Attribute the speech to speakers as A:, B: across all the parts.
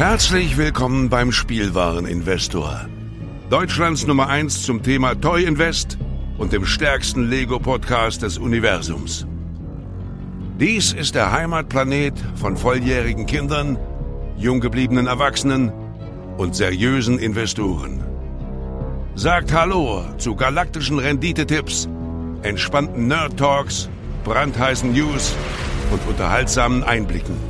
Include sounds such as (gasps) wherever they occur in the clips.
A: Herzlich willkommen beim Spielwareninvestor. Deutschlands Nummer 1 zum Thema Toy Invest und dem stärksten Lego-Podcast des Universums. Dies ist der Heimatplanet von volljährigen Kindern, jung gebliebenen Erwachsenen und seriösen Investoren. Sagt Hallo zu galaktischen Renditetipps, entspannten Nerd Talks, brandheißen News und unterhaltsamen Einblicken.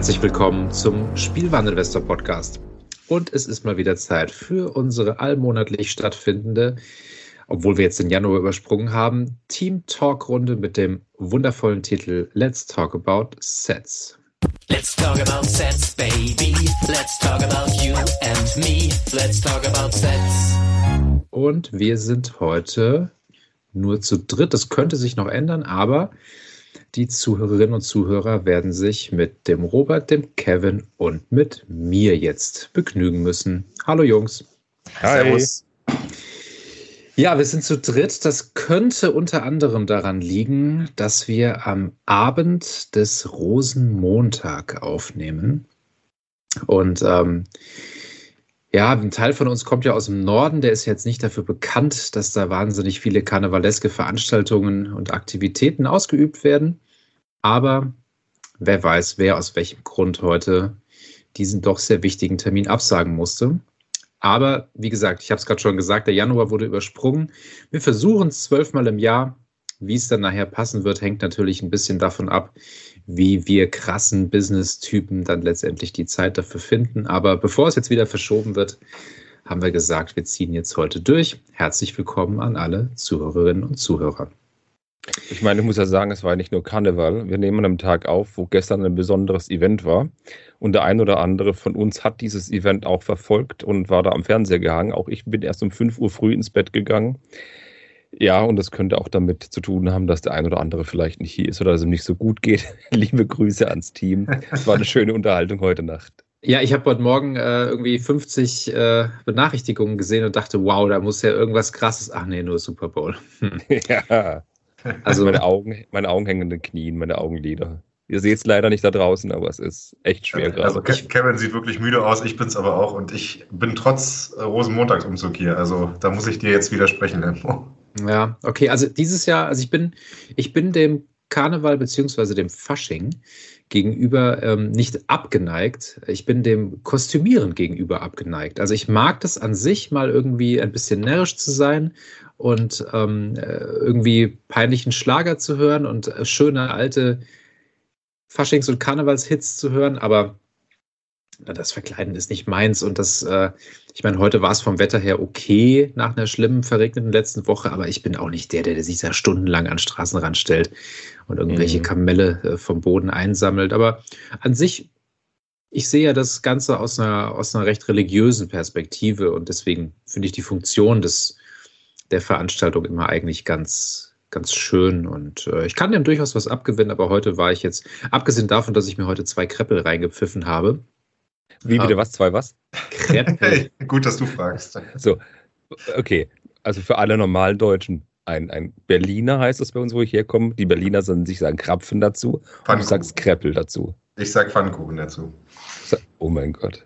B: Herzlich willkommen zum Spielwareninvestor Podcast. Und es ist mal wieder Zeit für unsere allmonatlich stattfindende, obwohl wir jetzt den Januar übersprungen haben, Team Talk Runde mit dem wundervollen Titel Let's Talk About Sets. Let's talk about sets, baby. Let's talk about you and me. Let's talk about sets. Und wir sind heute nur zu dritt. Das könnte sich noch ändern, aber die Zuhörerinnen und Zuhörer werden sich mit dem Robert, dem Kevin und mit mir jetzt begnügen müssen. Hallo Jungs.
C: Hi. Servus.
B: Ja, wir sind zu dritt. Das könnte unter anderem daran liegen, dass wir am Abend des Rosenmontag aufnehmen. Und ähm, ja, ein Teil von uns kommt ja aus dem Norden, der ist jetzt nicht dafür bekannt, dass da wahnsinnig viele karnevaleske Veranstaltungen und Aktivitäten ausgeübt werden. Aber wer weiß, wer aus welchem Grund heute diesen doch sehr wichtigen Termin absagen musste. Aber wie gesagt, ich habe es gerade schon gesagt, der Januar wurde übersprungen. Wir versuchen es zwölfmal im Jahr. Wie es dann nachher passen wird, hängt natürlich ein bisschen davon ab, wie wir krassen Business-Typen dann letztendlich die Zeit dafür finden. Aber bevor es jetzt wieder verschoben wird, haben wir gesagt, wir ziehen jetzt heute durch. Herzlich willkommen an alle Zuhörerinnen und Zuhörer.
C: Ich meine, ich muss ja sagen, es war nicht nur Karneval. Wir nehmen an Tag auf, wo gestern ein besonderes Event war. Und der ein oder andere von uns hat dieses Event auch verfolgt und war da am Fernseher gehangen. Auch ich bin erst um 5 Uhr früh ins Bett gegangen. Ja, und das könnte auch damit zu tun haben, dass der ein oder andere vielleicht nicht hier ist oder dass es ihm nicht so gut geht. (laughs) Liebe Grüße ans Team. Es war eine schöne Unterhaltung heute Nacht.
B: Ja, ich habe heute Morgen äh, irgendwie 50 äh, Benachrichtigungen gesehen und dachte, wow, da muss ja irgendwas krasses. Ach nee, nur Super Bowl.
C: Hm. (laughs) Ja. Also meine Augen, meine Augen hängen in den Knien, meine Augenlider. Ihr seht es leider nicht da draußen, aber es ist echt schwer
D: also, gerade. Also Kevin sieht wirklich müde aus, ich bin es aber auch und ich bin trotz äh, Rosenmontagsumzug hier. Also da muss ich dir jetzt widersprechen, Lemmo.
B: Ja, okay, also dieses Jahr, also ich bin, ich bin dem Karneval beziehungsweise dem Fasching gegenüber ähm, nicht abgeneigt. Ich bin dem Kostümieren gegenüber abgeneigt. Also ich mag das an sich mal irgendwie ein bisschen närrisch zu sein und ähm, äh, irgendwie peinlichen Schlager zu hören und äh, schöne alte Faschings- und Karnevalshits zu hören, aber das Verkleiden ist nicht meins und das, äh, ich meine, heute war es vom Wetter her okay nach einer schlimmen, verregneten letzten Woche, aber ich bin auch nicht der, der sich da stundenlang an Straßenrand stellt und irgendwelche mhm. Kamelle äh, vom Boden einsammelt. Aber an sich, ich sehe ja das Ganze aus einer, aus einer recht religiösen Perspektive und deswegen finde ich die Funktion des, der Veranstaltung immer eigentlich ganz, ganz schön und äh, ich kann dem durchaus was abgewinnen, aber heute war ich jetzt, abgesehen davon, dass ich mir heute zwei Kreppel reingepfiffen habe.
C: Wie bitte was? Zwei was?
D: Kreppel. Hey, (laughs) (laughs) gut, dass du fragst.
C: So, okay. Also für alle normalen Deutschen, ein, ein Berliner heißt das bei uns, wo ich herkomme. Die Berliner sollen sich sagen Krapfen dazu. Und du sagst Kreppel dazu.
D: Ich sag Pfannkuchen dazu.
C: Oh mein Gott.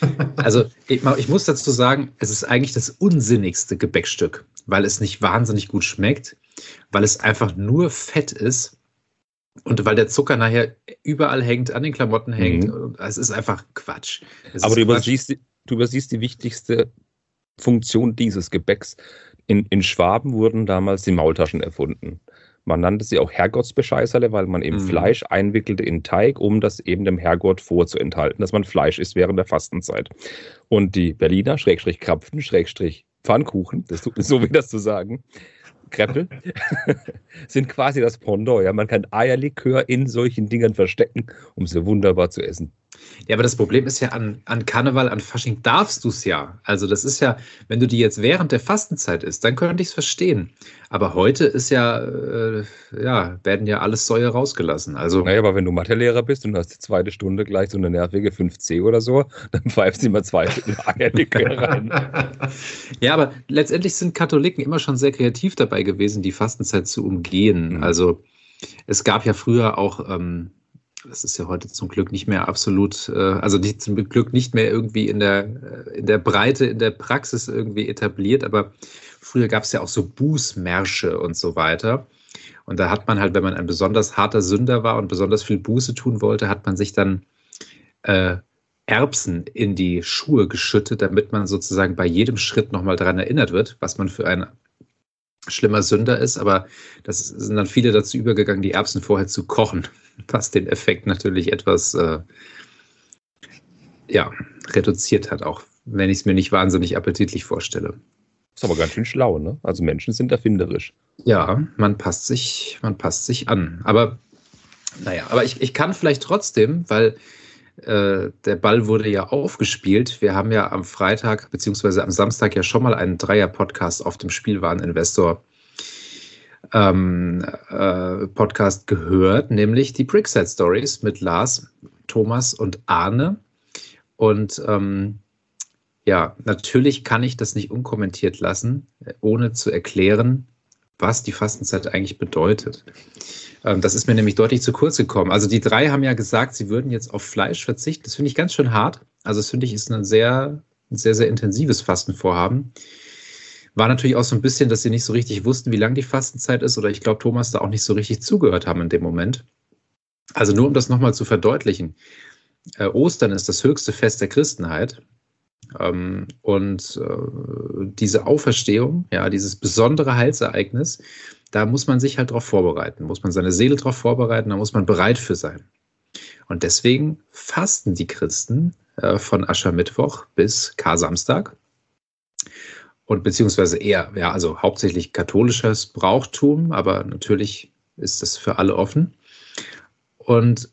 C: (laughs)
B: Also ich, ich, muss dazu sagen, es ist eigentlich das unsinnigste Gebäckstück, weil es nicht wahnsinnig gut schmeckt, weil es einfach nur Fett ist und weil der Zucker nachher überall hängt, an den Klamotten hängt. Mhm. Es ist einfach Quatsch.
C: Es Aber du übersiehst, Quatsch. du übersiehst die wichtigste Funktion dieses Gebäcks. In, in Schwaben wurden damals die Maultaschen erfunden. Man nannte sie auch Herrgottsbescheißerle, weil man eben mhm. Fleisch einwickelte in Teig, um das eben dem Herrgott vorzuenthalten, dass man Fleisch isst während der Fastenzeit. Und die Berliner, Schrägstrich Krapfen, Schrägstrich Pfannkuchen, das tut mir so weh, das zu sagen, Kreppel, (laughs) sind quasi das Pendant. Ja, man kann Eierlikör in solchen Dingern verstecken, um sie wunderbar zu essen.
B: Ja, aber das Problem ist ja, an, an Karneval, an Fasching darfst du es ja. Also das ist ja, wenn du die jetzt während der Fastenzeit isst, dann könnte ich es verstehen. Aber heute ist ja, äh, ja, werden ja alles Säue rausgelassen. Also,
C: naja, aber wenn du Mathelehrer bist und hast die zweite Stunde gleich so eine nervige 5C oder so, dann pfeifst du immer zwei (laughs) Eierlikör rein. (laughs)
B: ja, aber letztendlich sind Katholiken immer schon sehr kreativ dabei gewesen, die Fastenzeit zu umgehen. Mhm. Also es gab ja früher auch ähm, das ist ja heute zum Glück nicht mehr absolut, äh, also nicht, zum Glück nicht mehr irgendwie in der, äh, in der Breite, in der Praxis irgendwie etabliert, aber früher gab es ja auch so Bußmärsche und so weiter. Und da hat man halt, wenn man ein besonders harter Sünder war und besonders viel Buße tun wollte, hat man sich dann äh, Erbsen in die Schuhe geschüttet, damit man sozusagen bei jedem Schritt nochmal daran erinnert wird, was man für ein schlimmer Sünder ist, aber das sind dann viele dazu übergegangen, die Erbsen vorher zu kochen, (laughs) was den Effekt natürlich etwas äh, ja, reduziert hat, auch wenn ich es mir nicht wahnsinnig appetitlich vorstelle.
C: Ist aber ganz schön schlau, ne? Also Menschen sind erfinderisch.
B: Ja, man passt sich, man passt sich an. Aber naja, aber ich, ich kann vielleicht trotzdem, weil äh, der Ball wurde ja aufgespielt. Wir haben ja am Freitag bzw. am Samstag ja schon mal einen Dreier-Podcast auf dem Spielwareninvestor ähm, äh, Podcast gehört, nämlich die Brickset Stories mit Lars, Thomas und Arne. Und ähm, ja, natürlich kann ich das nicht unkommentiert lassen, ohne zu erklären, was die Fastenzeit eigentlich bedeutet. Ähm, das ist mir nämlich deutlich zu kurz gekommen. Also die drei haben ja gesagt, sie würden jetzt auf Fleisch verzichten. Das finde ich ganz schön hart. Also das finde ich ist ein sehr, sehr, sehr intensives Fastenvorhaben. War natürlich auch so ein bisschen, dass sie nicht so richtig wussten, wie lang die Fastenzeit ist. Oder ich glaube, Thomas da auch nicht so richtig zugehört haben in dem Moment. Also nur um das nochmal zu verdeutlichen. Äh, Ostern ist das höchste Fest der Christenheit. Ähm, und äh, diese Auferstehung, ja, dieses besondere Heilsereignis, da muss man sich halt darauf vorbereiten, muss man seine Seele darauf vorbereiten, da muss man bereit für sein. Und deswegen fasten die Christen äh, von Aschermittwoch bis Kar-Samstag. Und beziehungsweise eher, ja, also hauptsächlich katholisches Brauchtum, aber natürlich ist das für alle offen. Und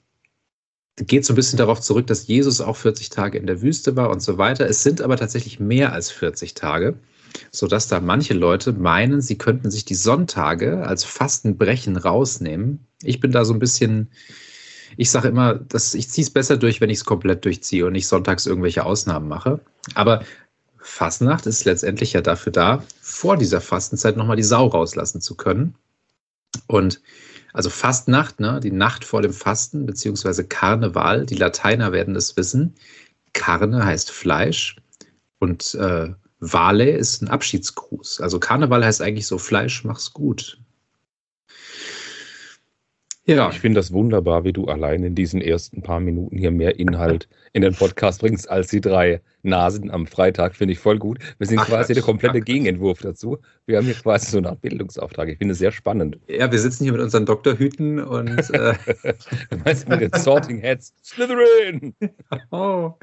B: geht so ein bisschen darauf zurück, dass Jesus auch 40 Tage in der Wüste war und so weiter. Es sind aber tatsächlich mehr als 40 Tage sodass da manche Leute meinen, sie könnten sich die Sonntage als Fastenbrechen rausnehmen. Ich bin da so ein bisschen, ich sage immer, dass ich ziehe es besser durch, wenn ich es komplett durchziehe und nicht sonntags irgendwelche Ausnahmen mache. Aber Fastnacht ist letztendlich ja dafür da, vor dieser Fastenzeit nochmal die Sau rauslassen zu können. Und also Fastnacht, ne, die Nacht vor dem Fasten, beziehungsweise Karneval, die Lateiner werden es wissen. Karne heißt Fleisch und äh, Wale ist ein Abschiedsgruß. Also Karneval heißt eigentlich so Fleisch, mach's gut.
C: Ja. Ich finde das wunderbar, wie du allein in diesen ersten paar Minuten hier mehr Inhalt (laughs) in den Podcast bringst als die drei Nasen am Freitag. Finde ich voll gut. Wir sind quasi der komplette Gegenentwurf dazu. Wir haben hier quasi so eine Art Bildungsauftrag. Ich finde es sehr spannend.
B: Ja, wir sitzen hier mit unseren Doktorhüten und. (laughs) Äh
C: du meinst mit den Sorting Heads? (laughs) Slytherin!
B: oh.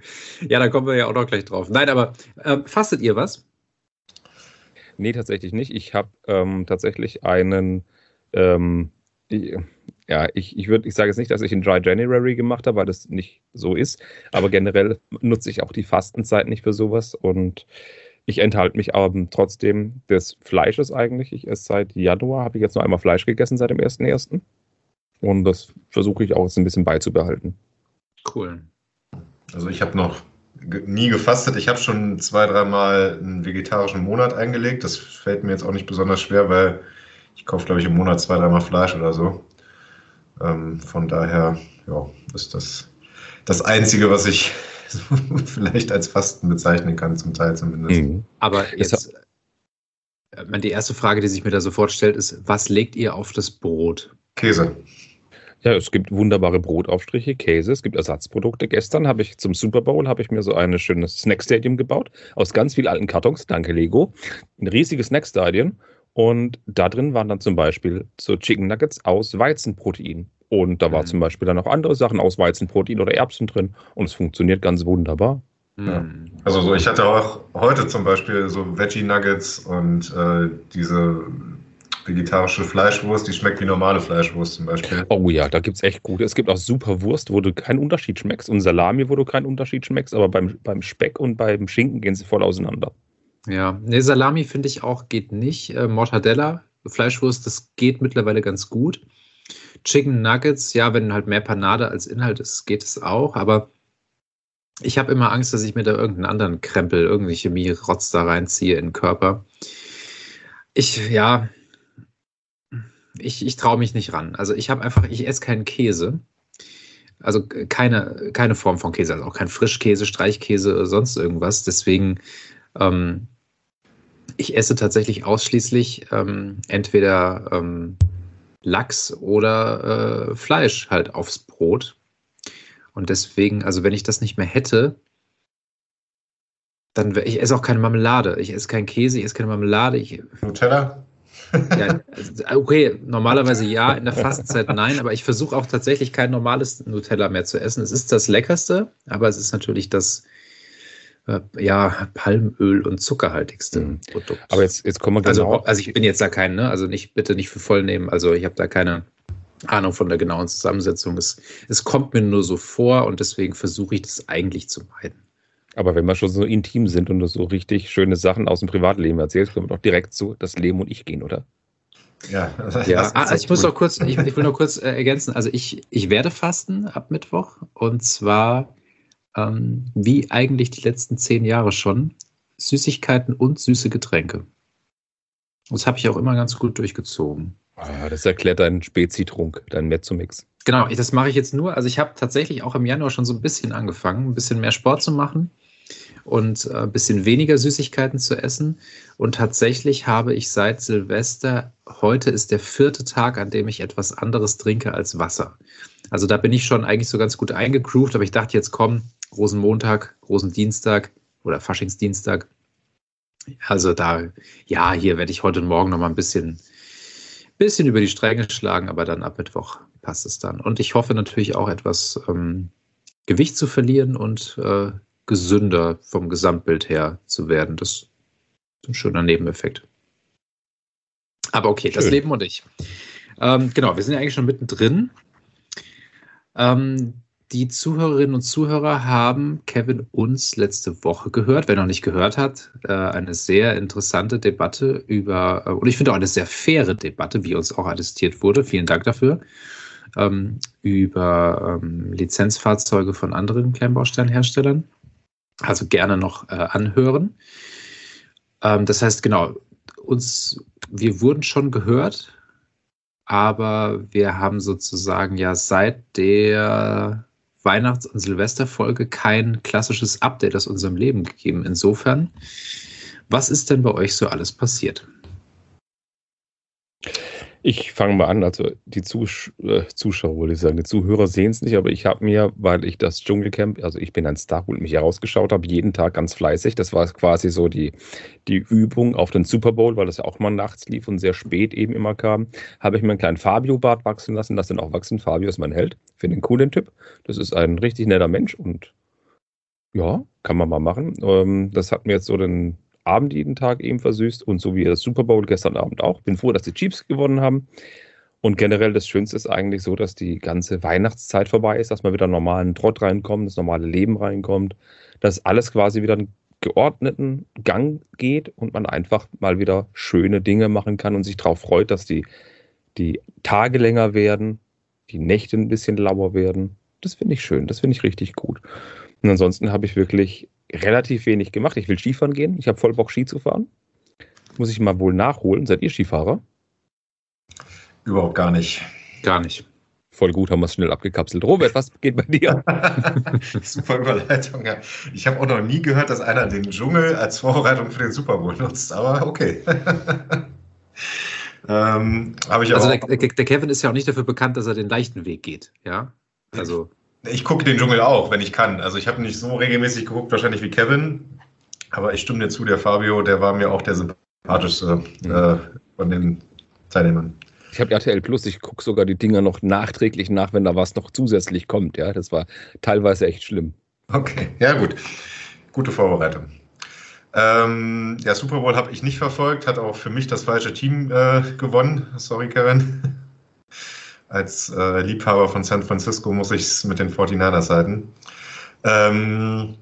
B: Ja, da kommen wir ja auch noch gleich drauf. Nein, aber äh, fastet ihr was?
C: Nee, tatsächlich nicht. Ich habe ähm, tatsächlich einen. Ähm, ja, ich, ich würde, ich sage jetzt nicht, dass ich einen Dry January gemacht habe, weil das nicht so ist, aber generell nutze ich auch die Fastenzeit nicht für sowas und ich enthalte mich aber trotzdem des Fleisches eigentlich. Ich esse seit Januar, habe ich jetzt noch einmal Fleisch gegessen seit dem 1.1. Und das versuche ich auch jetzt ein bisschen beizubehalten.
B: Cool.
D: Also ich habe noch nie gefastet. Ich habe schon zwei, dreimal einen vegetarischen Monat eingelegt. Das fällt mir jetzt auch nicht besonders schwer, weil ich kaufe, glaube ich, im Monat zwei, dreimal Fleisch oder so. Ähm, von daher ja, ist das das Einzige, was ich (laughs) vielleicht als Fasten bezeichnen kann, zum Teil zumindest. Mhm.
B: Aber jetzt, äh, die erste Frage, die sich mir da sofort stellt, ist, was legt ihr auf das Brot?
D: Käse.
C: Ja, es gibt wunderbare Brotaufstriche, Käse, es gibt Ersatzprodukte. Gestern habe ich zum Super Bowl habe ich mir so ein schönes Snack Stadium gebaut aus ganz vielen alten Kartons. Danke Lego, ein riesiges Snack Stadion und da drin waren dann zum Beispiel so Chicken Nuggets aus Weizenprotein. Und da war mhm. zum Beispiel dann auch andere Sachen aus Weizenprotein oder Erbsen drin. Und es funktioniert ganz wunderbar.
D: Mhm. Ja. Also so, ich hatte auch heute zum Beispiel so Veggie Nuggets und äh, diese vegetarische Fleischwurst, die schmeckt wie normale Fleischwurst zum Beispiel.
C: Oh ja, da gibt es echt gute. Es gibt auch super Wurst, wo du keinen Unterschied schmeckst und Salami, wo du keinen Unterschied schmeckst, aber beim, beim Speck und beim Schinken gehen sie voll auseinander.
B: Ja, ne, Salami finde ich auch geht nicht. Äh, Mortadella, Fleischwurst, das geht mittlerweile ganz gut. Chicken Nuggets, ja, wenn halt mehr Panade als Inhalt ist, geht es auch, aber ich habe immer Angst, dass ich mir da irgendeinen anderen Krempel, irgendwie Chemie-Rotz da reinziehe in den Körper. Ich, ja, ich, ich traue mich nicht ran. Also ich habe einfach, ich esse keinen Käse. Also keine, keine Form von Käse, also auch kein Frischkäse, Streichkäse sonst irgendwas. Deswegen, ähm, ich esse tatsächlich ausschließlich ähm, entweder ähm, Lachs oder äh, Fleisch halt aufs Brot. Und deswegen, also wenn ich das nicht mehr hätte, dann ich esse auch keine Marmelade. Ich esse keinen Käse, ich esse keine Marmelade. Ich,
D: Nutella? (laughs)
B: ja, okay, normalerweise ja, in der Fastenzeit nein, aber ich versuche auch tatsächlich kein normales Nutella mehr zu essen. Es ist das leckerste, aber es ist natürlich das äh, ja, Palmöl und zuckerhaltigste mhm. Produkt.
C: Aber jetzt, jetzt kommen wir
B: also, genau. Also, also ich bin jetzt da kein, ne? Also nicht, bitte nicht für voll nehmen. Also ich habe da keine Ahnung von der genauen Zusammensetzung. Es, es kommt mir nur so vor und deswegen versuche ich das eigentlich zu meiden.
C: Aber wenn wir schon so intim sind und du so richtig schöne Sachen aus dem Privatleben erzählst, können wir doch direkt zu das Leben und ich gehen, oder?
B: Ja, ja ah, ich muss noch kurz, ich, ich will noch kurz äh, ergänzen. Also ich, ich werde fasten ab Mittwoch und zwar ähm, wie eigentlich die letzten zehn Jahre schon Süßigkeiten und süße Getränke. Das habe ich auch immer ganz gut durchgezogen.
C: Ah, das erklärt deinen Spezitrunk, deinen Mezzomix.
B: Genau, das mache ich jetzt nur. Also ich habe tatsächlich auch im Januar schon so ein bisschen angefangen, ein bisschen mehr Sport zu machen und äh, ein bisschen weniger Süßigkeiten zu essen. Und tatsächlich habe ich seit Silvester, heute ist der vierte Tag, an dem ich etwas anderes trinke als Wasser. Also da bin ich schon eigentlich so ganz gut eingegroovt, aber ich dachte jetzt komm, großen Montag, großen Dienstag oder Faschingsdienstag. Also da, ja, hier werde ich heute und morgen noch mal ein bisschen, bisschen über die Stränge schlagen, aber dann ab Mittwoch passt es dann. Und ich hoffe natürlich auch etwas ähm, Gewicht zu verlieren und äh, gesünder vom Gesamtbild her zu werden. Das ist ein schöner Nebeneffekt. Aber okay, Schön. das Leben und ich. Ähm, genau, wir sind ja eigentlich schon mittendrin. Ähm, die Zuhörerinnen und Zuhörer haben Kevin uns letzte Woche gehört. Wer noch nicht gehört hat, äh, eine sehr interessante Debatte über, äh, und ich finde auch eine sehr faire Debatte, wie uns auch attestiert wurde. Vielen Dank dafür. Ähm, über ähm, Lizenzfahrzeuge von anderen Kleinbausteinherstellern. Also gerne noch äh, anhören. Ähm, das heißt, genau, uns, wir wurden schon gehört, aber wir haben sozusagen ja seit der Weihnachts- und Silvesterfolge kein klassisches Update aus unserem Leben gegeben. Insofern, was ist denn bei euch so alles passiert?
C: Ich fange mal an. Also die Zus äh, Zuschauer, würde ich sagen, die Zuhörer sehen es nicht, aber ich habe mir, weil ich das Dschungelcamp, also ich bin ein Star, und mich herausgeschaut habe, jeden Tag ganz fleißig. Das war quasi so die, die Übung auf den Super Bowl, weil das ja auch mal nachts lief und sehr spät eben immer kam. Habe ich mir einen kleinen Fabio-Bart wachsen lassen. Das dann auch wachsen. Fabio ist mein Held. Finde den coolen Typ. Das ist ein richtig netter Mensch und ja, kann man mal machen. Ähm, das hat mir jetzt so den Abend jeden Tag eben versüßt und so wie das Super Bowl gestern Abend auch. Bin froh, dass die Chiefs gewonnen haben. Und generell das Schönste ist eigentlich so, dass die ganze Weihnachtszeit vorbei ist, dass man wieder normalen Trott reinkommt, das normale Leben reinkommt, dass alles quasi wieder einen geordneten Gang geht und man einfach mal wieder schöne Dinge machen kann und sich darauf freut, dass die, die Tage länger werden, die Nächte ein bisschen lauer werden. Das finde ich schön, das finde ich richtig gut. Und ansonsten habe ich wirklich relativ wenig gemacht. Ich will Skifahren gehen. Ich habe voll Bock, Ski zu fahren. Muss ich mal wohl nachholen. Seid ihr Skifahrer?
D: Überhaupt gar nicht.
B: Gar nicht.
C: Voll gut, haben wir es schnell abgekapselt. Robert, was geht bei dir? (laughs)
D: Super Überleitung, ja. Ich habe auch noch nie gehört, dass einer den Dschungel als Vorbereitung für den Super Bowl nutzt, aber okay. (laughs)
B: ähm, ich also der, der, Kevin ist ja auch nicht dafür bekannt, dass er den leichten Weg geht, ja? Also.
D: Ich gucke den Dschungel auch, wenn ich kann. Also ich habe nicht so regelmäßig geguckt, wahrscheinlich wie Kevin. Aber ich stimme dir zu, der Fabio, der war mir auch der sympathischste mhm. äh, von den Teilnehmern.
C: Ich habe RTL Plus, ich gucke sogar die Dinger noch nachträglich nach, wenn da was noch zusätzlich kommt. Ja, das war teilweise echt schlimm.
D: Okay, ja gut. Gute Vorbereitung. Ähm, ja, Super Bowl habe ich nicht verfolgt, hat auch für mich das falsche Team äh, gewonnen. Sorry, Kevin. (laughs) Als äh, Liebhaber von San Francisco muss ich es mit den 49ers halten. Ähm,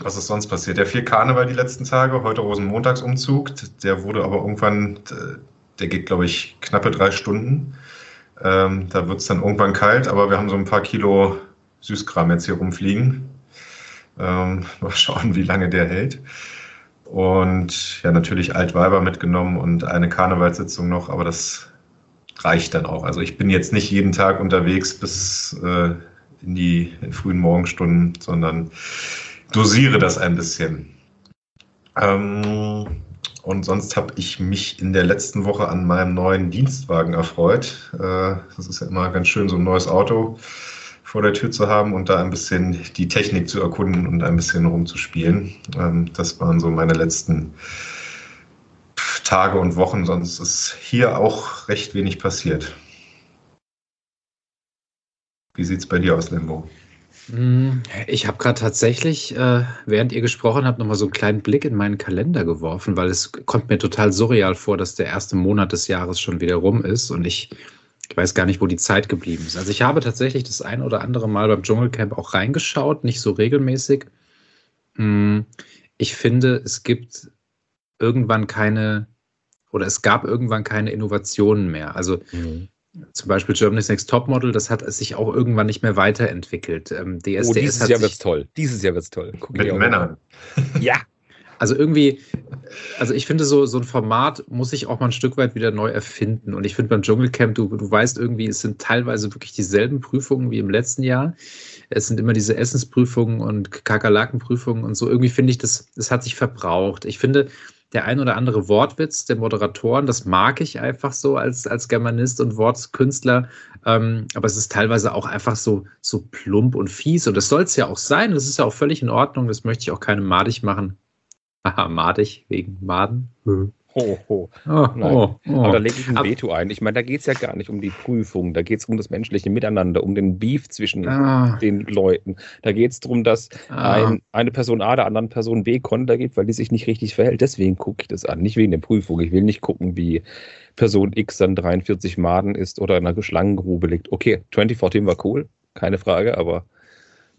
D: was ist sonst passiert? Der vier Karneval die letzten Tage, heute Rosenmontagsumzug. Der wurde aber irgendwann, der geht, glaube ich, knappe drei Stunden. Ähm, da wird es dann irgendwann kalt, aber wir haben so ein paar Kilo Süßkram jetzt hier rumfliegen. Ähm, (laughs) mal schauen, wie lange der hält. Und ja, natürlich Altweiber mitgenommen und eine Karnevalssitzung noch, aber das reicht dann auch. Also ich bin jetzt nicht jeden Tag unterwegs bis äh, in die in frühen Morgenstunden, sondern dosiere das ein bisschen. Ähm, und sonst habe ich mich in der letzten Woche an meinem neuen Dienstwagen erfreut. Äh, das ist ja immer ganz schön, so ein neues Auto vor der Tür zu haben und da ein bisschen die Technik zu erkunden und ein bisschen rumzuspielen. Ähm, das waren so meine letzten Tage und Wochen, sonst ist hier auch recht wenig passiert. Wie sieht es bei dir aus, Limbo?
B: Hm, ich habe gerade tatsächlich, äh, während ihr gesprochen habt, nochmal so einen kleinen Blick in meinen Kalender geworfen, weil es kommt mir total surreal vor, dass der erste Monat des Jahres schon wieder rum ist und ich ich weiß gar nicht, wo die Zeit geblieben ist. Also ich habe tatsächlich das ein oder andere Mal beim Dschungelcamp auch reingeschaut, nicht so regelmäßig. Hm, ich finde, es gibt irgendwann keine oder es gab irgendwann keine Innovationen mehr. Also mhm. zum Beispiel Germany's Next Topmodel, das hat sich auch irgendwann nicht mehr weiterentwickelt.
C: Ähm, DSDS oh, dieses Jahr wird's toll. Dieses Jahr wird's toll.
D: Guck Mit Männern.
B: Ja, also irgendwie, also ich finde, so, so ein Format muss sich auch mal ein Stück weit wieder neu erfinden. Und ich finde beim Dschungelcamp, du, du weißt irgendwie, es sind teilweise wirklich dieselben Prüfungen wie im letzten Jahr. Es sind immer diese Essensprüfungen und Kakerlakenprüfungen und so. Irgendwie finde ich, das, das hat sich verbraucht. Ich finde, der ein oder andere Wortwitz der Moderatoren, das mag ich einfach so als, als Germanist und Wortkünstler. Ähm, aber es ist teilweise auch einfach so, so plump und fies. Und das soll es ja auch sein. Das ist ja auch völlig in Ordnung. Das möchte ich auch keinem madig machen. Haha, (laughs) madig wegen Maden. Hm.
C: Ho, ho. Oh, oh, oh. Aber da lege ich ein Veto ein. Ich meine, da geht es ja gar nicht um die Prüfung, da geht es um das menschliche Miteinander, um den Beef zwischen ah. den Leuten. Da geht es darum, dass ah. ein, eine Person A der anderen Person B Konter gibt, weil die sich nicht richtig verhält. Deswegen gucke ich das an, nicht wegen der Prüfung. Ich will nicht gucken, wie Person X dann 43 Maden ist oder in einer Schlangengrube liegt. Okay, 24 war cool, keine Frage, aber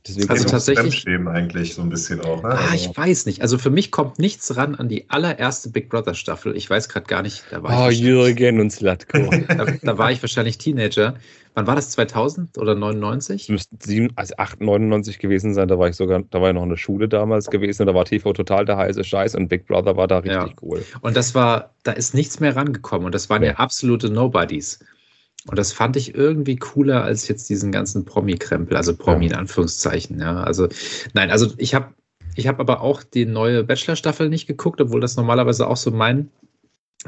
B: Deswegen also tatsächlich
D: eigentlich so ein bisschen auch. Ne?
B: Ah, also ich weiß nicht. Also für mich kommt nichts ran an die allererste Big Brother Staffel. Ich weiß gerade gar nicht.
C: Da war oh, Jürgen und Slatko. (laughs)
B: da, da, war ich wahrscheinlich Teenager. Wann war das? 2000 oder 99?
C: Müssten sieben, also 8, 99 gewesen sein. Da war ich sogar, da war ich noch in der Schule damals gewesen. Da war TV total der heiße Scheiß und Big Brother war da richtig ja. cool.
B: Und das war, da ist nichts mehr rangekommen. Und das waren ja, ja absolute Nobodies. Und das fand ich irgendwie cooler als jetzt diesen ganzen Promi-Krempel, also Promi in Anführungszeichen. Ja, also nein, also ich habe ich habe aber auch die neue Bachelor-Staffel nicht geguckt, obwohl das normalerweise auch so mein,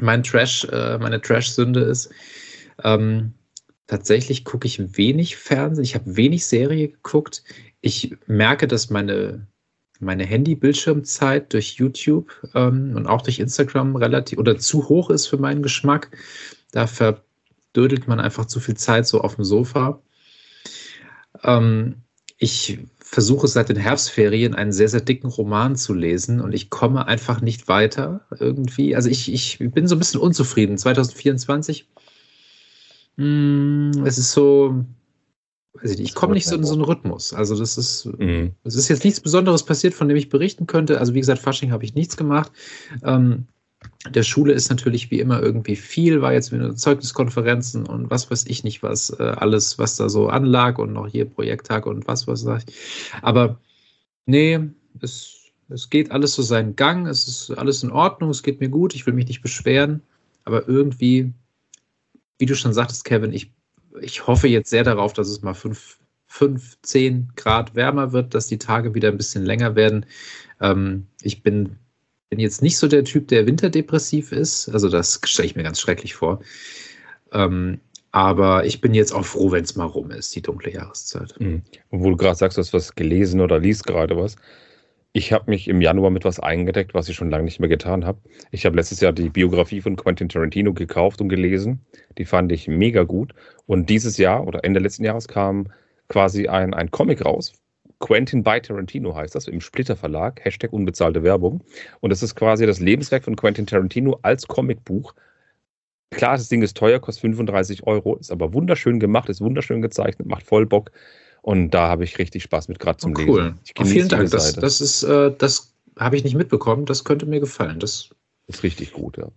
B: mein Trash, äh, meine Trash-Sünde ist. Ähm, tatsächlich gucke ich wenig Fernsehen, ich habe wenig Serie geguckt. Ich merke, dass meine, meine Handy-Bildschirmzeit durch YouTube ähm, und auch durch Instagram relativ oder zu hoch ist für meinen Geschmack. Da ver dödelt man einfach zu viel Zeit so auf dem Sofa. Ähm, ich versuche seit den Herbstferien einen sehr, sehr dicken Roman zu lesen und ich komme einfach nicht weiter irgendwie. Also ich, ich bin so ein bisschen unzufrieden. 2024, mh, hm, es ist so, weiß ich nicht, ich komme nicht so in so einen Rhythmus. Also das ist, mhm. es ist jetzt nichts Besonderes passiert, von dem ich berichten könnte. Also wie gesagt, Fasching habe ich nichts gemacht. Ähm, der Schule ist natürlich wie immer irgendwie viel, war jetzt wieder Zeugniskonferenzen und was weiß ich nicht was, äh, alles, was da so anlag und noch hier Projekttag und was weiß ich. Aber nee, es, es geht alles so seinen Gang, es ist alles in Ordnung, es geht mir gut, ich will mich nicht beschweren, aber irgendwie, wie du schon sagtest, Kevin, ich, ich hoffe jetzt sehr darauf, dass es mal fünf, fünf, zehn Grad wärmer wird, dass die Tage wieder ein bisschen länger werden. Ähm, ich bin bin jetzt nicht so der Typ, der winterdepressiv ist. Also das stelle ich mir ganz schrecklich vor. Ähm, aber ich bin jetzt auch froh, wenn es mal rum ist, die dunkle Jahreszeit.
C: Mhm. Obwohl du gerade sagst, du hast was gelesen oder liest gerade was. Ich habe mich im Januar mit was eingedeckt, was ich schon lange nicht mehr getan habe. Ich habe letztes Jahr die Biografie von Quentin Tarantino gekauft und gelesen. Die fand ich mega gut. Und dieses Jahr oder Ende letzten Jahres kam quasi ein, ein Comic raus Quentin by Tarantino heißt das, im Splitter Verlag, Hashtag unbezahlte Werbung. Und das ist quasi das Lebenswerk von Quentin Tarantino als Comicbuch. Klar, das Ding ist teuer, kostet 35 Euro, ist aber wunderschön gemacht, ist wunderschön gezeichnet, macht voll Bock. Und da habe ich richtig Spaß mit gerade zum
B: Oh, cool.
C: Lesen.
B: Oh, vielen Dank. Das, das ist, äh, das habe ich nicht mitbekommen. Das könnte mir gefallen. Das,
C: ist richtig gut, ja.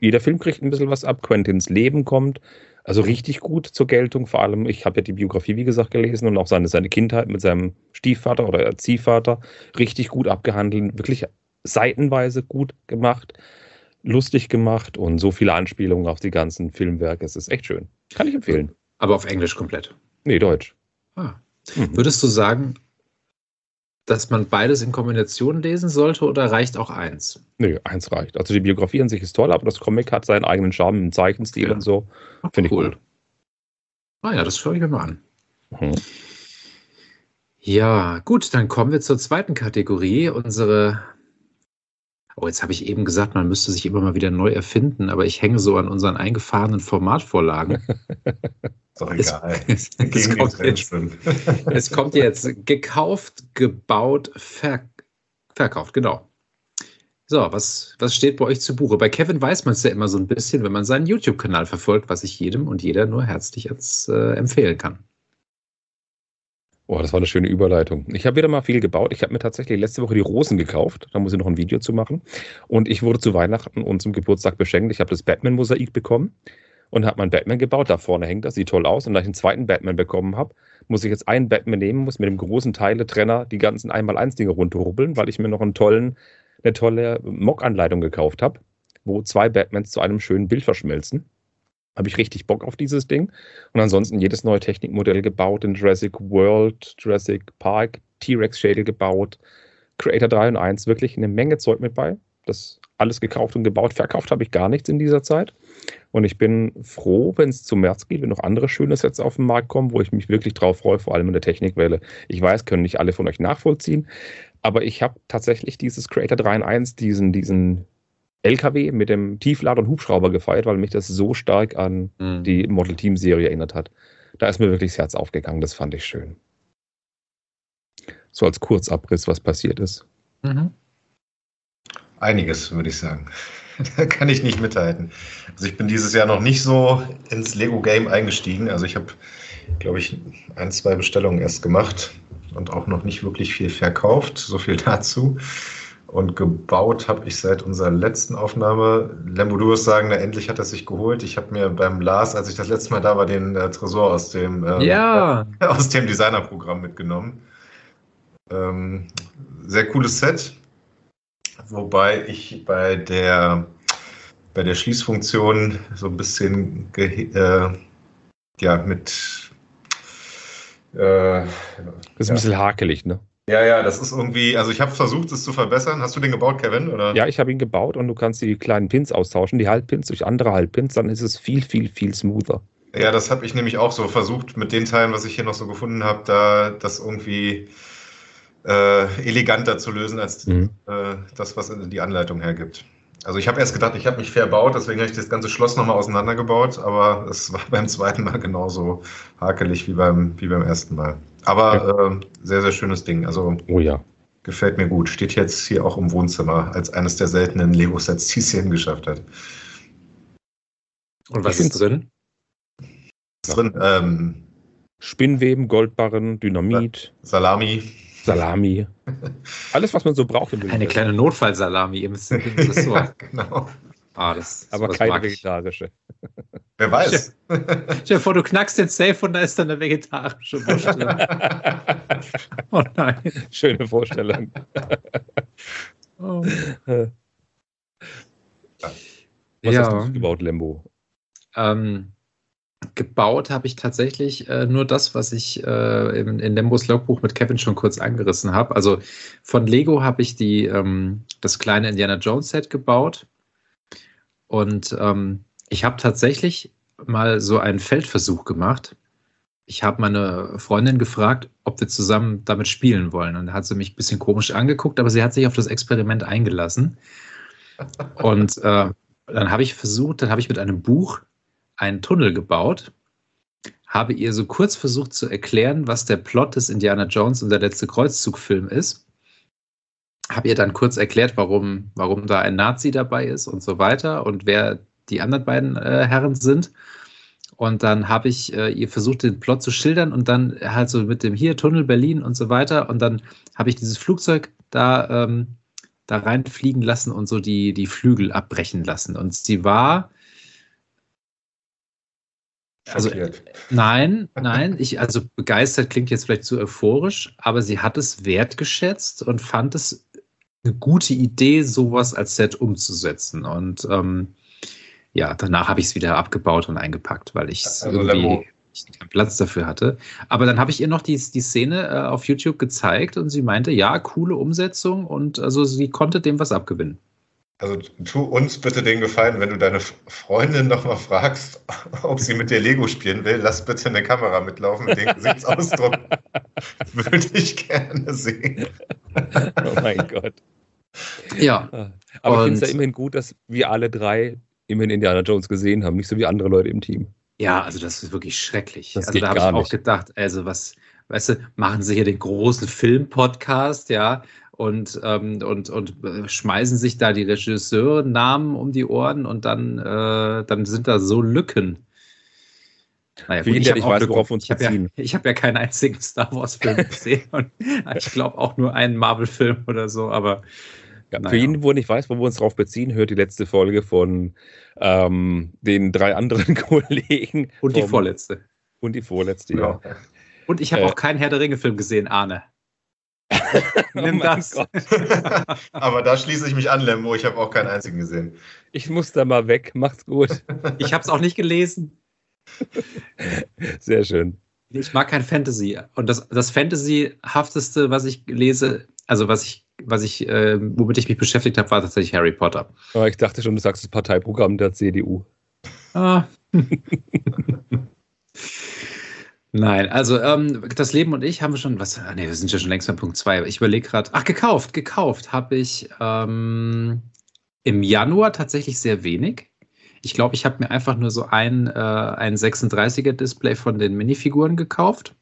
C: Jeder Film kriegt ein bisschen was ab. Quentins Leben kommt. Also richtig gut zur Geltung. Vor allem, ich habe ja die Biografie, wie gesagt, gelesen und auch seine, seine Kindheit mit seinem Stiefvater oder Erziehvater richtig gut abgehandelt. Wirklich seitenweise gut gemacht, lustig gemacht und so viele Anspielungen auf die ganzen Filmwerke. Es ist echt schön. Kann ich empfehlen.
B: aber auf Englisch komplett.
C: Nee, Deutsch.
B: Ah.
C: Mhm.
B: Würdest du sagen, dass man beides in Kombination lesen sollte oder reicht auch eins?
C: Nee, eins reicht. Also die Biografie an sich ist toll, aber das Comic hat seinen eigenen Charme im Zeichenstil
B: Ja.
C: und so. Finde ich
B: cool.
C: gut.
B: Ah ja, das schaue ich mir mal an.
C: Mhm.
B: Ja, gut, dann kommen wir zur zweiten Kategorie. Unsere. Oh, jetzt habe ich eben gesagt, man müsste sich immer mal wieder neu erfinden, aber ich hänge so an unseren eingefahrenen Formatvorlagen.
D: Ist (laughs) doch
B: Es-
D: egal. (laughs)
B: es, es, kommt jetzt, (laughs) es kommt jetzt gekauft, gebaut, ver, verkauft, genau. So, was, was steht bei euch zu Buche? Bei Kevin weiß man es ja immer so ein bisschen, wenn man seinen YouTube-Kanal verfolgt, was ich jedem und jeder nur herzlich als, äh, empfehlen kann.
C: Boah, das war eine schöne Überleitung. Ich habe wieder mal viel gebaut. Ich habe mir tatsächlich letzte Woche die Rosen gekauft. Da muss ich noch ein Video zu machen. Und ich wurde zu Weihnachten und zum Geburtstag beschenkt. Ich habe das Batman-Mosaik bekommen und habe meinen Batman gebaut. Da vorne hängt das, sieht toll aus. Und da ich einen zweiten Batman bekommen habe, muss ich jetzt einen Batman nehmen, muss mit dem großen Teiletrenner die ganzen 1x1-Dinge runterrubbeln, weil ich mir noch einen tollen, eine tolle Mock-Anleitung gekauft habe, wo zwei Batmans zu einem schönen Bild verschmelzen. Habe ich richtig Bock auf dieses Ding. Und ansonsten jedes neue Technikmodell gebaut, in Jurassic World, Jurassic Park, T-Rex Schädel gebaut, Creator 3 und 1, wirklich eine Menge Zeug mit bei. Das alles gekauft und gebaut. Verkauft habe ich gar nichts in dieser Zeit. Und ich bin froh, wenn es zum März geht, wenn noch andere schöne Sets auf den Markt kommen, wo ich mich wirklich drauf freue, vor allem in der Technikwelle. Ich weiß, können nicht alle von euch nachvollziehen, aber ich habe tatsächlich dieses Creator 3 in 1, diesen, diesen LKW mit dem Tieflader und Hubschrauber gefeiert, weil mich das so stark an die Model Team Serie erinnert hat. Da ist mir wirklich das Herz aufgegangen, das fand ich schön. So als Kurzabriss, was passiert ist.
B: Mhm.
D: Einiges, würde ich sagen. (laughs) Da kann ich nicht mithalten. Also ich bin dieses Jahr noch nicht so ins Lego-Game eingestiegen. Also ich habe, glaube ich, ein, zwei Bestellungen erst gemacht und auch noch nicht wirklich viel verkauft. So viel dazu. Und gebaut habe ich seit unserer letzten Aufnahme. Lembo, du wirst sagen, na, endlich hat er sich geholt. Ich habe mir beim Lars, als ich das letzte Mal da war, den äh, Tresor aus dem, ähm,
B: Ja, (laughs)
D: aus dem Designerprogramm mitgenommen. Ähm, sehr cooles Set. Wobei ich bei der, bei der Schließfunktion so ein bisschen äh, ja, mit äh,
C: Das ist
D: Ja.
C: ein bisschen hakelig, ne?
D: Ja, ja, das ist irgendwie, also ich habe versucht, es zu verbessern. Hast du den gebaut, Kevin? Oder?
C: Ja, ich habe ihn gebaut und du kannst die kleinen Pins austauschen, die Halbpins durch andere Halbpins, dann ist es viel, viel, viel smoother.
D: Ja, das habe ich nämlich auch so versucht, mit den Teilen, was ich hier noch so gefunden habe, da das irgendwie äh, eleganter zu lösen als
C: Mhm.
D: äh, das, was die Anleitung hergibt. Also ich habe erst gedacht, ich habe mich verbaut, deswegen habe ich das ganze Schloss nochmal auseinandergebaut, aber es war (laughs) beim zweiten Mal genauso hakelig wie beim, wie beim ersten Mal. Aber äh, sehr, sehr schönes Ding. Also
C: Oh ja.
D: gefällt mir gut. Steht jetzt hier auch im Wohnzimmer als eines der seltenen Lego-Sets, die es hier geschafft hat.
B: und was ist drin?
D: Ist drin ähm,
C: Spinnweben, Goldbarren, Dynamit,
D: Salami.
C: Salami. (laughs) Alles, was man so braucht im
B: Eine kleine Notfallsalami im im (laughs) Ressort.
D: genau.
B: Ah, das,
C: Aber keine vegetarische.
D: Wer weiß.
B: Stell dir vor, du knackst den Safe und da ist dann eine vegetarische Wurst. (laughs) Oh nein.
C: Schöne Vorstellung.
B: Oh.
C: Was hast
B: Ja.
C: du gebaut, Lembo?
B: Ähm, gebaut habe ich tatsächlich äh, nur das, was ich äh, in, in Lembos Logbuch mit Kevin schon kurz angerissen habe. Also von Lego habe ich die, ähm, das kleine Indiana Jones Set gebaut. Und ähm, ich habe tatsächlich mal so einen Feldversuch gemacht. Ich habe meine Freundin gefragt, ob wir zusammen damit spielen wollen. Und da hat sie mich ein bisschen komisch angeguckt, aber sie hat sich auf das Experiment eingelassen. Und äh, dann habe ich versucht, dann habe ich mit einem Buch einen Tunnel gebaut, habe ihr so kurz versucht zu erklären, was der Plot des Indiana Jones und der letzte Kreuzzugfilm ist. Habe ihr dann kurz erklärt, warum, warum da ein Nazi dabei ist und so weiter und wer die anderen beiden äh, Herren sind. Und dann habe ich äh, ihr versucht, den Plot zu schildern und dann halt so mit dem hier Tunnel Berlin und so weiter. Und dann habe ich dieses Flugzeug da, ähm, da reinfliegen lassen und so die, die Flügel abbrechen lassen. Und sie war. Also, nein, nein, ich, also begeistert klingt jetzt vielleicht zu euphorisch, aber sie hat es wertgeschätzt und fand es eine gute Idee, sowas als Set umzusetzen. Und ähm, ja, danach habe ich es wieder abgebaut und eingepackt, weil ich also irgendwie nicht keinen Platz dafür hatte. Aber dann habe ich ihr noch die, die Szene äh, auf YouTube gezeigt und sie meinte, ja, coole Umsetzung und also sie konnte dem was abgewinnen.
D: Also tu uns bitte den Gefallen, wenn du deine Freundin nochmal fragst, ob sie mit dir Lego spielen will, lass bitte eine Kamera mitlaufen mit dem Gesichtsausdruck. (laughs) Würde ich gerne sehen.
C: oh mein Gott.
B: Ja.
C: Aber ich finde es ja immerhin gut, dass wir alle drei immerhin Indiana Jones gesehen haben, nicht so wie andere Leute im Team.
B: Ja, also das ist wirklich schrecklich. Das also da habe ich auch nicht. gedacht, also was, weißt du, machen sie hier den großen Film-Podcast, ja, und, ähm, und, und äh, schmeißen sich da die Regisseurnamen um die Ohren und dann, äh, dann sind da so Lücken.
C: Naja, gut, ich,
B: habe ja, ich hab ja keinen einzigen Star Wars-Film (laughs) gesehen und ich glaube auch nur einen Marvel-Film oder so, aber
C: ja, naja. Für jeden, wo nicht weiß, wo wir uns drauf beziehen, hört die letzte Folge von ähm, den drei anderen (laughs) Kollegen.
B: Und die vorletzte.
C: Und die vorletzte, ja. ja.
B: Und ich habe äh, auch keinen Herr der Ringe-Film gesehen, Arne. (laughs)
D: Nimm oh das. (laughs) Aber da schließe ich mich an, Lembo. Ich habe auch keinen einzigen gesehen.
C: Ich muss da mal weg. Macht's gut.
B: Ich habe es auch nicht gelesen.
C: Sehr schön.
B: Ich mag kein Fantasy. Und das, das Fantasy-hafteste, was ich lese, also was ich was ich, äh, womit ich mich beschäftigt habe, war tatsächlich Harry Potter.
C: Aber ich dachte schon, du sagst das Parteiprogramm der CDU.
B: Ah. (laughs) Nein, also ähm, das Leben und ich haben wir schon, was, ah, nee, wir sind ja schon längst bei Punkt 2. Ich überlege gerade, ach, gekauft, gekauft habe ich ähm, im Januar tatsächlich sehr wenig. Ich glaube, ich habe mir einfach nur so ein, äh, ein 36er Display von den Minifiguren gekauft,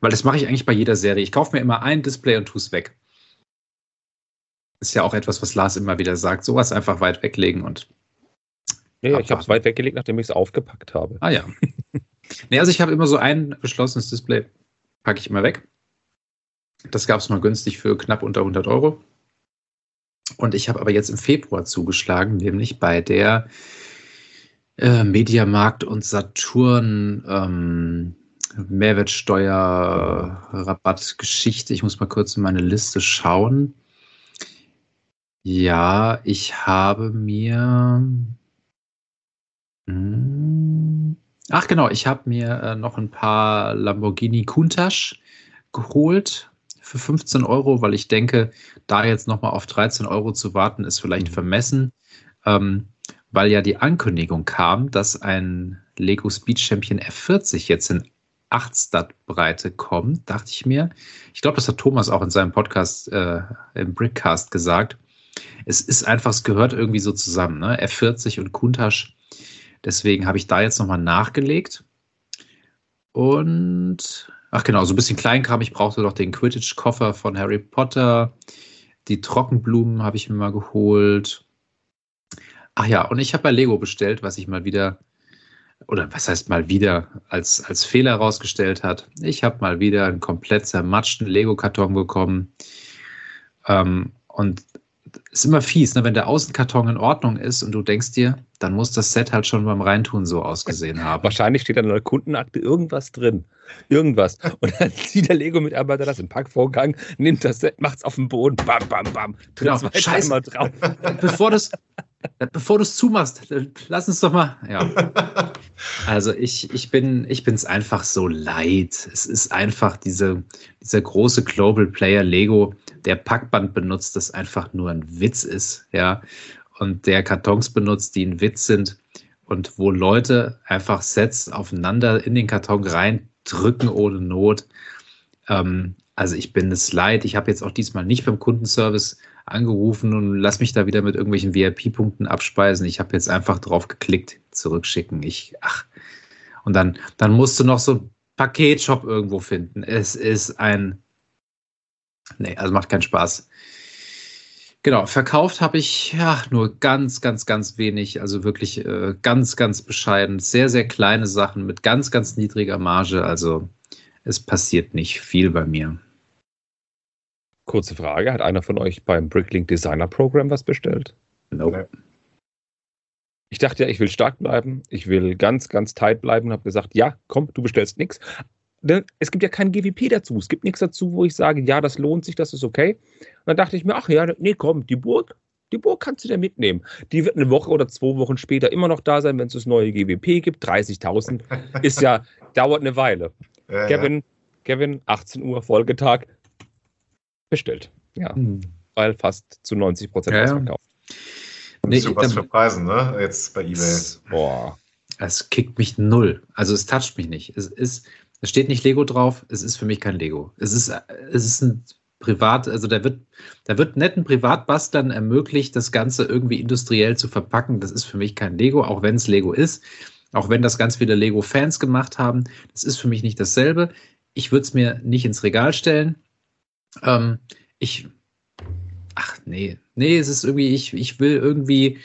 B: weil das mache ich eigentlich bei jeder Serie. Ich kaufe mir immer ein Display und tue es weg ist ja auch etwas, was Lars immer wieder sagt. Sowas einfach weit weglegen und.
C: Ja, ich habe es weit weggelegt, nachdem ich es aufgepackt habe.
B: Ah ja. (laughs) nee, also ich habe immer so ein geschlossenes Display, packe ich immer weg. Das gab es mal günstig für knapp unter 100 Euro. Und ich habe aber jetzt im Februar zugeschlagen, nämlich bei der äh, Mediamarkt und Saturn ähm, Mehrwertsteuer-Rabattgeschichte. Ich muss mal kurz in meine Liste schauen. Ja, ich habe mir. Hm, ach genau, ich habe mir äh, noch ein paar Lamborghini Countach geholt für 15 Euro, weil ich denke, da jetzt nochmal auf 13 Euro zu warten, ist vielleicht mhm. vermessen, ähm, weil ja die Ankündigung kam, dass ein Lego Speed Champion F40 jetzt in 8 Stat-Breite kommt, dachte ich mir. Ich glaube, das hat Thomas auch in seinem Podcast äh, im Brickcast gesagt es ist einfach, es gehört irgendwie so zusammen, ne? F40 und Kuntasch. Deswegen habe ich da jetzt nochmal nachgelegt. Und, ach genau, so ein bisschen Kleinkram. Ich brauchte doch den Quidditch-Koffer von Harry Potter. Die Trockenblumen habe ich mir mal geholt. Ach ja, und ich habe bei Lego bestellt, was ich mal wieder, oder was heißt mal wieder, als, als Fehler herausgestellt hat. Ich habe mal wieder einen komplett zermatschten Lego-Karton bekommen. Ähm, und ist immer fies, ne? wenn der Außenkarton in Ordnung ist und du denkst dir, dann muss das Set halt schon beim Reintun so ausgesehen (laughs) haben.
C: Wahrscheinlich steht an der Kundenakte irgendwas drin. Irgendwas. Und dann (laughs) zieht der Lego-Mitarbeiter das im Packvorgang, nimmt das Set, macht es auf den Boden, bam, bam, bam,
B: tritt genau. Scheiße. drauf. (laughs) Bevor du es bevor zumachst, lass uns doch mal. Ja. Also ich, ich bin ich es einfach so leid. Es ist einfach diese, dieser große Global Player Lego, der Packband benutzt, das einfach nur ein Witz ist, ja. Und der Kartons benutzt, die ein Witz sind und wo Leute einfach Sets aufeinander in den Karton reindrücken ohne Not. Ähm, also ich bin es leid. Ich habe jetzt auch diesmal nicht beim Kundenservice angerufen und lass mich da wieder mit irgendwelchen VIP-Punkten abspeisen. Ich habe jetzt einfach drauf geklickt, zurückschicken. Ich, ach. Und dann, dann musst du noch so Paketshop irgendwo finden. Es ist ein. Nee, also macht keinen Spaß. Genau, verkauft habe ich ja nur ganz, ganz, ganz wenig, also wirklich äh, ganz, ganz bescheiden. Sehr, sehr kleine Sachen mit ganz, ganz niedriger Marge. Also es passiert nicht viel bei mir.
C: Kurze Frage: Hat einer von euch beim Bricklink Designer Program was bestellt?
B: Nope.
C: Ich dachte ja, ich will stark bleiben, ich will ganz, ganz tight bleiben und habe gesagt, ja, komm, du bestellst nichts. Es gibt ja kein GWP dazu. Es gibt nichts dazu, wo ich sage, ja, das lohnt sich, das ist okay. Und dann dachte ich mir, ach ja, nee, komm, die Burg, die Burg kannst du dir mitnehmen. Die wird eine Woche oder zwei Wochen später immer noch da sein, wenn es das neue GWP gibt. 30.000 (laughs) ist ja, dauert eine Weile. Ja, Kevin, ja. Kevin, 18 Uhr, Folgetag, bestellt. Ja, hm. weil fast zu 90 Prozent
B: ja,
C: ausverkauft.
D: Nee, du was für Preisen, ne? Jetzt bei eBay.
B: Boah. Es kickt mich null. Also es toucht mich nicht. Es ist, es steht nicht Lego drauf. Es ist für mich kein Lego. Es ist, es ist ein Privat, also da wird, da wird netten Privatbastlern ermöglicht, das Ganze irgendwie industriell zu verpacken. Das ist für mich kein Lego, auch wenn es Lego ist. Auch wenn das ganz viele Lego-Fans gemacht haben. Das ist für mich nicht dasselbe. Ich würde es mir nicht ins Regal stellen. Ähm, ich, ach nee, nee, es ist irgendwie, ich, ich will irgendwie,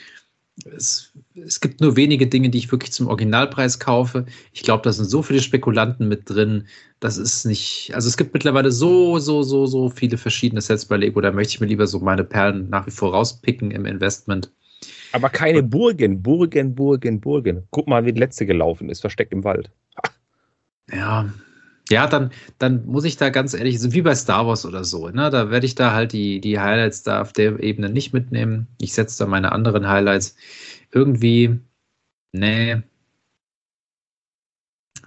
B: es, es gibt nur wenige Dinge, die ich wirklich zum Originalpreis kaufe. Ich glaube, da sind so viele Spekulanten mit drin. Das ist nicht, also es gibt mittlerweile so, so, so, so viele verschiedene Sets bei Lego. Da möchte ich mir lieber so meine Perlen nach wie vor rauspicken im Investment.
C: Aber keine Burgen, Burgen, Burgen, Burgen. Guck mal, wie die letzte gelaufen ist, versteckt im Wald.
B: Ja, ja, dann, dann muss ich da ganz ehrlich, wie bei Star Wars oder so, ne? Da werde ich da halt die, die Highlights da auf der Ebene nicht mitnehmen. Ich setze da meine anderen Highlights. Irgendwie, nee.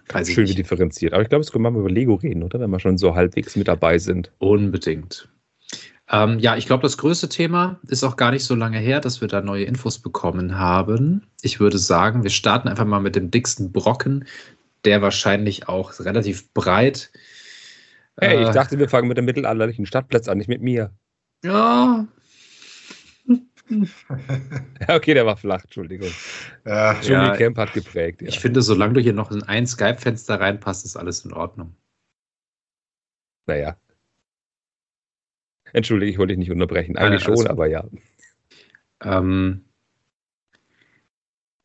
C: Weiß Schön wie differenziert. Aber ich glaube, es können wir mal über Lego reden, oder? Wenn wir schon so halbwegs mit dabei sind.
B: Unbedingt. Ähm, ja, ich glaube, das größte Thema ist auch gar nicht so lange her, dass wir da neue Infos bekommen haben. Ich würde sagen, wir starten einfach mal mit dem dicksten Brocken, der wahrscheinlich auch relativ breit.
C: Hey, äh, ich dachte, wir fangen mit dem mittelalterlichen Stadtplatz an, nicht mit mir.
B: Ja. (laughs)
C: okay, der war flach, Entschuldigung.
B: Ja, Julie ja, Camp hat geprägt. Ja. Ich finde, solange du hier noch in ein Skype-Fenster reinpasst, ist alles in Ordnung.
C: Naja. Entschuldige, ich wollte dich nicht unterbrechen. Eigentlich äh, schon, aber ja.
B: Ähm,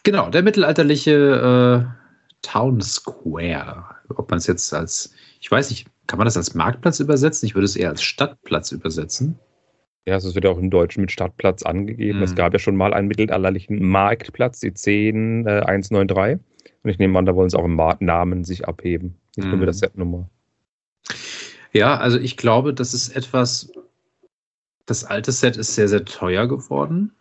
B: genau, der mittelalterliche äh, Town Square. Ob man es jetzt als, ich weiß nicht, kann man das als Marktplatz übersetzen? Ich würde es eher als Stadtplatz übersetzen.
C: Ja, es wird ja auch im Deutschen mit Stadtplatz angegeben. Mhm. Es gab ja schon mal einen mittelalterlichen Marktplatz, die 10193. Äh, Und ich nehme an, da wollen sie auch im Namen sich abheben. Nicht mhm. der Setnummer.
B: Ja, also ich glaube, das ist etwas, das alte Set ist sehr, sehr teuer geworden.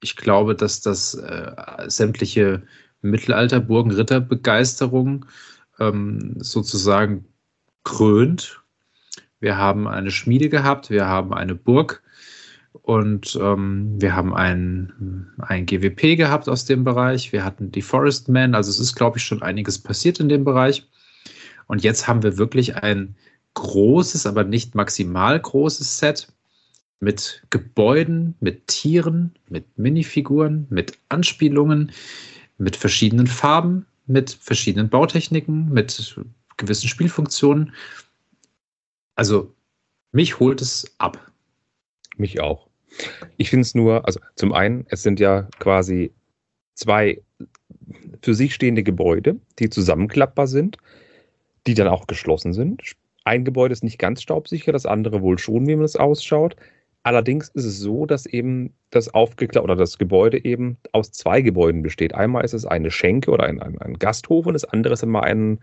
B: Ich glaube, dass das äh, sämtliche Mittelalter-Burgen-Ritter-Begeisterung ähm, sozusagen krönt. Wir haben eine Schmiede gehabt, wir haben eine Burg und ähm, wir haben ein, ein GWP gehabt aus dem Bereich. Wir hatten die Forest Men, also es ist, glaube ich, schon einiges passiert in dem Bereich. Und jetzt haben wir wirklich ein großes, aber nicht maximal großes Set mit Gebäuden, mit Tieren, mit Minifiguren, mit Anspielungen, mit verschiedenen Farben, mit verschiedenen Bautechniken, mit gewissen Spielfunktionen. Also mich holt es ab.
C: Mich auch. Ich finde es nur, also zum einen, es sind ja quasi zwei für sich stehende Gebäude, die zusammenklappbar sind, die dann auch geschlossen sind. Ein Gebäude ist nicht ganz staubsicher, das andere wohl schon, wie man es ausschaut. Allerdings ist es so, dass eben das aufgeklappt oder das Gebäude eben aus zwei Gebäuden besteht. Einmal ist es eine Schenke oder ein, ein, ein Gasthof und das andere ist immer ein,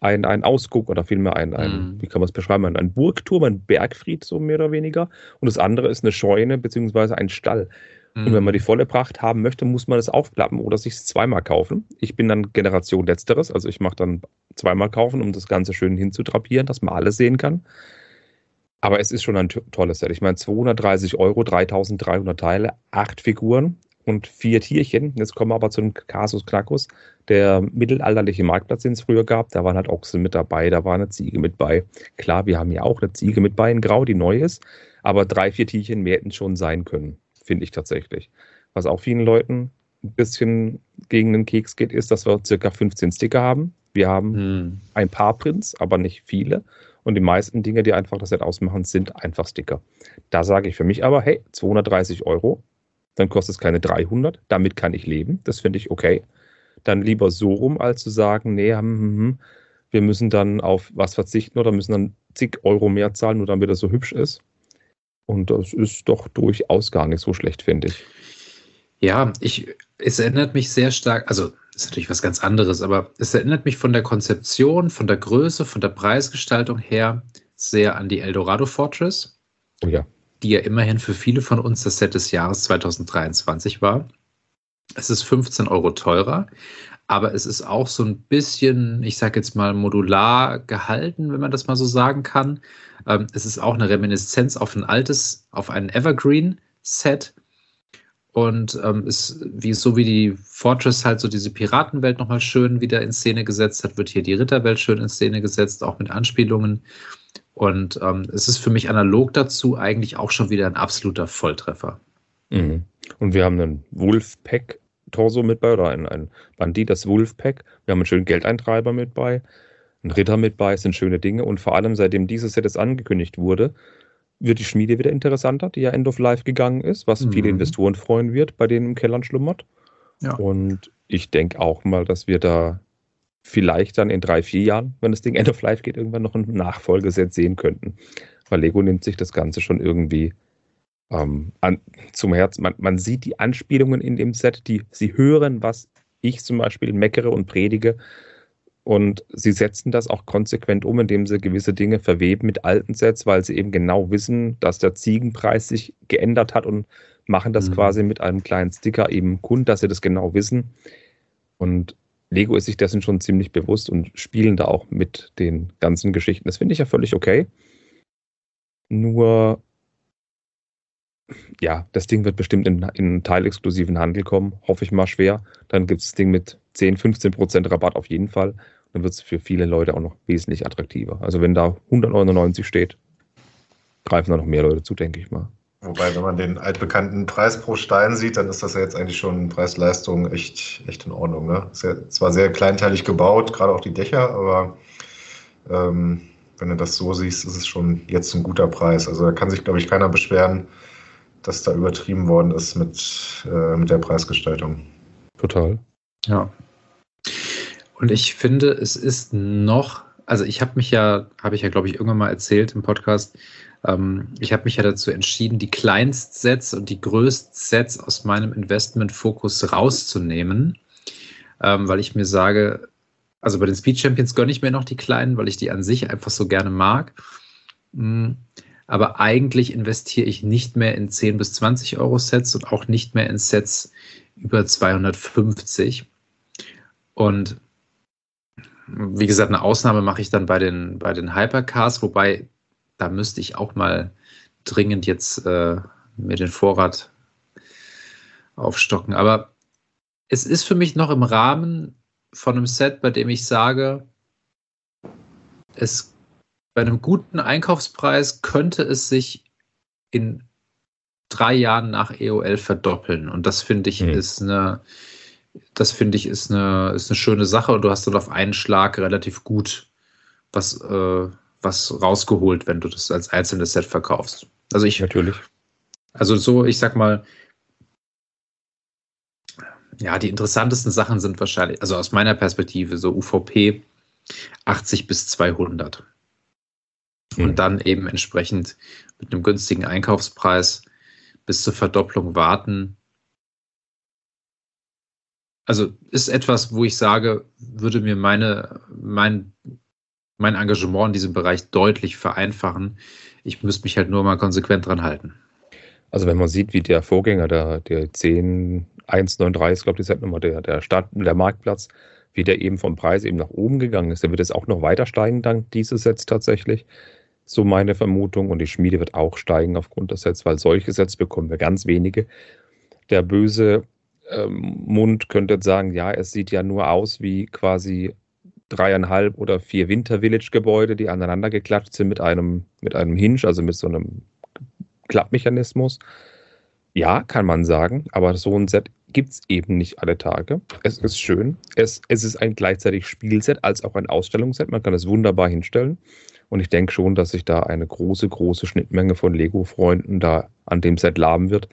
C: ein, ein Ausguck oder vielmehr ein, ein mhm. wie kann man es beschreiben, ein, ein Burgturm, ein Bergfried, so mehr oder weniger. Und das andere ist eine Scheune beziehungsweise ein Stall. Und wenn man die mhm. volle Pracht haben möchte, muss man es aufklappen oder sich es zweimal kaufen. Ich bin dann Generation Letzteres, also ich mache dann zweimal kaufen, um das Ganze schön hinzutrapieren, dass man alles sehen kann. Aber es ist schon ein tolles Set. Ich meine, 230 Euro, 3300 Teile, acht Figuren und vier Tierchen. Jetzt kommen wir aber zum Kasus Knackus. Der mittelalterliche Marktplatz, den es früher gab, da waren halt Ochsen mit dabei, da war eine Ziege mit bei. Klar, wir haben ja auch eine Ziege mit bei in Grau, die neu ist, aber drei, vier Tierchen mehr hätten schon sein können, finde ich tatsächlich. Was auch vielen Leuten ein bisschen gegen den Keks geht, ist, dass wir circa 15 Sticker haben. Wir haben hm. ein paar Prints, aber nicht viele. Und die meisten Dinge, die einfach das Set ausmachen, sind einfach Sticker. Da sage ich für mich aber, hey, 230 Euro, dann kostet es keine 300, damit kann ich leben, das finde ich okay. Dann lieber so rum, als zu sagen, nee, hm, hm, hm, wir müssen dann auf was verzichten oder müssen dann zig Euro mehr zahlen, nur damit das so hübsch ist. Und das ist doch durchaus gar nicht so schlecht, finde ich.
B: Ja, ich, es erinnert mich sehr stark, also ist natürlich was ganz anderes, aber es erinnert mich von der Konzeption, von der Größe, von der Preisgestaltung her sehr an die Eldorado Fortress.
C: Oh ja.
B: Die ja immerhin für viele von uns das Set des Jahres 2023 war. Es ist 15 Euro teurer, aber es ist auch so ein bisschen, ich sage jetzt mal, modular gehalten, wenn man das mal so sagen kann. Ähm, es ist auch eine Reminiszenz auf ein altes, auf ein Evergreen-Set. Und ähm, ist wie so wie die Fortress halt so diese Piratenwelt nochmal schön wieder in Szene gesetzt hat, wird hier die Ritterwelt schön in Szene gesetzt, auch mit Anspielungen. Und ähm, es ist für mich analog dazu eigentlich auch schon wieder ein absoluter Volltreffer.
C: Mhm. Und wir haben einen Wolfpack Torso mit bei oder ein, ein Bandit, das Wolfpack. Wir haben einen schönen Geldeintreiber mit bei, ein Ritter mit bei, es sind schöne Dinge. Und vor allem, seitdem dieses Set jetzt angekündigt wurde, wird die Schmiede wieder interessanter, die ja End of Life gegangen ist, was mhm. viele Investoren freuen wird, bei denen im Kellern schlummert. Ja. Und ich denke auch mal, dass wir da vielleicht dann in drei, vier Jahren, wenn das Ding End of Life geht, irgendwann noch ein Nachfolgeset sehen könnten. Weil Lego nimmt sich das Ganze schon irgendwie ähm, an, zum Herzen. Man, man sieht die Anspielungen in dem Set, die sie hören, was ich zum Beispiel meckere und predige. Und sie setzen das auch konsequent um, indem sie gewisse Dinge verweben mit alten Sets, weil sie eben genau wissen, dass der Ziegenpreis sich geändert hat und machen das mhm. quasi mit einem kleinen Sticker eben kund, dass sie das genau wissen. Und Lego ist sich dessen schon ziemlich bewusst und spielen da auch mit den ganzen Geschichten. Das finde ich ja völlig okay. Nur, ja, das Ding wird bestimmt in, in einen teilexklusiven Handel kommen, hoffe ich mal schwer. Dann gibt es das Ding mit 10, 15 Prozent Rabatt auf jeden Fall dann wird es für viele Leute auch noch wesentlich attraktiver. Also wenn da 199 steht, greifen da noch mehr Leute zu, denke ich mal.
D: Wobei, wenn man den altbekannten Preis pro Stein sieht, dann ist das ja jetzt eigentlich schon Preis-Leistung echt, echt in Ordnung. Ne? Ist ja zwar sehr kleinteilig gebaut, gerade auch die Dächer, aber ähm, wenn du das so siehst, ist es schon jetzt ein guter Preis. Also da kann sich, glaube ich, keiner beschweren, dass da übertrieben worden ist mit, äh, mit der Preisgestaltung.
C: Total.
B: Ja, und ich finde, es ist noch, also ich habe mich ja, habe ich ja, glaube ich, irgendwann mal erzählt im Podcast, ähm, ich habe mich ja dazu entschieden, die Kleinstsets und die Größtsets aus meinem Investmentfokus rauszunehmen, ähm, weil ich mir sage, also bei den Speed Champions gönne ich mir noch die kleinen, weil ich die an sich einfach so gerne mag. Mhm. Aber eigentlich investiere ich nicht mehr in 10 bis 20 Euro Sets und auch nicht mehr in Sets über 250. Und wie gesagt, eine Ausnahme mache ich dann bei den, bei den Hypercars, wobei da müsste ich auch mal dringend jetzt äh, mir den Vorrat aufstocken. Aber es ist für mich noch im Rahmen von einem Set, bei dem ich sage, es bei einem guten Einkaufspreis könnte es sich in drei Jahren nach EOL verdoppeln. Und das finde ich mhm. ist eine das finde ich ist eine, ist eine schöne Sache und du hast dann auf einen Schlag relativ gut was, äh, was rausgeholt, wenn du das als einzelnes Set verkaufst. Also ich.
C: Natürlich.
B: Also so, ich sag mal, ja, die interessantesten Sachen sind wahrscheinlich, also aus meiner Perspektive, so UVP 80 bis 200. Mhm. Und dann eben entsprechend mit einem günstigen Einkaufspreis bis zur Verdopplung warten also ist etwas, wo ich sage, würde mir meine, mein, mein Engagement in diesem Bereich deutlich vereinfachen. Ich müsste mich halt nur mal konsequent dran halten.
C: Also wenn man sieht, wie der Vorgänger, der, der 10193 ist, glaube ich, die Setnummer, der, der Start, der Marktplatz, wie der eben vom Preis eben nach oben gegangen ist, der wird jetzt auch noch weiter steigen dank dieses Sets tatsächlich. So meine Vermutung. Und die Schmiede wird auch steigen aufgrund des Sets, weil solche Sets bekommen wir ganz wenige. Der böse ähm, Mund könnte jetzt sagen, ja, es sieht ja nur aus wie quasi dreieinhalb oder vier Winter Village Gebäude, die aneinander geklatscht sind mit einem, mit einem Hinge, also mit so einem Klappmechanismus. Ja, kann man sagen, aber so ein Set gibt es eben nicht alle Tage. Es ist schön. Es, es ist ein gleichzeitig Spielset als auch ein Ausstellungsset. Man kann es wunderbar hinstellen. Und ich denke schon, dass sich da eine große, große Schnittmenge von Lego-Freunden da an dem Set laben wird.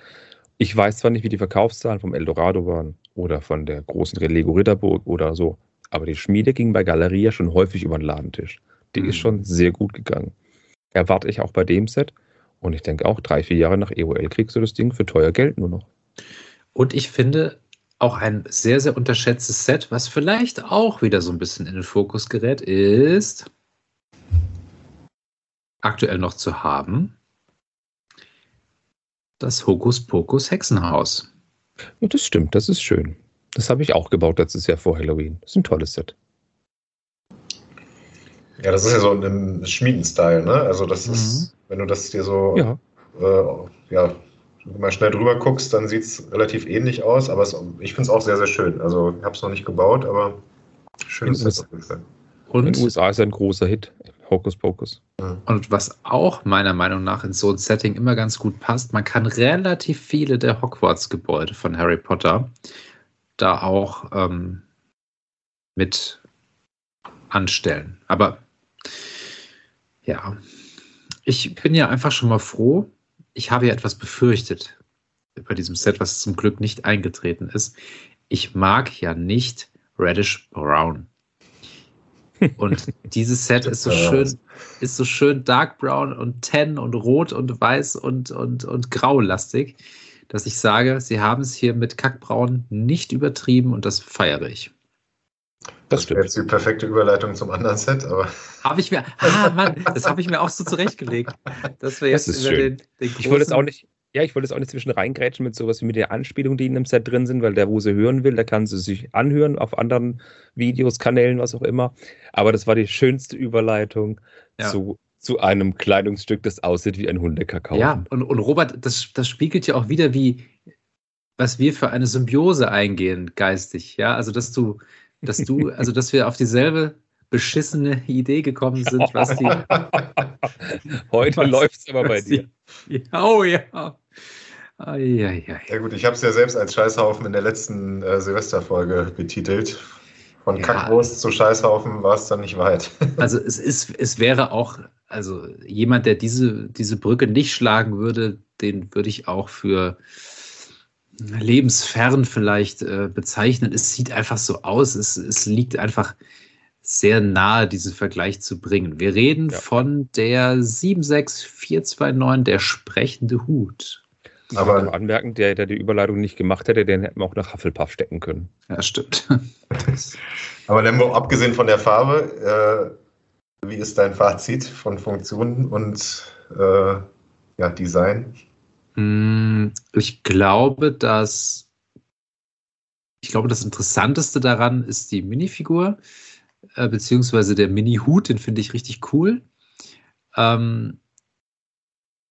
C: Ich weiß zwar nicht, wie die Verkaufszahlen vom Eldorado waren oder von der großen Lego Ritterburg oder so, aber die Schmiede ging bei Galeria schon häufig über den Ladentisch. Die mhm. ist schon sehr gut gegangen. Erwarte ich auch bei dem Set. Und ich denke auch, drei, vier Jahre nach EOL kriegst du das Ding für teuer Geld nur noch.
B: Und ich finde auch ein sehr, sehr unterschätztes Set, was vielleicht auch wieder so ein bisschen in den Fokus gerät, ist aktuell noch zu haben. Das Hokuspokus Hexenhaus.
C: Ja, das stimmt, das ist schön. Das habe ich auch gebaut letztes Jahr vor Halloween. Das ist ein tolles Set.
D: Ja, das ist ja so ein Schmieden-Style, ne? Also das mhm. ist, wenn du das dir so ja, äh, ja mal schnell drüber guckst, dann sieht es relativ ähnlich aus, aber es, ich finde es auch sehr, sehr schön. Also ich habe es noch nicht gebaut, aber schön ist es.
C: Und in den USA ist ein großer Hit, Hocus Pocus.
B: Und was auch meiner Meinung nach in so ein Setting immer ganz gut passt, man kann relativ viele der Hogwarts-Gebäude von Harry Potter da auch ähm, mit anstellen. Aber ja, ich bin ja einfach schon mal froh. Ich habe ja etwas befürchtet bei diesem Set, was zum Glück nicht eingetreten ist. Ich mag ja nicht Reddish Brown. Und dieses Set ist so schön, ist so schön dark brown und tan und rot und weiß und, und, und graulastig, dass ich sage, sie haben es hier mit Kackbraun nicht übertrieben und das feiere ich.
D: Das, das wäre jetzt die perfekte Überleitung zum anderen Set, aber.
B: Habe ich mir, ah Mann, das habe ich mir auch so zurechtgelegt.
C: Das wäre jetzt über den, den Ich wollte es auch nicht, ja, ich wollte es auch nicht zwischen reingrätschen mit sowas wie mit der Anspielung, die in einem Set drin sind, weil der, wo sie hören will, der kann sie sich anhören auf anderen Videos, Kanälen, was auch immer. Aber das war die schönste Überleitung ja. zu, zu einem Kleidungsstück, das aussieht wie ein Hundekakao.
B: Ja, und, und Robert, das, das spiegelt ja auch wieder, wie, was wir für eine Symbiose eingehen, geistig. Ja, also, dass du, dass du, (laughs) also, dass wir auf dieselbe beschissene Idee gekommen sind, was die. (laughs)
C: Heute (laughs) läuft es aber bei dir.
B: Die, oh ja.
D: Eieiei. Ja gut, ich habe es ja selbst als Scheißhaufen in der letzten äh, Silvesterfolge betitelt. Von ja. Kackwurst zu Scheißhaufen war es dann nicht weit. (laughs)
B: Also es ist, es wäre auch, also jemand, der diese, diese Brücke nicht schlagen würde, den würde ich auch für lebensfern vielleicht äh, bezeichnen. Es sieht einfach so aus, es, es liegt einfach sehr nahe, diesen Vergleich zu bringen. Wir reden ja. von der 76429, der sprechende Hut.
C: Aber anmerken, der, der die Überleitung nicht gemacht hätte, den hätten wir auch nach Hufflepuff stecken können.
B: Ja, stimmt. (laughs)
D: Aber Lembo, abgesehen von der Farbe, äh, wie ist dein Fazit von Funktionen und äh, ja, Design?
B: Hm, ich glaube, dass ich glaube, das Interessanteste daran ist die Minifigur, äh, beziehungsweise der Mini-Hut, den finde ich richtig cool. Ähm,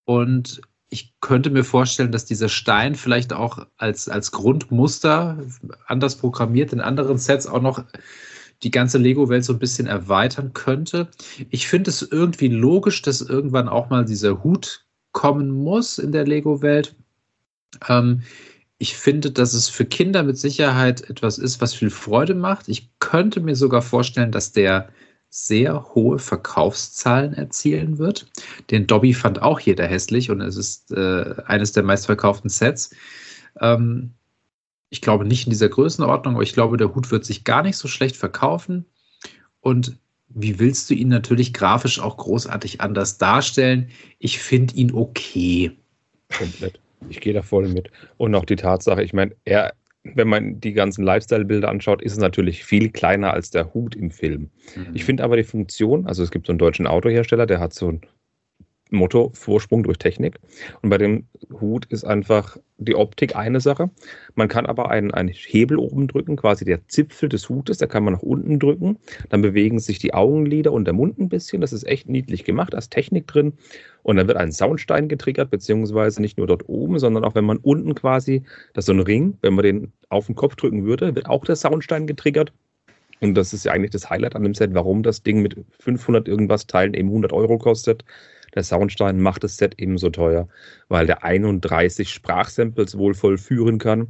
B: und ich könnte mir vorstellen, dass dieser Stein vielleicht auch als, als Grundmuster anders programmiert in anderen Sets auch noch die ganze Lego-Welt so ein bisschen erweitern könnte. Ich finde es irgendwie logisch, dass irgendwann auch mal dieser Hut kommen muss in der Lego-Welt. Ähm, ich finde, dass es für Kinder mit Sicherheit etwas ist, was viel Freude macht. Ich könnte mir sogar vorstellen, dass der sehr hohe Verkaufszahlen erzielen wird. Den Dobby fand auch jeder hässlich und es ist äh, eines der meistverkauften Sets. Ähm, ich glaube nicht in dieser Größenordnung, aber ich glaube, der Hut wird sich gar nicht so schlecht verkaufen. Und wie willst du ihn natürlich grafisch auch großartig anders darstellen? Ich finde ihn okay.
C: Komplett. Ich gehe da voll mit. Und auch die Tatsache, ich meine, er wenn man die ganzen Lifestyle-Bilder anschaut, ist es natürlich viel kleiner als der Hut im Film. Mhm. Ich finde aber die Funktion, also es gibt so einen deutschen Autohersteller, der hat so ein Motto Vorsprung durch Technik. Und bei dem Hut ist einfach die Optik eine Sache. Man kann aber einen, einen Hebel oben drücken, quasi der Zipfel des Hutes, da kann man nach unten drücken. Dann bewegen sich die Augenlider und der Mund ein bisschen. Das ist echt niedlich gemacht, da ist Technik drin. Und dann wird ein Soundstein getriggert, beziehungsweise nicht nur dort oben, sondern auch wenn man unten quasi, das ist so ein Ring, wenn man den auf den Kopf drücken würde, wird auch der Soundstein getriggert. Und das ist ja eigentlich das Highlight an dem Set, warum das Ding mit 500 irgendwas Teilen eben 100 Euro kostet. Der Soundstein macht das Set ebenso teuer, weil der 31 Sprachsamples wohl vollführen kann.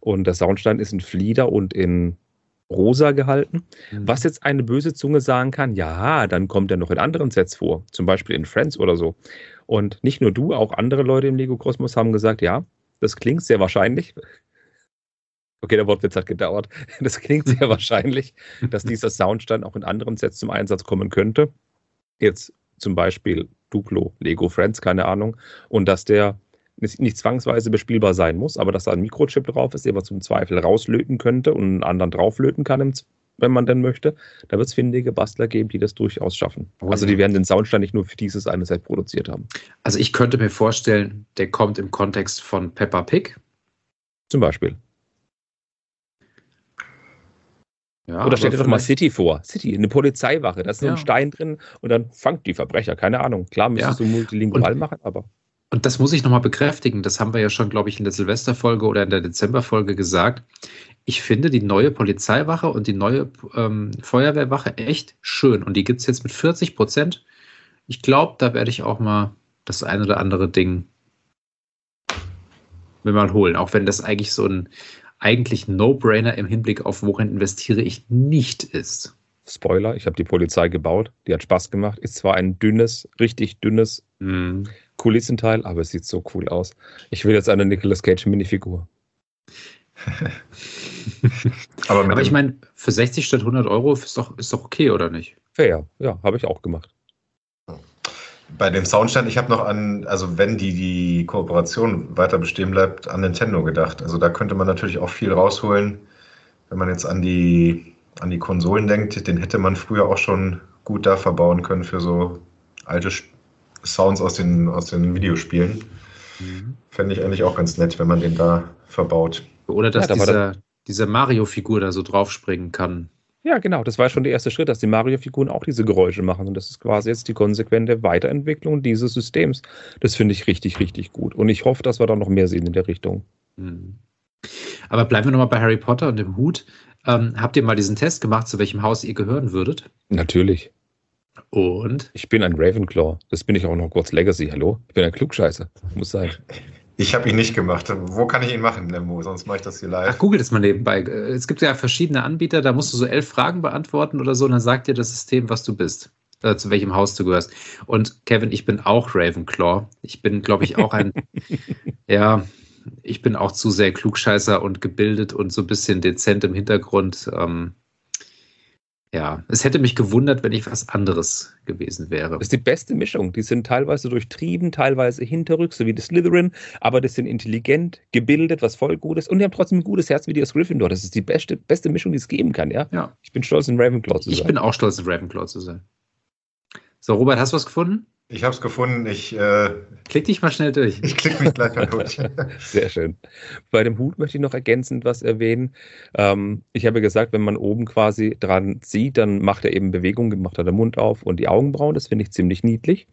C: Und der Soundstein ist in Flieder und in rosa gehalten.
B: Mhm.
C: Was jetzt eine böse Zunge sagen kann, ja, dann kommt er noch in anderen Sets vor, zum Beispiel in Friends oder so. Und nicht nur du, auch andere Leute im Lego-Kosmos haben gesagt, ja, das klingt sehr wahrscheinlich. Okay, der Wortwitz hat gedauert. (laughs) Das klingt sehr wahrscheinlich, dass dieser Soundstein auch in anderen Sets zum Einsatz kommen könnte. Jetzt zum Beispiel Duplo, Lego Friends, keine Ahnung. Und dass der nicht, zwangsweise bespielbar sein muss, aber dass da ein Mikrochip drauf ist, den man zum Zweifel rauslöten könnte und einen anderen drauflöten kann, wenn man denn möchte. Da wird es findige Bastler geben, die das durchaus schaffen.
B: Oh
C: also
B: ja.
C: die werden den Soundstein nicht nur für dieses eine Set produziert haben.
B: Also ich könnte mir vorstellen, der kommt im Kontext von Peppa Pig.
C: Zum Beispiel.
B: Ja,
C: Oder stell dir doch mal City vor. City, eine Polizeiwache, da ist so
B: Ja.
C: ein Stein drin und dann fangt die Verbrecher. Keine Ahnung. Klar müsstest
B: Ja.
C: du multilingual
B: Und-
C: machen, aber
B: Und das muss ich nochmal bekräftigen. Das haben wir ja schon, glaube ich, in der Silvesterfolge oder in der Dezemberfolge gesagt. Ich finde die neue Polizeiwache und die neue ähm, Feuerwehrwache echt schön. Und die gibt es jetzt mit 40 Prozent. Ich glaube, da werde ich auch mal das ein oder andere Ding mir mal holen. Auch wenn das eigentlich so ein eigentlich No-Brainer im Hinblick auf worin investiere ich nicht ist.
C: Spoiler, ich habe die Polizei gebaut. Die hat Spaß gemacht. Ist zwar ein dünnes, richtig dünnes
B: Hm.
C: Kulissenteil, aber es sieht so cool aus. Ich will jetzt eine Nicolas Cage Minifigur.
D: Aber,
B: Aber ich meine, für 60 statt 100 Euro ist doch, ist doch okay, oder nicht?
C: Fair, ja, habe ich auch gemacht.
D: Bei dem Soundstand, ich habe noch an, also wenn die, die Kooperation weiter bestehen bleibt, an Nintendo gedacht. Also da könnte man natürlich auch viel rausholen, wenn man jetzt an die, an die Konsolen denkt. Den hätte man früher auch schon gut da verbauen können für so alte Sounds aus den, aus den Videospielen. Fände ich eigentlich auch ganz nett, wenn man den da verbaut.
B: Oder dass
C: Ja,
B: dieser, diese Mario-Figur da so draufspringen kann.
C: Ja, genau, das war schon der erste Schritt, dass die Mario-Figuren auch diese Geräusche machen. Und das ist quasi jetzt die konsequente Weiterentwicklung dieses Systems. Das finde ich richtig, richtig gut. Und ich hoffe, dass wir da noch mehr sehen in der Richtung.
B: Hm. Aber bleiben wir nochmal bei Harry Potter und dem Hut. Ähm, habt ihr mal diesen Test gemacht, zu welchem Haus ihr gehören würdet?
C: Natürlich.
B: Und?
C: Ich bin ein Ravenclaw. Das bin ich auch noch kurz Legacy. Hallo? Ich bin ein Klugscheißer. Muss sein. (laughs)
D: Ich habe ihn nicht gemacht. Wo kann ich ihn machen, Lemmo? Sonst mache ich das hier
B: Ach,
D: live.
B: google das mal nebenbei. Äh, Es gibt ja verschiedene Anbieter, da musst du so elf Fragen beantworten oder so, und dann sagt dir das System, was du bist, äh, zu welchem Haus du gehörst. Und Kevin, ich bin auch Ravenclaw. Ich bin, glaube ich, auch ein, (laughs) ja, ich bin auch zu sehr Klugscheißer und gebildet und so ein bisschen dezent im Hintergrund. Ähm, ja, es hätte mich gewundert, wenn ich was anderes gewesen wäre.
C: Das ist die beste Mischung. Die sind teilweise durchtrieben, teilweise hinterrücks, so wie die Slytherin, aber die sind intelligent, gebildet, was voll gut ist. Und die haben trotzdem ein gutes Herz wie die aus Gryffindor. Das ist die beste, beste Mischung, die es geben kann, ja?
B: Ja.
C: Ich bin stolz, ein Ravenclaw zu sein.
B: Ich bin auch stolz, ein Ravenclaw zu sein. So, Robert, hast du was gefunden?
D: Ich habe es gefunden. Ich, äh,
B: Klick dich mal schnell durch.
D: ich klicke mich gleich mal (laughs) durch.
C: Sehr schön. Bei dem Hut möchte ich noch ergänzend was erwähnen. Ähm, ich habe gesagt, wenn man oben quasi dran zieht, dann macht er eben Bewegungen, macht er den Mund auf und die Augenbrauen. Das finde ich ziemlich niedlich.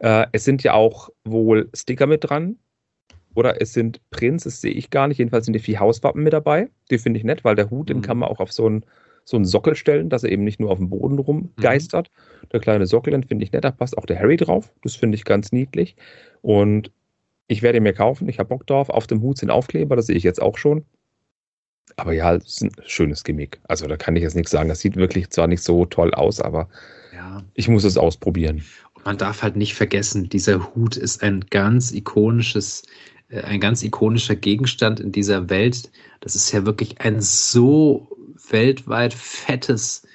C: Äh, es sind ja auch wohl Sticker mit dran. Oder es sind Prints, das sehe ich gar nicht. Jedenfalls sind die vier Hauswappen mit dabei. Die finde ich nett, weil der Hut, den
B: Mhm.
C: kann man auch auf so einen, so einen Sockel stellen, dass er eben nicht nur auf dem Boden rumgeistert. Der kleine Sockel, den finde ich nett. Da passt auch der Harry drauf. Das finde ich ganz niedlich. Und ich werde ihn mir kaufen. Ich habe Bock drauf. Auf dem Hut sind Aufkleber, das sehe ich jetzt auch schon. Aber ja, es ist ein schönes Gimmick. Also da kann ich jetzt nichts sagen. Das sieht wirklich zwar nicht so toll aus, aber
B: Ja.
C: ich muss es ausprobieren.
B: Und man darf halt nicht vergessen, dieser Hut ist ein ganz ikonisches, äh, ein ganz ikonischer Gegenstand in dieser Welt. Das ist ja wirklich ein so weltweit fettes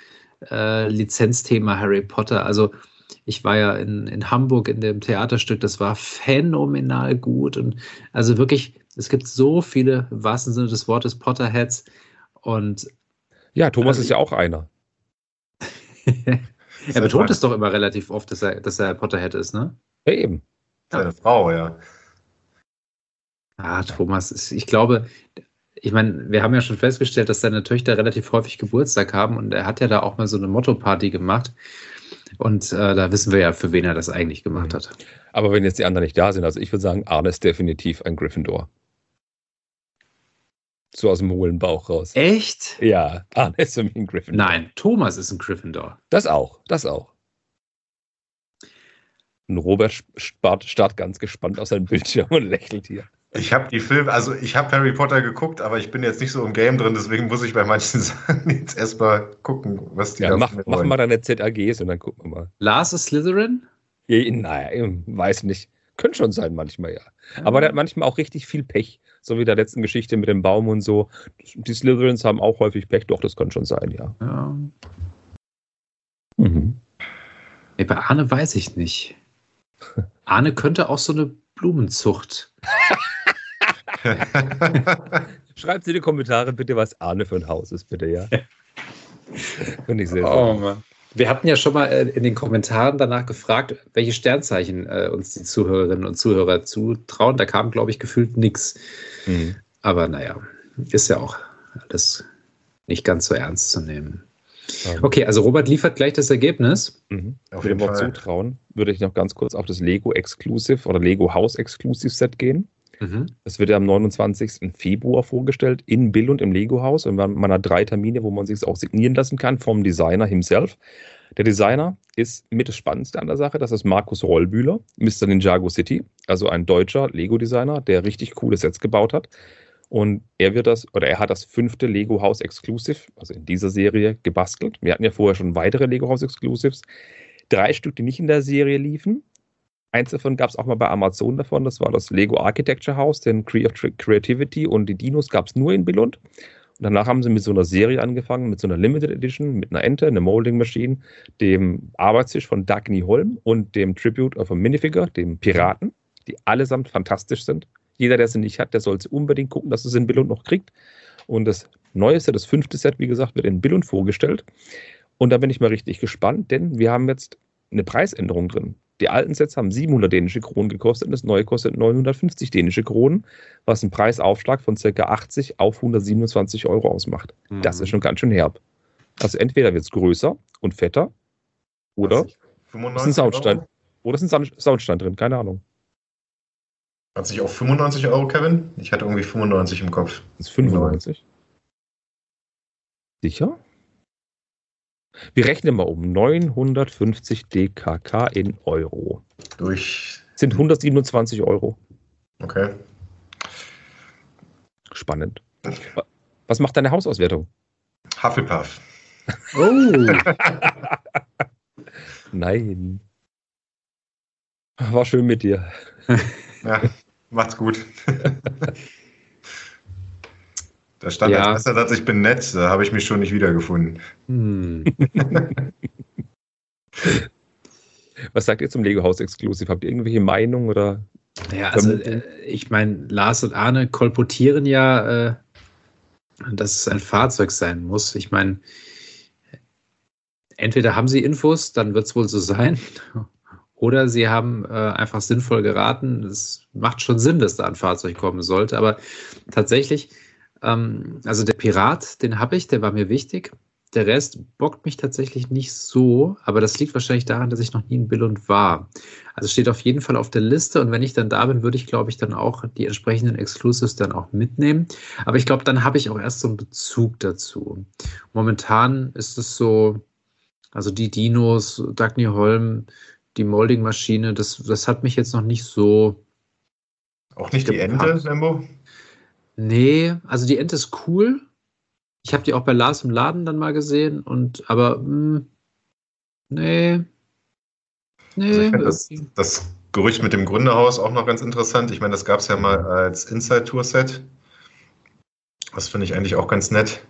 B: äh, Lizenzthema Harry Potter. Also ich war ja in, in Hamburg in dem Theaterstück, das war phänomenal gut. Und also wirklich, es gibt so viele, im wahrsten Sinne des Wortes, Potterheads. Und
C: Ja, Thomas
B: Also
C: ist ja auch einer. (laughs)
B: er betont es doch immer relativ oft, dass er, dass er Potterhead ist, ne?
C: Ja, eben.
D: Seine Frau, ja.
B: Ah, Thomas, ist- ich glaube, ich meine, wir haben ja schon festgestellt, dass seine Töchter relativ häufig Geburtstag haben und er hat ja da auch mal so eine Motto-Party gemacht. Und äh, da wissen wir ja, für wen er das eigentlich gemacht
C: Mhm.
B: hat.
C: Aber wenn jetzt die anderen nicht da sind, also ich würde sagen, Arne ist definitiv ein Gryffindor. So aus dem hohlen Bauch raus.
B: Echt?
C: Ja, Arne ist für mich ein Gryffindor.
B: Nein, Thomas ist ein Gryffindor.
C: Das auch, das auch. Und Robert starrt, starrt ganz gespannt auf seinen Bildschirm und lächelt hier.
D: Ich habe die Filme, also ich habe Harry Potter geguckt, aber ich bin jetzt nicht so im Game drin, deswegen muss ich bei manchen (laughs) Sachen jetzt erstmal gucken, was die
C: Ja,
D: da
C: mach, mach
D: wollen.
C: mal deine ZAGs und dann gucken wir mal.
B: Lars ist Slytherin?
C: Ja, naja, weiß nicht. Könnte schon sein manchmal, ja. Aber der hat manchmal auch richtig viel Pech. So wie der letzten Geschichte mit dem Baum und so. Die Slytherins haben auch häufig Pech. Doch, das kann schon sein, ja.
B: Ja.
C: Mhm.
B: Nee, bei Arne weiß ich nicht. (laughs) Arne könnte auch so eine Blumenzucht. (laughs) (laughs)
C: Schreibt in die Kommentare bitte, was Arne für ein Haus ist, bitte, ja. (laughs) Finde ich sehr
B: Oh, Mann. Wir hatten ja schon mal äh, in den Kommentaren danach gefragt, welche Sternzeichen äh, uns die Zuhörerinnen und Zuhörer zutrauen. Da kam, glaube ich, gefühlt nichts.
C: Mhm.
B: Aber naja, ist ja auch alles nicht ganz so ernst zu nehmen. Okay, also Robert liefert gleich das Ergebnis.
C: Mhm.
D: Auf
C: Würde
D: jeden Fall.
C: zutrauen, würde ich noch ganz kurz auf das Lego Exclusive oder Lego House Exclusive Set gehen. Das wird ja am 29. Februar vorgestellt in Bill und im Lego-Haus. Und man, man hat drei Termine, wo man sich auch signieren lassen kann vom Designer himself. Der Designer ist mit das Spannendste an der Sache. Das ist Markus Rollbühler, Mr. Ninjago City, also ein deutscher Lego-Designer, der richtig coole Sets gebaut hat. Und er wird das, oder er hat das fünfte Lego House Exclusive, also in dieser Serie, gebastelt. Wir hatten ja vorher schon weitere Lego House Exclusives. Drei Stück, die nicht in der Serie liefen. Eins davon gab es auch mal bei Amazon davon. Das war das Lego Architecture House, den Creative Creativity und die Dinos gab es nur in Billund. Und danach haben sie mit so einer Serie angefangen, mit so einer Limited Edition, mit einer Ente, einer Molding Machine, dem Arbeitstisch von Dagny Holm und dem Tribute of a Minifigure, dem Piraten, die allesamt fantastisch sind. Jeder, der sie nicht hat, der soll sie unbedingt gucken, dass es in Billund noch kriegt. Und das neueste, das fünfte Set, wie gesagt, wird in Billund vorgestellt. Und da bin ich mal richtig gespannt, denn wir haben jetzt eine Preisänderung drin. Die alten Sets haben 700 dänische Kronen gekostet und das neue kostet 950 dänische Kronen, was einen Preisaufschlag von ca. 80 auf 127 Euro ausmacht. Das ist schon ganz schön herb. Also entweder wird es größer und fetter oder ist ein
D: 95
C: Soundstand.
D: Euro?
C: Oder ist ein Sound- Soundstand drin, keine Ahnung.
D: Hat sich auf 95 Euro, Kevin? Ich hatte irgendwie 95 im Kopf.
C: Ist 95. Sicher? Wir rechnen mal um 950 DKK in Euro.
D: Durch.
C: Sind 127 Euro.
D: Okay.
C: Spannend. Wa- Was macht deine Hausauswertung?
D: Hufflepuff.
B: Oh, (laughs)
C: Nein. War schön mit dir.
D: Ja, macht's gut. (laughs) Da stand
B: Ja.
D: als erster Satz, ich bin nett, da habe ich mich schon nicht wiedergefunden.
B: hm. (laughs)
C: Was sagt ihr zum Lego House Exclusive? Habt ihr irgendwelche Meinung oder?
B: Ja, also äh, ich meine, Lars und Arne kolportieren ja, äh, dass es ein Fahrzeug sein muss. Ich meine, entweder haben sie Infos, dann wird es wohl so sein, (laughs) oder sie haben äh, einfach sinnvoll geraten. Es macht schon Sinn, dass da ein Fahrzeug kommen sollte, aber tatsächlich, ähm, also der Pirat, den habe ich, der war mir wichtig. Der Rest bockt mich tatsächlich nicht so, aber das liegt wahrscheinlich daran, dass ich noch nie in Billund war. Also steht auf jeden Fall auf der Liste und wenn ich dann da bin, würde ich, glaube ich, dann auch die entsprechenden Exclusives dann auch mitnehmen. Aber ich glaube, dann habe ich auch erst so einen Bezug dazu. Momentan ist es so, also die Dinos, Dagny Holm, die Molding-Maschine, das, das hat mich jetzt noch nicht so.
D: Auch nicht die
B: Gepackt.
D: Ente, Lembo?
B: Nee, also die Ente ist cool. Ich habe die auch bei Lars im Laden dann mal gesehen und aber mh, nee. Nee.
D: Also das, das Gerücht mit dem Gründerhaus auch noch ganz interessant. Ich meine, das gab es ja mal als Inside-Tour-Set. Das finde ich eigentlich auch ganz nett.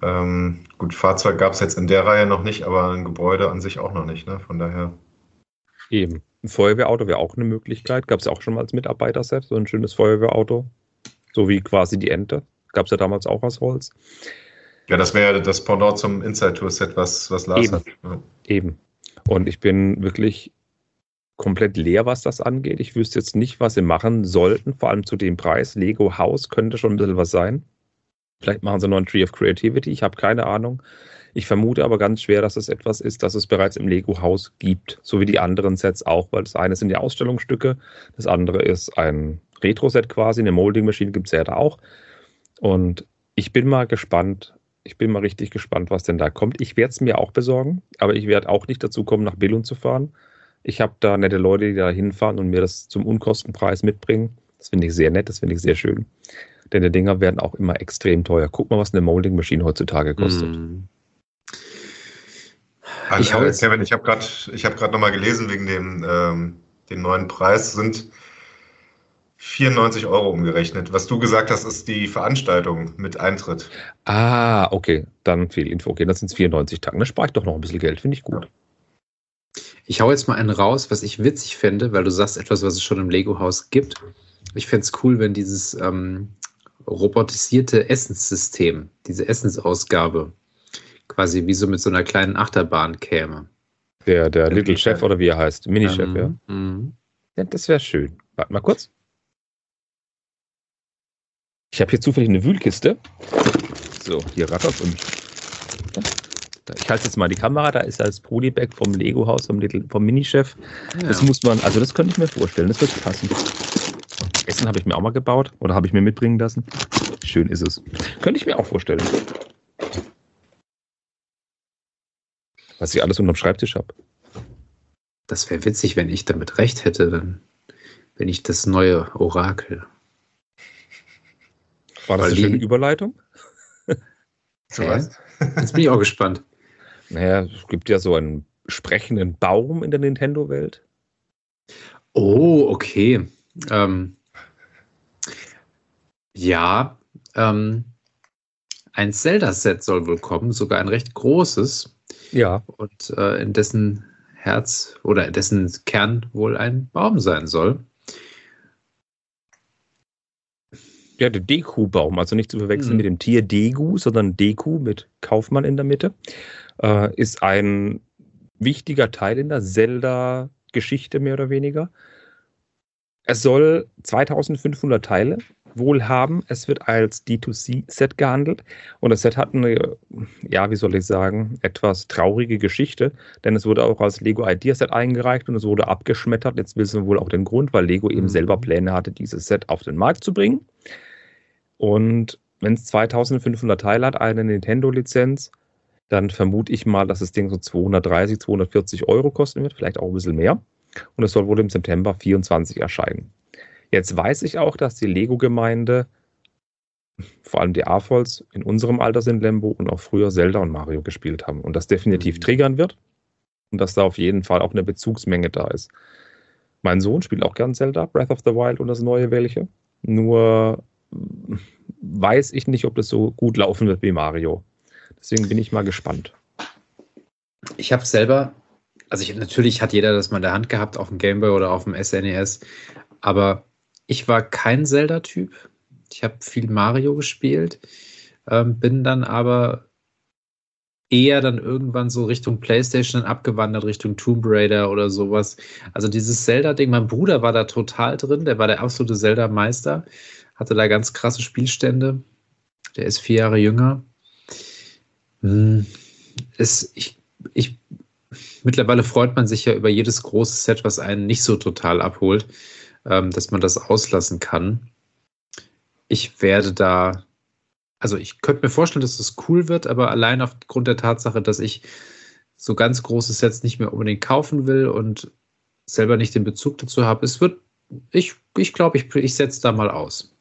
D: Ähm, gut, Fahrzeug gab es jetzt in der Reihe noch nicht, aber ein Gebäude an sich auch noch nicht. Ne? Von daher.
C: Eben. Ein Feuerwehrauto wäre auch eine Möglichkeit. Gab es ja auch schon mal als Mitarbeiterset, so ein schönes Feuerwehrauto. So wie quasi die Ente. Gab es ja damals auch aus Holz.
D: Ja, das wäre das Pendant zum Inside-Tour-Set, was, was Lars
C: Eben.
D: hat. Ja.
C: Eben. Und ich bin wirklich komplett leer, was das angeht. Ich wüsste jetzt nicht, was sie machen sollten, vor allem zu dem Preis. Lego House könnte schon ein bisschen was sein. Vielleicht machen sie noch einen Tree of Creativity, ich habe keine Ahnung. Ich vermute aber ganz schwer, dass es etwas ist, das es bereits im Lego Haus gibt, so wie die anderen Sets auch, weil das eine sind die Ausstellungsstücke, das andere ist ein Retro-Set quasi, eine Molding-Maschine gibt es ja da auch. Und ich bin mal gespannt, ich bin mal richtig gespannt, was denn da kommt. Ich werde es mir auch besorgen, aber ich werde auch nicht dazu kommen, nach Billund zu fahren. Ich habe da nette Leute, die da hinfahren und mir das zum Unkostenpreis mitbringen. Das finde ich sehr nett, das finde ich sehr schön. Denn die Dinger werden auch immer extrem teuer. Guck mal, was eine Molding-Maschine heutzutage kostet. Mm.
D: Ich äh, Kevin, ich habe gerade hab nochmal gelesen wegen dem ähm, den neuen Preis sind 94 Euro umgerechnet. Was du gesagt hast, ist die Veranstaltung mit Eintritt.
C: Ah, okay. Dann viel Info. Okay, das sind 94 Tage. Da spare ich doch noch ein bisschen Geld. Finde ich gut.
B: Ich hau jetzt mal einen raus, was ich witzig fände, weil du sagst etwas, was es schon im Lego-Haus gibt. Ich fände es cool, wenn dieses ähm, robotisierte Essenssystem, diese Essensausgabe, quasi wie so mit so einer kleinen Achterbahn käme.
C: Der, der Little Chef oder wie er heißt, Mini-Chef, ähm, ja. Ja. Das wäre schön. Warte mal kurz. Ich habe hier zufällig eine Wühlkiste. So, hier rattert und. Ich halte jetzt mal die Kamera, da ist das Polybag vom Lego-Haus, vom, vom Mini-Chef. Ja. Das muss man, also das könnte ich mir vorstellen, das wird passen. Essen habe ich mir auch mal gebaut oder habe ich mir mitbringen lassen. Schön ist es. Könnte ich mir auch vorstellen. Was ich alles unterm Schreibtisch habe.
B: Das wäre witzig, wenn ich damit recht hätte, dann bin ich das neue Orakel.
C: War das Weil eine schöne Überleitung? (laughs)
B: So was? Jetzt bin ich auch gespannt.
C: Naja, es gibt ja so einen sprechenden Baum in der Nintendo-Welt.
B: Oh, okay. Ähm, ja, ähm, ein Zelda-Set soll wohl kommen, sogar ein recht großes.
C: Ja.
B: Und äh, in dessen Herz oder in dessen Kern wohl ein Baum sein soll.
C: Ja, der Deku-Baum, also nicht zu verwechseln hm. mit dem Tier Degu, sondern Deku mit Kaufmann in der Mitte, äh, ist ein wichtiger Teil in der Zelda-Geschichte mehr oder weniger. Es soll 2500 Teile wohl haben. Es wird als D2C-Set gehandelt und das Set hat eine, ja, wie soll ich sagen, etwas traurige Geschichte, denn es wurde auch als Lego Idea-Set eingereicht und es wurde abgeschmettert. Jetzt wissen wir wohl auch den Grund, weil Lego eben mhm. selber Pläne hatte, dieses Set auf den Markt zu bringen. Und wenn es 2500 Teile hat, eine Nintendo-Lizenz, dann vermute ich mal, dass das Ding so 230, 240 Euro kosten wird, vielleicht auch ein bisschen mehr. Und es soll wohl im September 24 erscheinen. Jetzt weiß ich auch, dass die Lego-Gemeinde, vor allem die AFOLs, in unserem Alter sind Lembo und auch früher Zelda und Mario gespielt haben und das definitiv mhm. triggern wird und dass da auf jeden Fall auch eine Bezugsmenge da ist. Mein Sohn spielt auch gern Zelda, Breath of the Wild und das neue welche. Nur weiß ich nicht, ob das so gut laufen wird wie Mario. Deswegen bin ich mal gespannt.
B: Ich habe selber, also ich, natürlich hat jeder das mal in der Hand gehabt auf dem Game Boy oder auf dem SNES, e aber ich war kein Zelda-Typ. Ich habe viel Mario gespielt, ähm, bin dann aber eher dann irgendwann so Richtung PlayStation abgewandert, Richtung Tomb Raider oder sowas. Also dieses Zelda-Ding, mein Bruder war da total drin, der war der absolute Zelda-Meister, hatte da ganz krasse Spielstände. Der ist vier Jahre jünger. Hm, es, ich, ich, mittlerweile freut man sich ja über jedes große Set, was einen nicht so total abholt ähm, dass man das auslassen kann. Ich werde da, also ich könnte mir vorstellen, dass das cool wird, aber allein aufgrund der Tatsache, dass ich so ganz große Sets nicht mehr unbedingt kaufen will und selber nicht den Bezug dazu habe, es wird, ich, ich glaube, ich, ich setze da mal aus.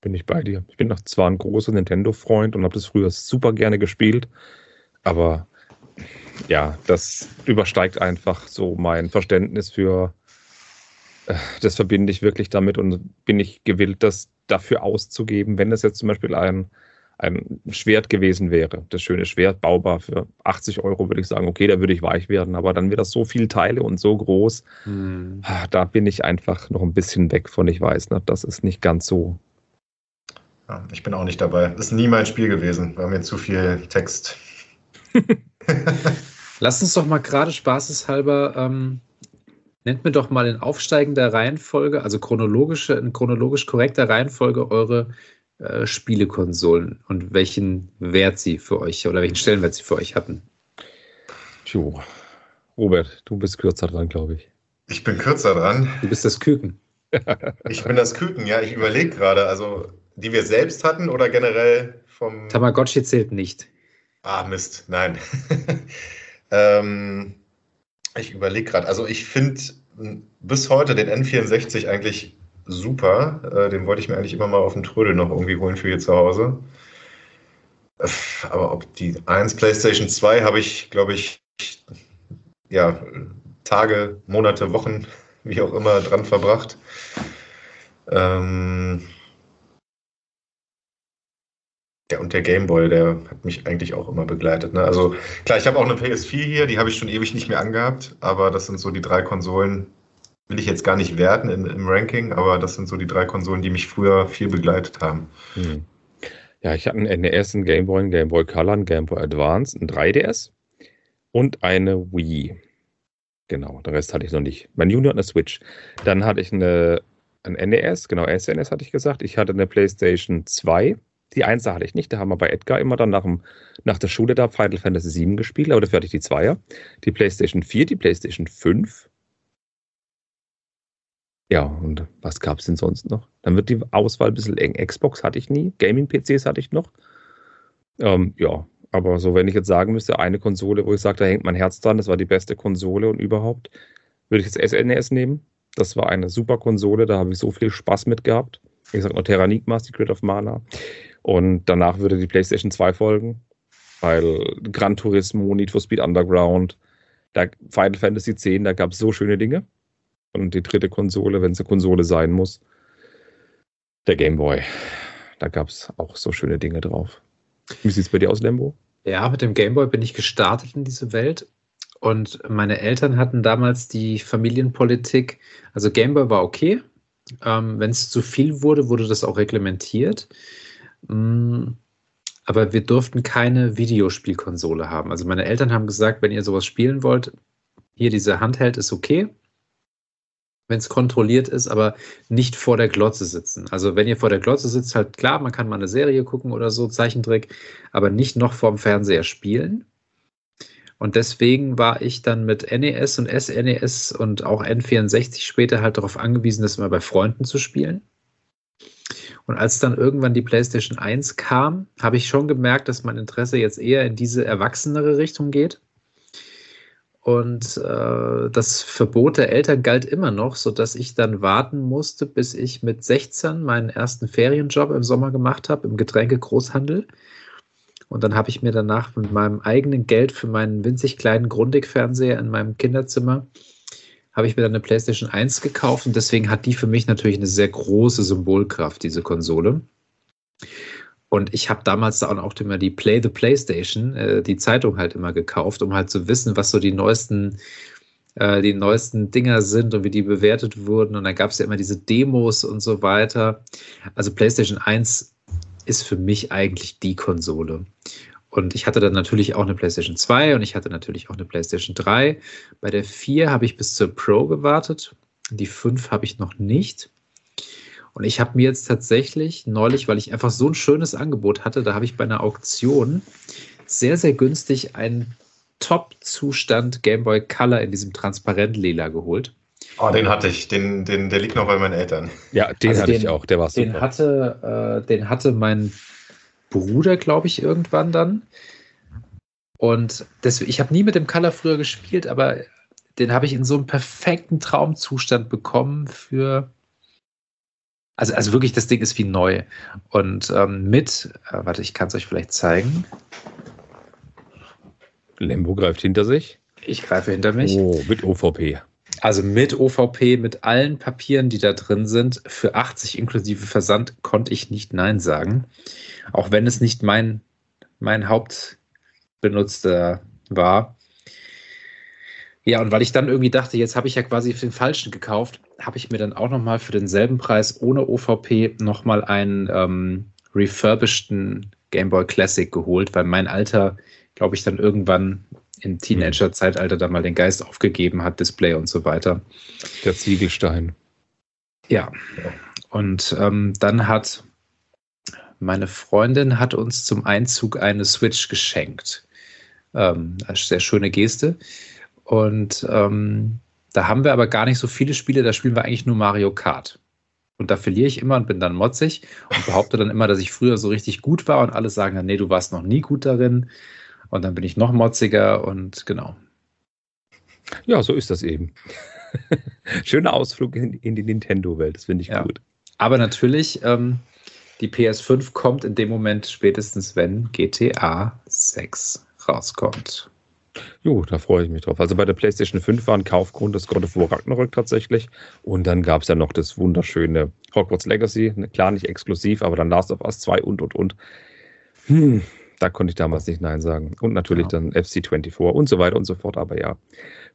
C: Bin ich bei dir. Ich bin noch zwar ein großer Nintendo-Freund und habe das früher super gerne gespielt, aber ja, das übersteigt einfach so mein Verständnis für das verbinde ich wirklich damit und bin ich gewillt, das dafür auszugeben, wenn das jetzt zum Beispiel ein, ein Schwert gewesen wäre, das schöne Schwert, baubar für 80 Euro, würde ich sagen, okay, da würde ich weich werden, aber dann wird das so viele Teile und so groß, hm. da bin ich einfach noch ein bisschen weg von, ich weiß, ne? das ist nicht ganz so.
D: Ja, ich bin auch nicht dabei. Das ist nie mein Spiel gewesen, war mir zu viel Text. (laughs)
B: Lass uns doch mal gerade spaßeshalber ähm, Nennt mir doch mal in aufsteigender Reihenfolge, also chronologische, in chronologisch korrekter Reihenfolge eure äh, Spielekonsolen und welchen Wert sie für euch oder welchen Stellenwert sie für euch hatten.
C: Tjo. Robert, du bist kürzer dran, glaube ich.
D: Ich bin kürzer dran.
B: Du bist das Küken. (laughs)
D: ich bin das Küken, ja. Ich überlege gerade, also die wir selbst hatten oder generell vom.
B: Tamagotchi zählt nicht.
D: Ah, Mist, nein. (laughs) ähm, ich überlege gerade, also ich finde bis heute den N64 eigentlich super. Äh, den wollte ich mir eigentlich immer mal auf dem Trödel noch irgendwie holen für hier zu Hause. Äh, aber ob die 1 PlayStation 2 habe ich, glaube ich, ja, Tage, Monate, Wochen, (laughs) wie auch immer, dran verbracht. Ähm, ja, und der Gameboy, der hat mich eigentlich auch immer begleitet. Ne? Also klar, ich habe auch eine PS4 hier, die habe ich schon ewig nicht mehr angehabt, aber das sind so die drei Konsolen, will ich jetzt gar nicht werten in, im Ranking, aber das sind so die drei Konsolen, die mich früher viel begleitet haben. Hm.
C: Ja, ich hatte einen NES, einen Gameboy, einen Gameboy Color, einen Gameboy Advance, einen 3DS und eine Wii. Genau, den Rest hatte ich noch nicht. Mein Junior hat eine Switch. Dann hatte ich eine, ein NES, genau, SNES hatte ich gesagt. Ich hatte eine PlayStation 2 die Einser hatte ich nicht. Da haben wir bei Edgar immer dann nach, dem, nach der Schule da Final Fantasy VII gespielt, aber dafür hatte ich die Zweier. Die PlayStation 4, die PlayStation 5. Ja, und was gab es denn sonst noch? Dann wird die Auswahl ein bisschen eng. Xbox hatte ich nie, Gaming-PCs hatte ich noch. Ähm, ja, aber so, wenn ich jetzt sagen müsste, eine Konsole, wo ich sage, da hängt mein Herz dran, das war die beste Konsole und überhaupt, würde ich jetzt SNES e nehmen. Das war eine super Konsole, da habe ich so viel Spaß mit gehabt. Ich sage noch Terranigma, Secret of Mana. Und danach würde die PlayStation 2 folgen, weil Gran Turismo, Need for Speed Underground, da Final Fantasy X, da gab es so schöne Dinge. Und die dritte Konsole, wenn es eine Konsole sein muss, der Game Boy. Da gab es auch so schöne Dinge drauf. Wie sieht es bei dir aus, Lembo?
B: Ja, mit dem Game Boy bin ich gestartet in diese Welt. Und meine Eltern hatten damals die Familienpolitik, also Game Boy war okay. Ähm, Wenn es zu viel wurde, wurde das auch reglementiert. Mm, aber wir durften keine Videospielkonsole haben. Also meine Eltern haben gesagt, wenn ihr sowas spielen wollt, hier diese Handheld ist okay, wenn es kontrolliert ist, aber nicht vor der Glotze sitzen. Also wenn ihr vor der Glotze sitzt, halt klar, man kann mal eine Serie gucken oder so, Zeichentrick, aber nicht noch vorm Fernseher spielen. Und deswegen war ich dann mit NES und SNES und auch N64 später halt darauf angewiesen, das immer bei Freunden zu spielen. Und als dann irgendwann die PlayStation 1 kam, habe ich schon gemerkt, dass mein Interesse jetzt eher in diese erwachsenere Richtung geht. Und äh, das Verbot der Eltern galt immer noch, sodass ich dann warten musste, bis ich mit 16 meinen ersten Ferienjob im Sommer gemacht habe, im Getränkegroßhandel. Und dann habe ich mir danach mit meinem eigenen Geld für meinen winzig kleinen Grundig-Fernseher in meinem Kinderzimmer habe ich mir dann eine PlayStation 1 gekauft und deswegen hat die für mich natürlich eine sehr große Symbolkraft, diese Konsole. Und ich habe damals dann auch immer die Play the PlayStation, äh, die Zeitung halt immer gekauft, um halt zu wissen, was so die neuesten, äh, die neuesten Dinger sind und wie die bewertet wurden. Und dann gab es ja immer diese Demos und so weiter. Also PlayStation 1 ist für mich eigentlich die Konsole. Und ich hatte dann natürlich auch eine PlayStation 2 und ich hatte natürlich auch eine PlayStation 3. Bei der 4 habe ich bis zur Pro gewartet. Die 5 habe ich noch nicht. Und ich habe mir jetzt tatsächlich neulich, weil ich einfach so ein schönes Angebot hatte, da habe ich bei einer Auktion sehr, sehr günstig einen Top-Zustand Game Boy Color in diesem transparent-lila geholt.
D: Oh, den hatte ich. Den, den, der liegt noch bei meinen Eltern.
C: Ja, den also hatte den, ich auch. Der war
B: super. Den hatte, äh, den hatte mein Bruder, glaube ich, irgendwann dann. Und das, ich habe nie mit dem Color früher gespielt, aber den habe ich in so einem perfekten Traumzustand bekommen für. Also, also wirklich, das Ding ist wie neu. Und ähm, mit, äh, warte, ich kann es euch vielleicht zeigen.
C: Lembo greift hinter sich.
B: Ich greife hinter mich.
C: Oh, mit OVP.
B: Also mit OVP, mit allen Papieren, die da drin sind, für 80 inklusive Versand konnte ich nicht Nein sagen. Auch wenn es nicht mein, mein Hauptbenutzter war. Ja, und weil ich dann irgendwie dachte, jetzt habe ich ja quasi für den Falschen gekauft, habe ich mir dann auch nochmal für denselben Preis ohne OVP nochmal einen ähm, refurbisheden Game Boy Classic geholt, weil mein Alter, glaube ich, dann irgendwann im Teenager-Zeitalter da mal den Geist aufgegeben hat, Display und so weiter.
C: Der Ziegelstein.
B: Ja. Und ähm, dann hat meine Freundin hat uns zum Einzug eine Switch geschenkt. Ähm, sehr schöne Geste. Und ähm, da haben wir aber gar nicht so viele Spiele, da spielen wir eigentlich nur Mario Kart. Und da verliere ich immer und bin dann motzig und behaupte dann immer, dass ich früher so richtig gut war und alle sagen dann, nee, du warst noch nie gut darin. Und dann bin ich noch motziger und genau.
C: Ja, so ist das eben. (laughs) Schöner Ausflug in, in die Nintendo-Welt, das finde ich
B: Ja.
C: gut.
B: Aber natürlich, ähm, die PS5 kommt in dem Moment spätestens, wenn GTA 6 rauskommt.
C: Jo, da freue ich mich drauf. Also bei der PlayStation 5 war ein Kaufgrund das God of War Ragnarök tatsächlich. Und dann gab es ja noch das wunderschöne Hogwarts Legacy. Ne, Klar, nicht exklusiv, aber dann Last of Us 2 und und und. Hm, da konnte ich damals nicht Nein sagen. Und natürlich
B: Ja.
C: dann FC24 und so weiter und so fort. Aber ja,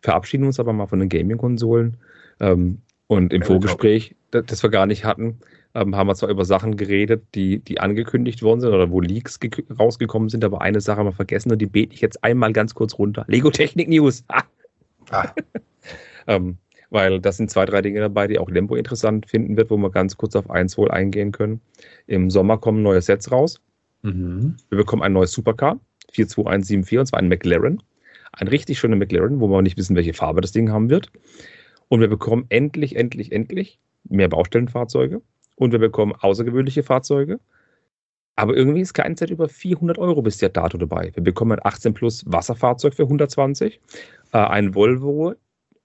C: verabschieden uns aber mal von den Gaming-Konsolen. Ähm, und im
D: Ja,
C: Vorgespräch, das, das wir gar nicht hatten, ähm, haben wir zwar über Sachen geredet, die, die angekündigt worden sind oder wo Leaks ge- rausgekommen sind, aber eine Sache haben wir vergessen und die bete ich jetzt einmal ganz kurz runter. Lego Technik News. (laughs) Ah!
D: Ah, (laughs)
C: Ähm, weil das sind zwei, drei Dinge dabei, die auch Lembo interessant finden wird, wo wir ganz kurz auf eins wohl eingehen können. Im Sommer kommen neue Sets raus.
B: Mhm.
C: Wir bekommen ein neues Supercar, 42174, und zwar ein McLaren. Ein richtig schöner McLaren, wo wir nicht wissen, welche Farbe das Ding haben wird. Und wir bekommen endlich, endlich, endlich mehr Baustellenfahrzeuge. Und wir bekommen außergewöhnliche Fahrzeuge. Aber irgendwie ist kein Set über 400 Euro bis dato dabei. Wir bekommen ein 18 Plus Wasserfahrzeug für 120, äh, ein Volvo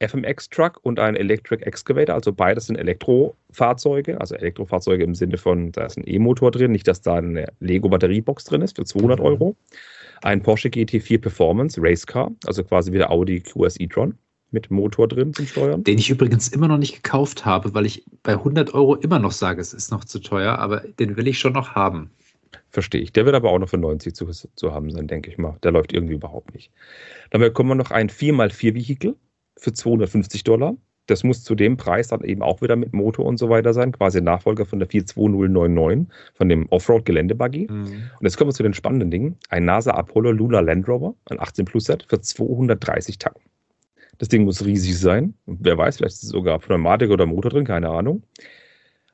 C: FMX Truck und ein Electric Excavator. Also beides sind Elektrofahrzeuge, also Elektrofahrzeuge im Sinne von, da ist ein E-Motor drin, nicht, dass da eine Lego-Batteriebox drin ist für 200
B: Mhm.
C: Euro. Ein Porsche GT4 Performance Race Car, also quasi wie der Audi QS e-tron mit Motor drin zum Steuern.
B: Den ich übrigens immer noch nicht gekauft habe, weil ich bei 100 Euro immer noch sage, es ist noch zu teuer, aber den will ich schon noch haben.
C: Verstehe ich. Der wird aber auch noch für 90 zu, zu haben sein, denke ich mal. Der läuft irgendwie überhaupt nicht. Dann bekommen wir noch ein 4x4-Vehikel für 250 Dollar. Das muss zu dem Preis dann eben auch wieder mit Motor und so weiter sein, quasi Nachfolger von der 42099, von dem Offroad-Geländebuggy. Und jetzt kommen wir zu den spannenden Dingen. Ein NASA Apollo Lunar Land Rover, ein 18 Plus Set für 230 Tacken. Das Ding muss riesig sein. Und wer weiß, vielleicht ist es sogar Pneumatik oder Motor drin, keine Ahnung.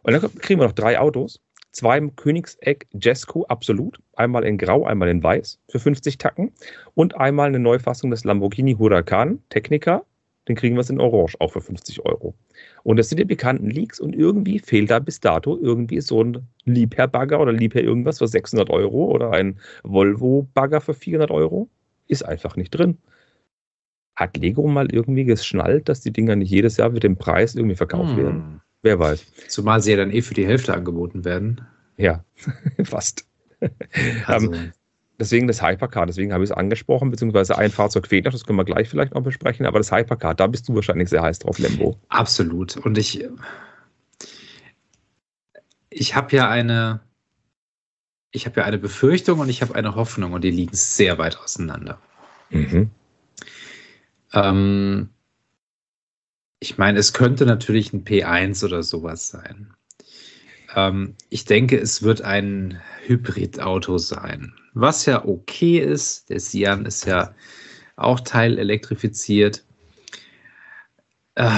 C: Und dann kriegen wir noch drei Autos. Zwei im Königseck Jesco Absolut, einmal in Grau, einmal in Weiß für 50 Tacken und einmal eine Neufassung des Lamborghini Huracan Technica, den kriegen wir in Orange auch für 50 Euro. Und das sind die bekannten Leaks und irgendwie fehlt da bis dato irgendwie so ein Liebherr-Bagger oder Liebherr irgendwas für 600 Euro oder ein Volvo-Bagger für 400 Euro. Ist einfach nicht drin. Hat Lego mal irgendwie geschnallt, dass die Dinger nicht jedes Jahr mit dem Preis irgendwie verkauft werden?
B: Hm.
C: Wer weiß.
B: Zumal sie ja dann eh für die Hälfte angeboten werden.
C: Ja, (laughs) fast.
B: Also,
C: Deswegen das Hypercar, deswegen habe ich es angesprochen, beziehungsweise ein Fahrzeug fehlt noch, das können wir gleich vielleicht noch besprechen, aber das Hypercar, da bist du wahrscheinlich sehr heiß drauf, Lembo.
B: absolut. Und ich, ich habe ja eine, ich habe ja eine Befürchtung und ich habe eine Hoffnung und die liegen sehr weit auseinander.
C: Mhm.
B: Ähm, ich meine, es könnte natürlich ein P1 oder sowas sein. Ähm, ich denke, es wird ein Hybridauto sein, was ja okay ist. Der Sian ist ja auch teilelektrifiziert. Äh,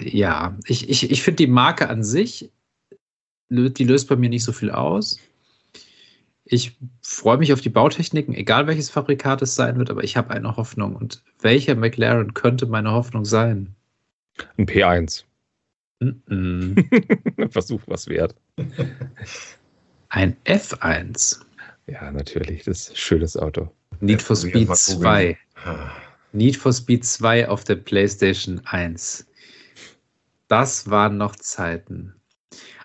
B: ja, ich, ich, ich finde die Marke an sich, die löst bei mir nicht so viel aus. Ich freue mich auf die Bautechniken, egal welches Fabrikat es sein wird, aber ich habe eine Hoffnung. Und welcher McLaren könnte meine Hoffnung sein?
C: Ein P1.
B: Mm-mm. (laughs)
C: Versuch was wert.
B: Ein F1.
C: Ja, natürlich, das ist ein schönes Auto.
B: Need for Speed
D: erst mal
B: 2.
D: Ah,
B: Need for Speed 2 auf der PlayStation 1. Das waren noch Zeiten.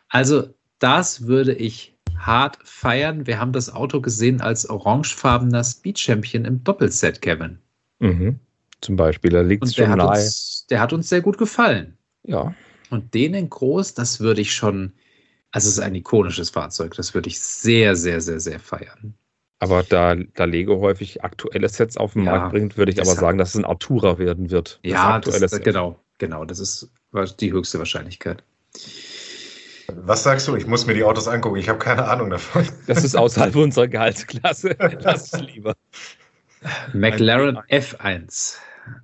B: Also, das würde ich hart feiern. Wir haben das Auto gesehen als orangefarbener Speed Champion im Doppelset, Kevin.
C: Mhm. Zum Beispiel, da liegt es schon
B: hat,
C: nahe.
B: uns, der hat uns sehr gut gefallen.
C: Ja,
B: Und den in groß, das würde ich schon, also es ist ein ikonisches Fahrzeug, das würde ich sehr, sehr, sehr, sehr feiern.
C: aber da, da Lego häufig aktuelle Sets auf den
B: Ja,
C: Markt bringt, würde ich aber sagen, dass es ein Artura werden wird.
B: Ja, das,
C: aktuelle
B: das,
C: Set.
B: genau, genau, das ist die höchste Wahrscheinlichkeit.
D: Was sagst du? Ich muss mir die Autos angucken. Ich habe keine Ahnung davon. (laughs)
C: Das ist außerhalb unserer Gehaltsklasse. (laughs) Lass es lieber.
B: McLaren F1.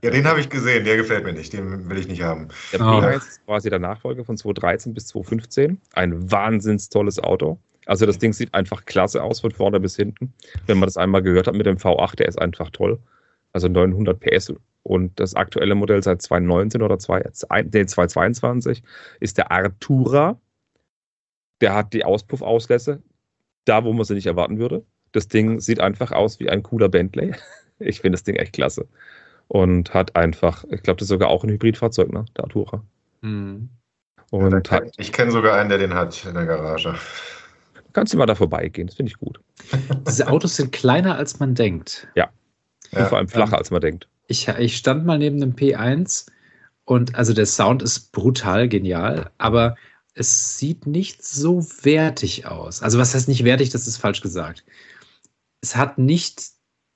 D: Ja, den habe ich gesehen. Der gefällt mir nicht. Den will ich nicht haben.
C: Der
B: Oh.
C: P1 ist quasi der Nachfolger von 2013 bis 2015. Ein wahnsinns tolles Auto. Also das Ding sieht einfach klasse aus von vorne bis hinten. Wenn man das einmal gehört hat mit dem V8, der ist einfach toll. Also 900 PS und das aktuelle Modell seit 2019 oder 2, nee, 2022 ist der Artura. Der hat die Auspuffauslässe da, wo man sie nicht erwarten würde. Das Ding sieht einfach aus wie ein cooler Bentley. (laughs) Ich finde das Ding echt klasse. Und hat einfach, ich glaube, das ist sogar auch ein Hybridfahrzeug, ne? Der Artura.
B: Mhm.
C: Und
D: Ja,
C: hat,
D: ich kenne sogar einen, der den hat in der Garage.
C: kannst du mal da vorbeigehen, das finde ich gut. (laughs)
B: Diese Autos sind kleiner, als man denkt.
C: Und
D: Ja,
C: vor allem flacher,
B: ähm,
C: als man denkt.
B: Ich, ich stand mal neben einem P1 und also der Sound ist brutal genial, aber es sieht nicht so wertig aus. Also was heißt nicht wertig, das ist falsch gesagt. Es hat nicht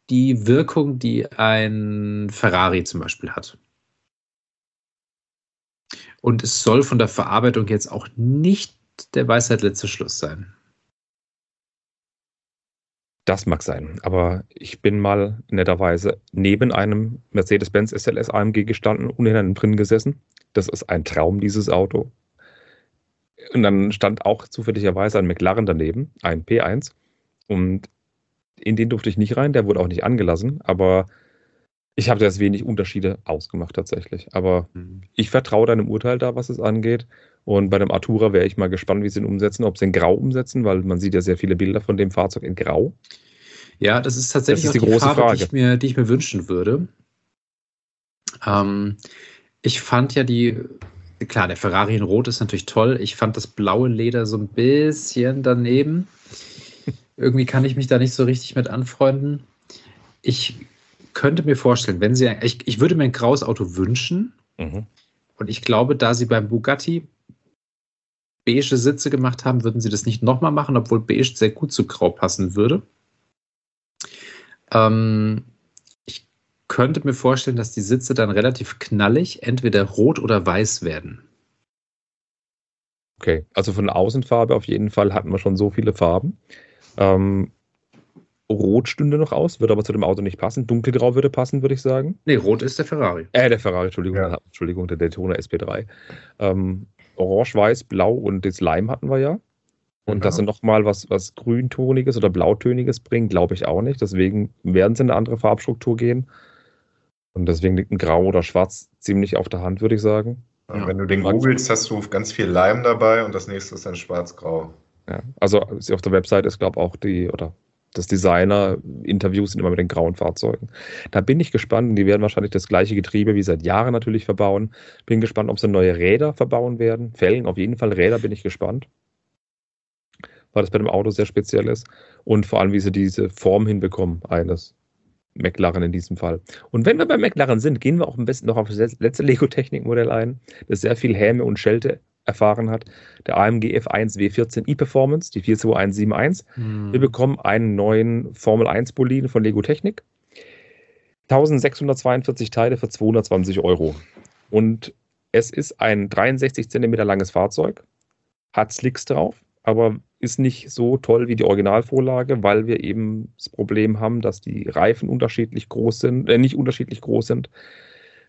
B: die Wirkung, die ein Ferrari zum Beispiel hat. Und es soll von der Verarbeitung jetzt auch nicht der Weisheit letzter Schluss sein.
C: Das mag sein, aber ich bin mal netterweise neben einem Mercedes-Benz SLS AMG gestanden und in einem drin gesessen. Das ist ein Traum, dieses Auto. Und dann stand auch zufälligerweise ein McLaren daneben, ein P1. Und in den durfte ich nicht rein, der wurde auch nicht angelassen, aber ich habe das wenig Unterschiede ausgemacht tatsächlich. Aber ich vertraue deinem Urteil da, was es angeht. Und bei dem Artura wäre ich mal gespannt, wie sie ihn umsetzen, ob sie in Grau umsetzen, weil man sieht ja sehr viele Bilder von dem Fahrzeug in Grau.
B: Ja, das ist tatsächlich
C: Das ist die große
B: Farbe,
C: Frage.
B: Die, ich mir, die ich mir wünschen würde. Ähm, ich fand ja die, klar, der Ferrari in Rot ist natürlich toll. Ich fand das blaue Leder so ein bisschen daneben. Irgendwie kann ich mich da nicht so richtig mit anfreunden. Ich könnte mir vorstellen, wenn sie, ich, ich würde mir ein graues Auto wünschen.
C: Mhm.
B: Und ich glaube, da sie beim Bugatti beige Sitze gemacht haben, würden sie das nicht nochmal machen, obwohl beige sehr gut zu grau passen würde. Ähm, ich könnte mir vorstellen, dass die Sitze dann relativ knallig, entweder rot oder weiß werden.
C: Okay, also von der Außenfarbe auf jeden Fall hatten wir schon so viele Farben. Ähm, Rot stünde noch aus, würde aber zu dem Auto nicht passen. Dunkelgrau würde passen, würde ich sagen.
B: Nee, rot ist der Ferrari.
C: Äh, der Ferrari, Entschuldigung,
D: Ja.
C: Entschuldigung, der Daytona SP3. Ähm, Orange, Weiß, Blau und das Lime hatten wir ja. Und
D: Genau.
C: dass sie nochmal was, was Grüntoniges oder Blautöniges bringen, glaube ich auch nicht. Deswegen werden sie in eine andere Farbstruktur gehen. Und deswegen liegt ein Grau oder Schwarz ziemlich auf der Hand, würde ich sagen.
D: Und
B: Ja.
D: Wenn du den googelst, hast du ganz viel Leim dabei und das nächste ist dann schwarz-grau.
C: Ja. Also auf der Website ist, glaube ich, auch die, oder das Designer-Interviews sind immer mit den grauen Fahrzeugen. Da bin ich gespannt. Die werden wahrscheinlich das gleiche Getriebe wie seit Jahren natürlich verbauen. Bin gespannt, ob sie neue Räder verbauen werden. Felgen, auf jeden Fall Räder bin ich gespannt. Weil das bei dem Auto sehr speziell ist. Und vor allem, wie sie diese Form hinbekommen eines McLaren in diesem Fall. Und wenn wir bei McLaren sind, gehen wir auch am besten noch auf das letzte Lego-Technik-Modell ein, das sehr viel Häme und Schelte erfahren hat. Der AMG F1 W14 e-Performance, die 42171. Wir bekommen einen neuen Formel 1 Boliden von Lego Technik. 1642 Teile für 220 Euro. Und es ist ein 63 Zentimeter langes Fahrzeug, hat Slicks drauf, aber ist nicht so toll wie die Originalvorlage, weil wir eben das Problem haben, dass die Reifen unterschiedlich groß sind, äh, nicht unterschiedlich groß sind.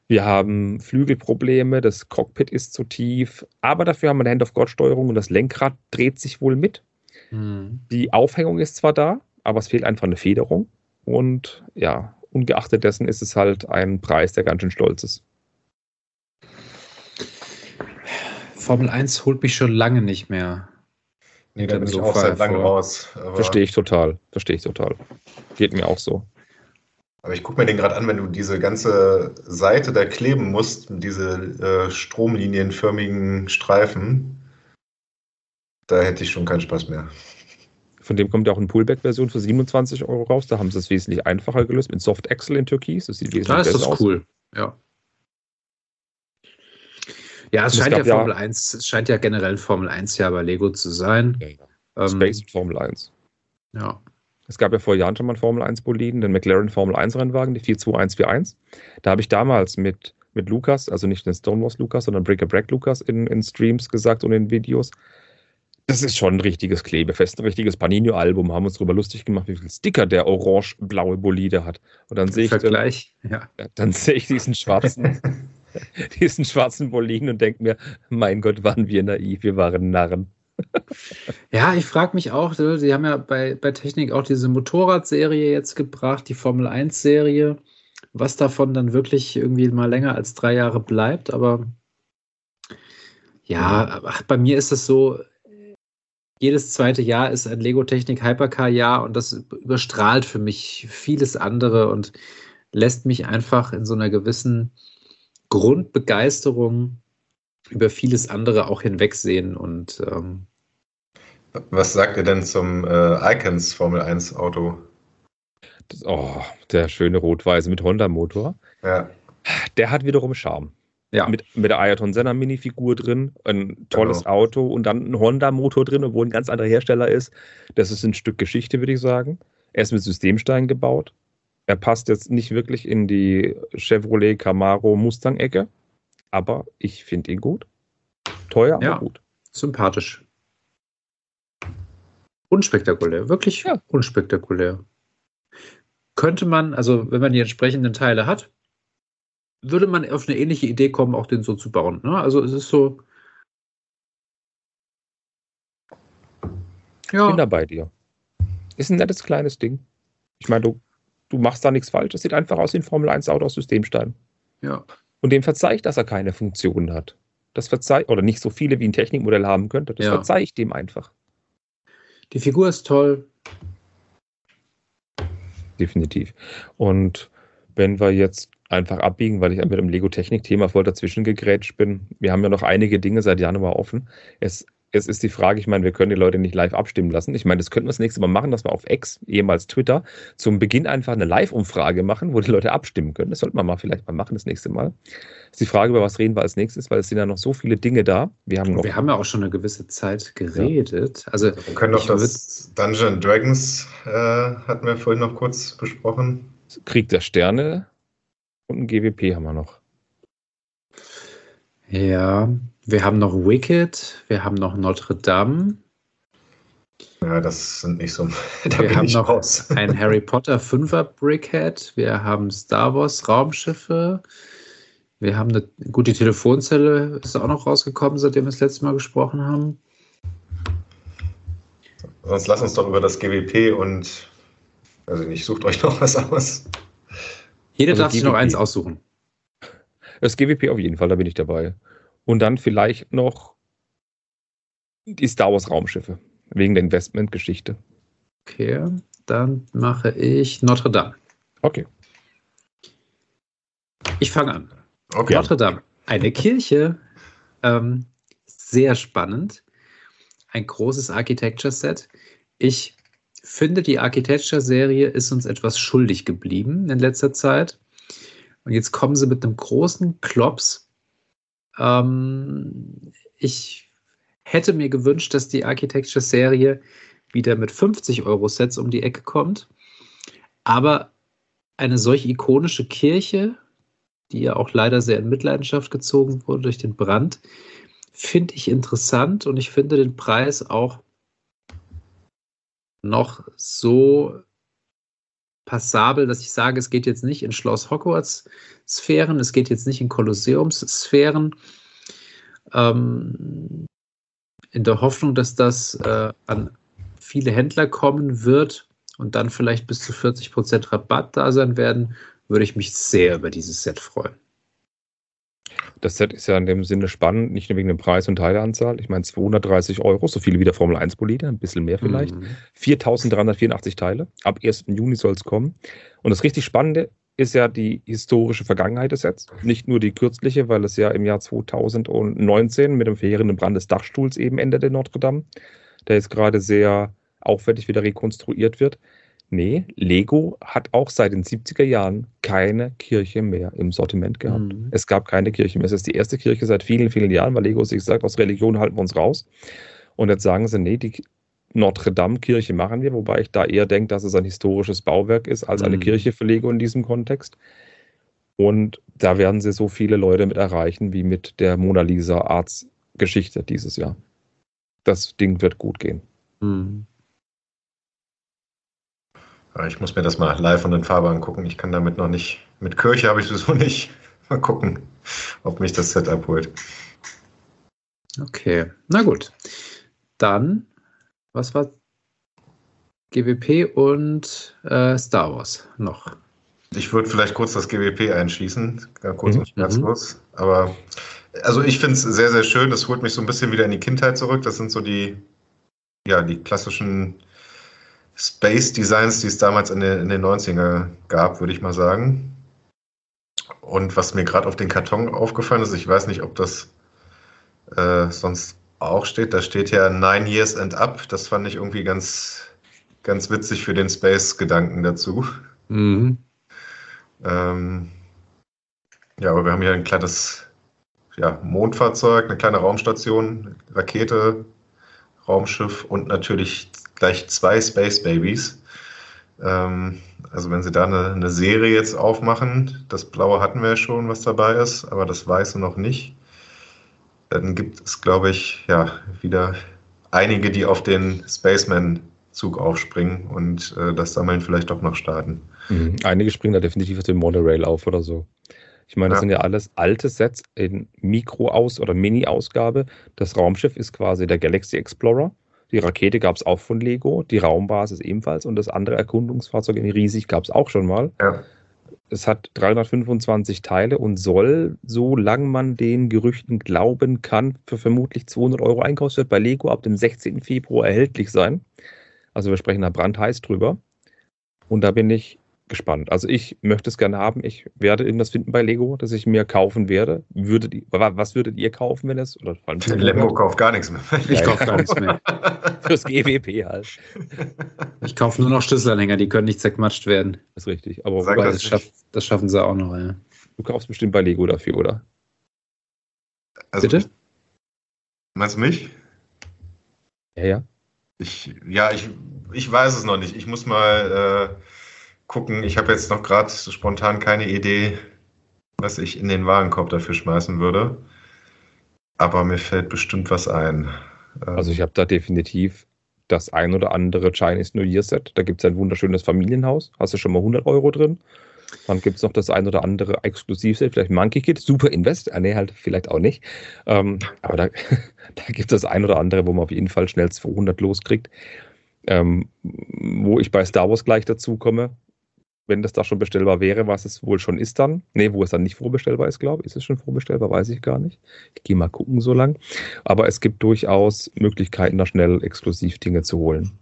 C: Wir haben Flügelprobleme, das Cockpit ist zu tief, aber dafür haben wir eine Hand-of-God-Steuerung und das Lenkrad dreht sich wohl mit.
B: Hm.
C: Die Aufhängung ist zwar da, aber es fehlt einfach eine Federung. Und ja, ungeachtet dessen ist es halt ein Preis, der ganz schön stolz ist.
B: Formel 1 holt mich schon lange nicht mehr.
D: Nee, da bin ich auch
B: Sofa
D: seit langem raus.
C: Verstehe ich total. Verstehe ich total. Geht mir auch so.
D: Aber ich gucke mir den gerade an, wenn du diese ganze Seite da kleben musst, diese äh, stromlinienförmigen Streifen, da hätte ich schon keinen Spaß mehr.
C: Von dem kommt ja auch eine Pullback-Version für 27 Euro raus. Da haben sie es wesentlich einfacher gelöst mit Soft Axle in Türkis. Das sieht wesentlich
B: Da ist
C: besser
B: das
C: aus.
B: cool. Ja. Ja, es scheint ja
C: gab ja-
B: Formel 1, es scheint ja generell Formel 1 ja bei Lego zu sein.
C: Ja, ja.
B: Ähm,
C: Space und Formel 1.
B: Ja.
C: Es gab ja vor Jahren schon mal einen Formel 1 Boliden, den McLaren Formel 1 Rennwagen, die 42141. Da habe ich damals mit, mit Lukas, also nicht den Stonewalls Lukas, sondern Brick a Break Lukas in, in Streams gesagt und in Videos. Das ist schon ein richtiges Klebefest, ein richtiges Panini-Album. Haben uns darüber lustig gemacht, wie viel Sticker der orange-blaue Bolide hat. Und dann sehe ich,
B: Vergleich. Ja.
C: dann sehe ich diesen schwarzen, (laughs) diesen schwarzen Boliden und denke mir, mein Gott, waren wir naiv, wir waren Narren.
B: Ja, ich frage mich auch, sie haben ja bei, bei Technik auch diese Motorradserie jetzt gebracht, die Formel 1-Serie, was davon dann wirklich irgendwie mal länger als drei Jahre bleibt, aber ja, ach, bei mir ist es so, jedes zweite Jahr ist ein Lego Technik Hypercar Jahr und das überstrahlt für mich vieles andere und lässt mich einfach in so einer gewissen Grundbegeisterung über vieles andere auch hinwegsehen. Und ähm,
D: was sagt ihr denn zum äh, Icons Formel 1 Auto?
C: Das, oh, der schöne rot-weiße mit Honda-Motor.
D: Ja.
C: Der hat wiederum Charme.
B: ja,
C: Mit, mit der Ayrton Senna Minifigur drin, ein tolles
D: Genau.
C: Auto und dann ein Honda-Motor drin, obwohl ein ganz anderer Hersteller ist. Das ist ein Stück Geschichte, würde ich sagen. Er ist mit Systemstein gebaut. Er passt jetzt nicht wirklich in die Chevrolet Camaro Mustang-Ecke, aber ich finde ihn gut. Teuer, aber
B: Ja.
C: gut.
B: sympathisch. Unspektakulär, wirklich
C: Ja.
B: unspektakulär. Könnte man, also wenn man die entsprechenden Teile hat, würde man auf eine ähnliche Idee kommen, auch den so zu bauen. Ne? Also es ist so.
C: Ich bin
B: Ja,
C: da bei dir. Ist ein nettes kleines Ding. Ich meine, du, du machst da nichts falsch. Das sieht einfach aus wie ein Formel 1 Auto aus Systemstein.
B: ja.
C: Und dem verzeih ich, dass er keine Funktionen hat. Das verzeih oder nicht so viele wie ein Technikmodell haben könnte. Das
B: Ja.
C: verzeih ich dem einfach.
B: Die Figur ist toll.
C: Definitiv. Und wenn wir jetzt einfach abbiegen, weil ich mit dem Lego-Technik-Thema voll dazwischen gegrätscht bin, wir haben ja noch einige Dinge seit Januar offen. Es, es ist die Frage, ich meine, wir können die Leute nicht live abstimmen lassen. Ich meine, das könnten wir das nächste Mal machen, dass wir auf X, ehemals Twitter, zum Beginn einfach eine Live-Umfrage machen, wo die Leute abstimmen können. Das sollten wir mal vielleicht mal machen das nächste Mal. Ist die Frage, über was reden wir als nächstes, weil es sind ja noch so viele Dinge da. Wir haben noch
B: Wir haben ja auch schon eine gewisse Zeit geredet. Also
D: Wir können doch das Dungeon Dragons, äh, hatten wir vorhin noch kurz besprochen.
C: Krieg der Sterne und ein GWP haben wir noch.
B: ja, wir haben noch Wicked, wir haben noch Notre Dame,
D: Ja, das sind nicht so. (laughs) Da
B: Wir
D: bin
B: haben
D: ich
B: noch
D: raus. (laughs)
B: ein Harry Potter 5er Brickhead, wir haben Star Wars Raumschiffe, wir haben eine, gut, die Telefonzelle ist auch noch rausgekommen, seitdem wir das letzte Mal gesprochen haben.
D: Sonst lass uns doch über das GWP und, also nicht, sucht euch noch was aus.
B: Jeder
C: Also
B: darf sich noch
C: GWP.
B: eins aussuchen.
C: Das GWP auf jeden Fall, da bin ich dabei. Und dann vielleicht noch die Star Wars Raumschiffe, wegen der Investmentgeschichte.
B: Okay, dann mache ich Notre Dame.
C: Okay.
B: Ich fange an.
D: Okay.
B: Notre Dame, eine Kirche. Ähm, sehr spannend. Ein großes Architecture-Set. Ich finde, die Architecture-Serie ist uns etwas schuldig geblieben in letzter Zeit. Und jetzt kommen sie mit einem großen Klops. Ähm, ich hätte mir gewünscht, dass die Architecture-Serie wieder mit 50-Euro-Sets um die Ecke kommt. Aber eine solch ikonische Kirche, die ja auch leider sehr in Mitleidenschaft gezogen wurde durch den Brand, finde ich interessant und ich finde den Preis auch noch so passabel, dass ich sage, es geht jetzt nicht in Schloss Hogwarts-Sphären, es geht jetzt nicht in Kolosseums-Sphären. Ähm, in der Hoffnung, dass das äh, an viele Händler kommen wird und dann vielleicht bis zu 40% Rabatt da sein werden, würde ich mich sehr über dieses Set freuen.
C: Das Set ist ja in dem Sinne spannend, nicht nur wegen dem Preis und Teileanzahl. Ich meine 230 Euro, so viele wie der Formel 1 Bolide, ein bisschen mehr vielleicht.
B: Mhm.
C: 4384 Teile. Ab 1. Juni soll es kommen. Und das richtig Spannende ist ja die historische Vergangenheit des Sets. Nicht nur die kürzliche, weil es ja im Jahr 2019 mit dem verheerenden Brand des Dachstuhls eben endete in Notre Dame, der jetzt gerade sehr aufwendig wieder rekonstruiert wird. Nee, Lego hat auch seit den 70er Jahren keine Kirche mehr im Sortiment gehabt.
B: Mhm.
C: Es gab keine Kirche mehr. Es ist die erste Kirche seit vielen, vielen Jahren, weil Lego sich sagt, aus Religion halten wir uns raus. Und jetzt sagen sie, nee, die Notre Dame Kirche machen wir, wobei ich da eher denke, dass es ein historisches Bauwerk ist als eine
B: Mhm.
C: Kirche für Lego in diesem Kontext. Und da werden sie so viele Leute mit erreichen wie mit der Mona Lisa Arts Geschichte dieses Jahr. Das Ding wird gut gehen.
B: Mhm.
D: Ich muss mir das mal live und in Farbe angucken. Ich kann damit noch nicht. Mit Kirche habe ich sowieso (laughs) nicht. Mal gucken, ob mich das Set abholt.
B: Okay, na gut. Dann, was war GWP und äh, Star Wars noch?
D: Ich würde vielleicht kurz das GWP einschließen, kurz
C: Mhm.
D: und schmerzlos. Aber also ich finde es sehr, sehr schön. Das holt mich so ein bisschen wieder in die Kindheit zurück. Das sind so die, ja, die klassischen Space Designs, die es damals in den, in den 90er gab, würde ich mal sagen. Und was mir gerade auf den Karton aufgefallen ist, ich weiß nicht, ob das äh, sonst auch steht, da steht ja Nine Years and Up. Das fand ich irgendwie ganz, ganz witzig für den Space-Gedanken dazu. Mhm. Ähm, ja, aber wir haben hier ein kleines ja, Mondfahrzeug, eine kleine Raumstation, Rakete, Raumschiff und natürlich gleich zwei Space Babies. Ähm, also wenn sie da eine, eine, Serie jetzt aufmachen, das Blaue hatten wir ja schon, was dabei ist, aber das Weiße noch nicht, dann gibt es, glaube ich, ja, wieder einige, die auf den Spaceman-Zug aufspringen und äh, das Sammeln vielleicht doch noch starten.
C: Mhm. Einige springen da definitiv auf den Monorail auf oder so. Ich meine, das ja. sind ja alles alte Sets in Mikro-Aus- oder Mini-Ausgabe. Das Raumschiff ist quasi der Galaxy Explorer. Die Rakete gab es auch von Lego, die Raumbasis ebenfalls und das andere Erkundungsfahrzeug in riesig gab es auch schon mal. Ja. Es hat 325 Teile und soll, solange man den Gerüchten glauben kann, für vermutlich 200 Euro Einkaufswert bei Lego ab dem 16. Februar erhältlich sein. Also wir sprechen da brandheiß drüber. Und da bin ich gespannt. Also ich möchte es gerne haben. Ich werde irgendwas finden bei Lego, das ich mir kaufen werde. Würdet ihr, was würdet ihr kaufen, wenn es? Oder
D: vor allem Lembo kauft gar nichts mehr.
B: Ich kaufe gar nichts mehr. (laughs)
C: Fürs GWP halt.
B: Ich kaufe nur noch Schlüsselanhänger, die können nicht zerquatscht werden.
C: Das ist richtig. Aber
B: das, das, schaff, das, schaffen sie auch noch, ja.
C: Du kaufst bestimmt bei Lego dafür, oder?
D: Also, Bitte? Meinst du mich?
C: Ja, ja.
D: Ich, ja, ich, ich weiß es noch nicht. Ich muss mal äh, gucken. Ich habe jetzt noch gerade so spontan keine Idee, was ich in den Warenkorb dafür schmeißen würde. Aber mir fällt bestimmt was ein.
C: Ähm, also ich habe da definitiv das ein oder andere Chinese New Year Set. Da gibt es ein wunderschönes Familienhaus. Hast du schon mal 100 Euro drin. Dann gibt es noch das ein oder andere Exklusivset, vielleicht Monkey Kid, Super Invest, ah, nee, halt vielleicht auch nicht. Ähm, aber da, (laughs) da gibt es das ein oder andere, wo man auf jeden Fall schnell 200 loskriegt. Ähm, wo ich bei Star Wars gleich dazu komme, wenn das da schon bestellbar wäre, was es wohl schon ist dann. Ne, wo es dann nicht vorbestellbar ist, glaube ich. Ist es schon vorbestellbar? Weiß ich gar nicht. Ich gehe mal gucken so lang. Aber es gibt durchaus Möglichkeiten, da schnell exklusiv Dinge zu holen.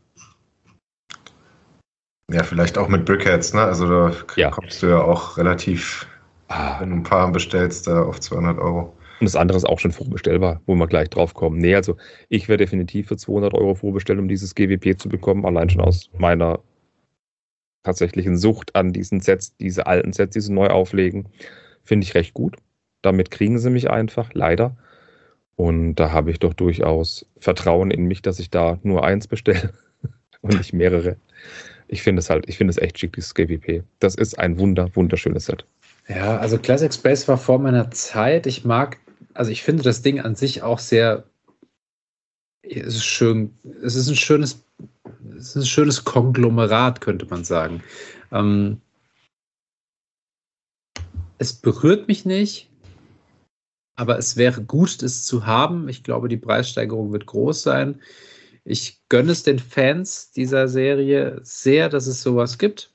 D: Ja, vielleicht auch mit Brickheads, ne? Also da ja. kommst du ja auch relativ, ah. wenn du ein paar bestellst, da auf 200 Euro.
C: Und das andere ist auch schon vorbestellbar, wo wir gleich drauf kommen. Nee, also ich werde definitiv für 200 Euro vorbestellen, um dieses GWP zu bekommen, allein schon aus meiner tatsächlichen Sucht an diesen Sets, diese alten Sets, die sie neu auflegen, finde ich recht gut. Damit kriegen sie mich einfach, leider. Und da habe ich doch durchaus Vertrauen in mich, dass ich da nur eins bestelle (laughs) und nicht mehrere. Ich finde es halt, ich finde es echt schick, dieses GWP. Das ist ein wunder, wunderschönes Set.
B: Ja, also Classic Space war vor meiner Zeit. Ich mag, also ich finde das Ding an sich auch sehr, es ist schön, es ist ein schönes es ist ein schönes Konglomerat, könnte man sagen. Ähm, es berührt mich nicht, aber es wäre gut, es zu haben. Ich glaube, die Preissteigerung wird groß sein. Ich gönne es den Fans dieser Serie sehr, dass es sowas gibt.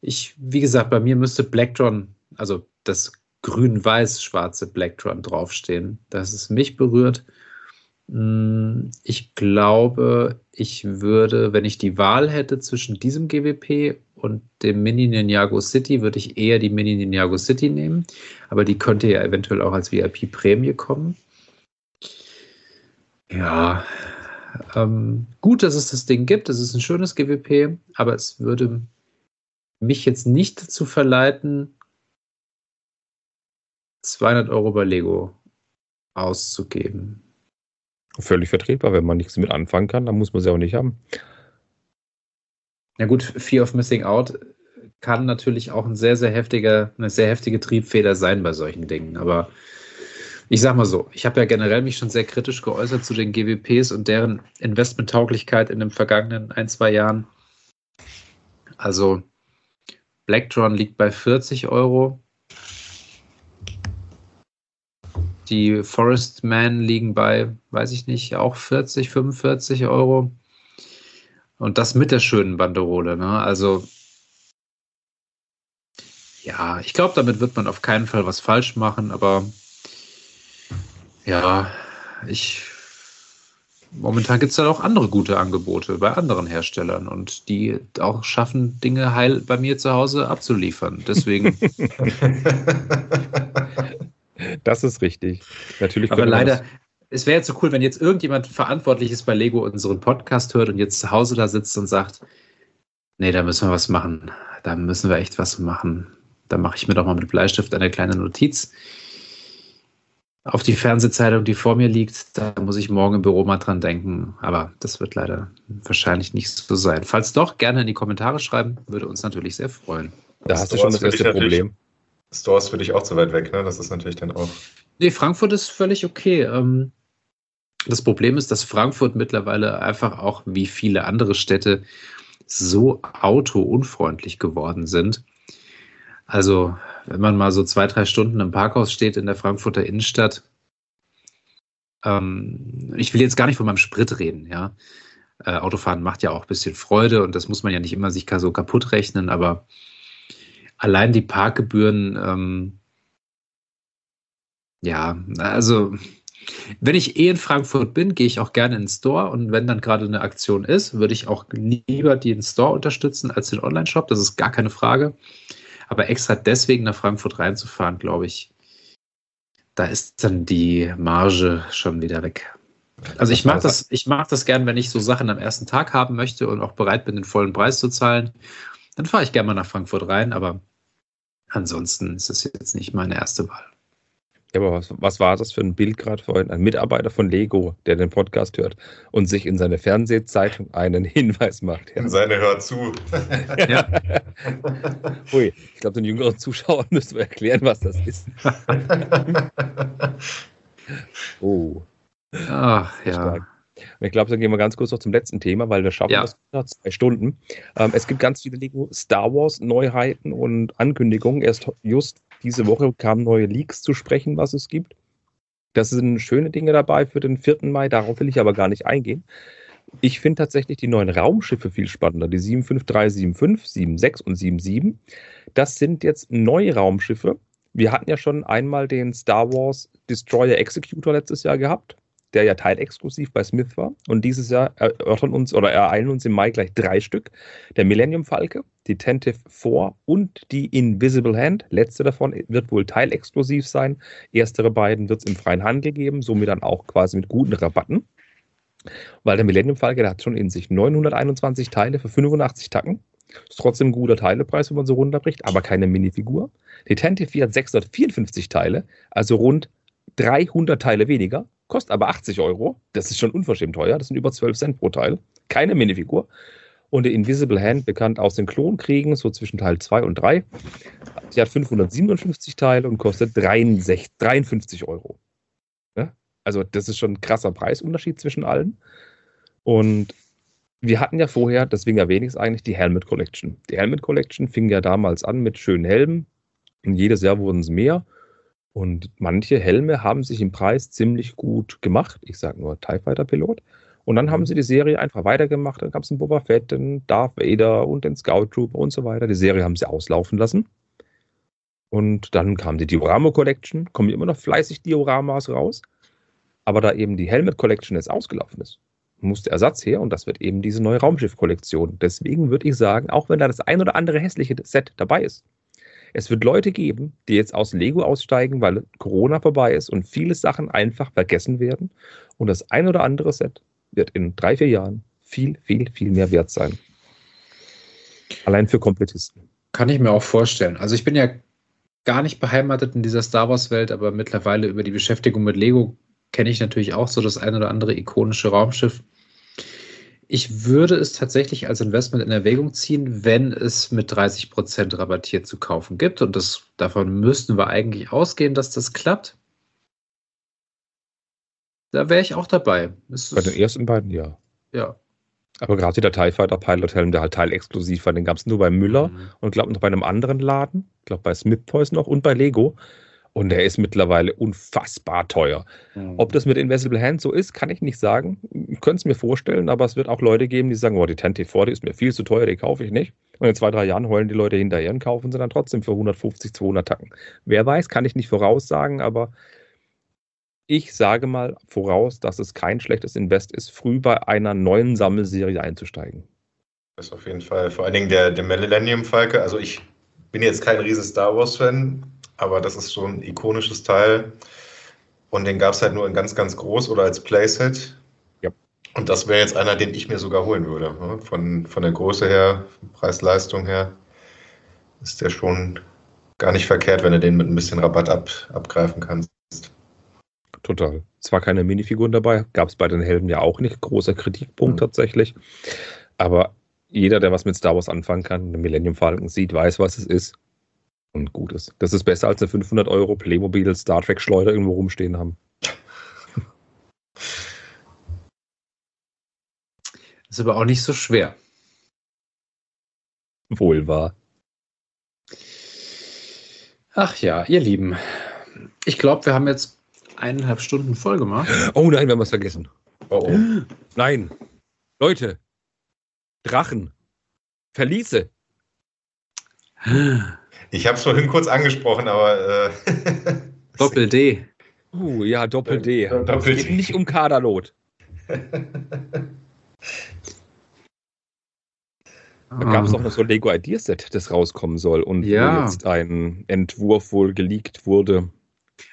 B: Ich, wie gesagt, bei mir müsste Blacktron, also das grün-weiß-schwarze Blacktron draufstehen, dass es mich berührt. Hm, ich glaube, ich würde, wenn ich die Wahl hätte zwischen diesem GWP und dem Mini Ninjago City, würde ich eher die Mini Ninjago City nehmen. Aber die könnte ja eventuell auch als VIP-Prämie kommen. Ja, ähm, gut, dass es das Ding gibt. Es ist ein schönes GWP, aber es würde mich jetzt nicht dazu verleiten, 200 Euro bei Lego auszugeben.
C: Völlig vertretbar, wenn man nichts mit anfangen kann, dann muss man sie auch nicht haben.
B: Ja gut, Fear of Missing Out kann natürlich auch ein sehr, sehr heftiger, eine sehr heftige Triebfeder sein bei solchen Dingen. Aber ich sag mal so, ich habe ja generell mich schon sehr kritisch geäußert zu den GWPs und deren Investmenttauglichkeit in den vergangenen ein, zwei Jahren. Also Blacktron liegt bei 40 Euro. Die Forest Man liegen bei, weiß ich nicht, auch 40, 45 Euro. Und das mit der schönen Banderole. Ne? Also, ja, ich glaube, damit wird man auf keinen Fall was falsch machen, aber ja, ich momentan gibt es halt auch andere gute Angebote bei anderen Herstellern und die auch schaffen, Dinge heil bei mir zu Hause abzuliefern. Deswegen. (laughs)
C: das ist richtig. Natürlich.
B: Aber leider, es wäre jetzt so cool, wenn jetzt irgendjemand verantwortlich ist bei Lego unseren Podcast hört und jetzt zu Hause da sitzt und sagt, nee, da müssen wir was machen. Da müssen wir echt was machen. Da mache ich mir doch mal mit Bleistift eine kleine Notiz auf die Fernsehzeitung, die vor mir liegt. Da muss ich morgen im Büro mal dran denken. Aber das wird leider wahrscheinlich nicht so sein. Falls doch, gerne in die Kommentare schreiben. Würde uns natürlich sehr freuen.
C: Da hast du schon das erste Problem.
D: Store ist für dich auch zu weit weg, ne? Das ist natürlich dann auch.
B: Nee, Frankfurt ist völlig okay. Ähm, das Problem ist, dass Frankfurt mittlerweile einfach auch wie viele andere Städte so autounfreundlich geworden sind. Also wenn man mal so zwei, drei Stunden im Parkhaus steht in der Frankfurter Innenstadt, ähm, ich will jetzt gar nicht von meinem Sprit reden, ja. Äh, Autofahren macht ja auch ein bisschen Freude und das muss man ja nicht immer sich so kaputt rechnen, aber allein die Parkgebühren, ähm, ja, also wenn ich eh in Frankfurt bin, gehe ich auch gerne in den Store und wenn dann gerade eine Aktion ist, würde ich auch lieber den Store unterstützen als den Online-Shop, das ist gar keine Frage. Aber extra deswegen nach Frankfurt reinzufahren, glaube ich, da ist dann die Marge schon wieder weg. Also ich mag das, ich mag das gern, wenn ich so Sachen am ersten Tag haben möchte und auch bereit bin, den vollen Preis zu zahlen. Dann fahre ich gerne mal nach Frankfurt rein, aber ansonsten ist es jetzt nicht meine erste Wahl.
C: Ja, aber was, was war das für ein Bild gerade vorhin? Ein Mitarbeiter von Lego, der den Podcast hört und sich in seine Fernsehzeitung einen (laughs) Hinweis macht.
D: Ja. Seine hört zu. (laughs) ja.
C: Ui, ich glaube, den jüngeren Zuschauern (laughs) müssen wir erklären, was das ist. oh.
B: Ach, ja. Stark.
C: Ich glaube, dann gehen wir ganz kurz noch zum letzten Thema, weil wir schaffen ja. das noch zwei Stunden. Ähm, es gibt ganz viele Lego Star Wars Neuheiten und Ankündigungen. Erst just diese Woche kamen neue Leaks zu sprechen, was es gibt. Das sind schöne Dinge dabei für den 4. Mai, darauf will ich aber gar nicht eingehen. Ich finde tatsächlich die neuen Raumschiffe viel spannender, die 75375, 76 und 77. Das sind jetzt neue Raumschiffe. Wir hatten ja schon einmal den Star Wars Destroyer Executor letztes Jahr gehabt der ja teilexklusiv bei Smith war. Und dieses Jahr erörtern uns oder ereilen uns im Mai gleich drei Stück. Der Millennium Falke, die Tentive 4 und die Invisible Hand. Letzte davon wird wohl teilexklusiv sein. Erstere beiden wird es im freien Handel geben, somit dann auch quasi mit guten Rabatten. Weil der Millennium Falke, der hat schon in sich 921 Teile für 85 Tacken. Ist trotzdem ein guter Teilepreis, wenn man so runterbricht, aber keine Minifigur. Die Tentive 4 hat 654 Teile, also rund 300 Teile weniger kostet aber 80 Euro. Das ist schon unverschämt teuer. Das sind über 12 Cent pro Teil. Keine Minifigur. Und die Invisible Hand, bekannt aus den Klonkriegen, so zwischen Teil 2 und 3. Sie hat 557 Teile und kostet 63, 53 Euro. Ja? Also, das ist schon ein krasser Preisunterschied zwischen allen. Und wir hatten ja vorher, deswegen erwähne ich es eigentlich, die Helmet Collection. Die Helmet Collection fing ja damals an mit schönen Helmen. Und jedes Jahr wurden es mehr. Und manche Helme haben sich im Preis ziemlich gut gemacht. Ich sage nur TIE Fighter Pilot. Und dann haben mhm. sie die Serie einfach weitergemacht. Dann gab es einen Boba Fett, den Darth Vader und den Scout Trooper und so weiter. Die Serie haben sie auslaufen lassen. Und dann kam die Diorama Collection. Kommen immer noch fleißig Dioramas raus. Aber da eben die Helmet Collection jetzt ausgelaufen ist, musste Ersatz her und das wird eben diese neue Raumschiff-Kollektion. Deswegen würde ich sagen, auch wenn da das ein oder andere hässliche Set dabei ist, es wird Leute geben, die jetzt aus Lego aussteigen, weil Corona vorbei ist und viele Sachen einfach vergessen werden. Und das ein oder andere Set wird in drei, vier Jahren viel, viel, viel mehr wert sein. Allein für Komplettisten.
B: Kann ich mir auch vorstellen. Also ich bin ja gar nicht beheimatet in dieser Star Wars-Welt, aber mittlerweile über die Beschäftigung mit Lego kenne ich natürlich auch so das ein oder andere ikonische Raumschiff. Ich würde es tatsächlich als Investment in Erwägung ziehen, wenn es mit 30 Prozent rabattiert zu kaufen gibt. Und das, davon müssten wir eigentlich ausgehen, dass das klappt. Da wäre ich auch dabei.
C: Es Bei den ersten beiden, ja.
B: Ja.
C: Aber gerade der TIE Fighter Pilot Helm, der halt teilexklusiv war, den gab es nur bei Müller mhm. und glaube noch bei einem anderen Laden. Ich glaube bei Smith Toys noch und bei Lego. Und der ist mittlerweile unfassbar teuer. Mhm. Ob das mit Invisible Hand so ist, kann ich nicht sagen. Ich könnte es mir vorstellen, aber es wird auch Leute geben, die sagen, oh, die 10T4, die ist mir viel zu teuer, die kaufe ich nicht. Und in zwei, drei Jahren heulen die Leute hinterher und kaufen sie dann trotzdem für 150, 200 Tacken. Wer weiß, kann ich nicht voraussagen, aber ich sage mal voraus, dass es kein schlechtes Invest ist, früh bei einer neuen Sammelserie einzusteigen.
D: Das ist auf jeden Fall, vor allen Dingen der, der Millennium Falke. Also ich bin jetzt kein riesen Star Wars-Fan, aber das ist so ein ikonisches Teil. Und den gab es halt nur in ganz, ganz groß oder als Playset.
C: Ja.
D: Und das wäre jetzt einer, den ich mir sogar holen würde. ne? Von, von der Größe her, Preis-Leistung her, ist der schon gar nicht verkehrt, wenn du den mit ein bisschen Rabatt ab, abgreifen kannst.
C: Total. Zwar keine Minifiguren dabei, gab es bei den Helden ja auch nicht. Großer Kritikpunkt
D: Mhm.
C: tatsächlich. Aber jeder, der was mit Star Wars anfangen kann, den Millennium Falcon sieht, weiß, was es ist. Und gut ist. Das ist besser als eine 500 Euro Playmobil Star Trek Schleuder irgendwo rumstehen haben. (laughs)
B: Ist aber auch nicht so schwer.
C: Wohl wahr.
B: Ach ja, ihr Lieben. Ich glaube, wir haben jetzt eineinhalb Stunden voll gemacht.
C: Oh nein, wir haben was vergessen.
D: Oh, oh. (gasps)
C: Nein. Leute. Drachen. Verliese. (gasps)
D: Ich habe es vorhin kurz angesprochen, aber äh, (laughs)
B: Doppel D.
C: Uh, ja, Doppel D. Es
D: Doppel
C: geht
D: D.
C: nicht um Kaderlot. (laughs) Da gab es auch noch so ein Lego Idea Set, das rauskommen soll und wo
B: Ja.
C: jetzt ein Entwurf wohl geleakt wurde.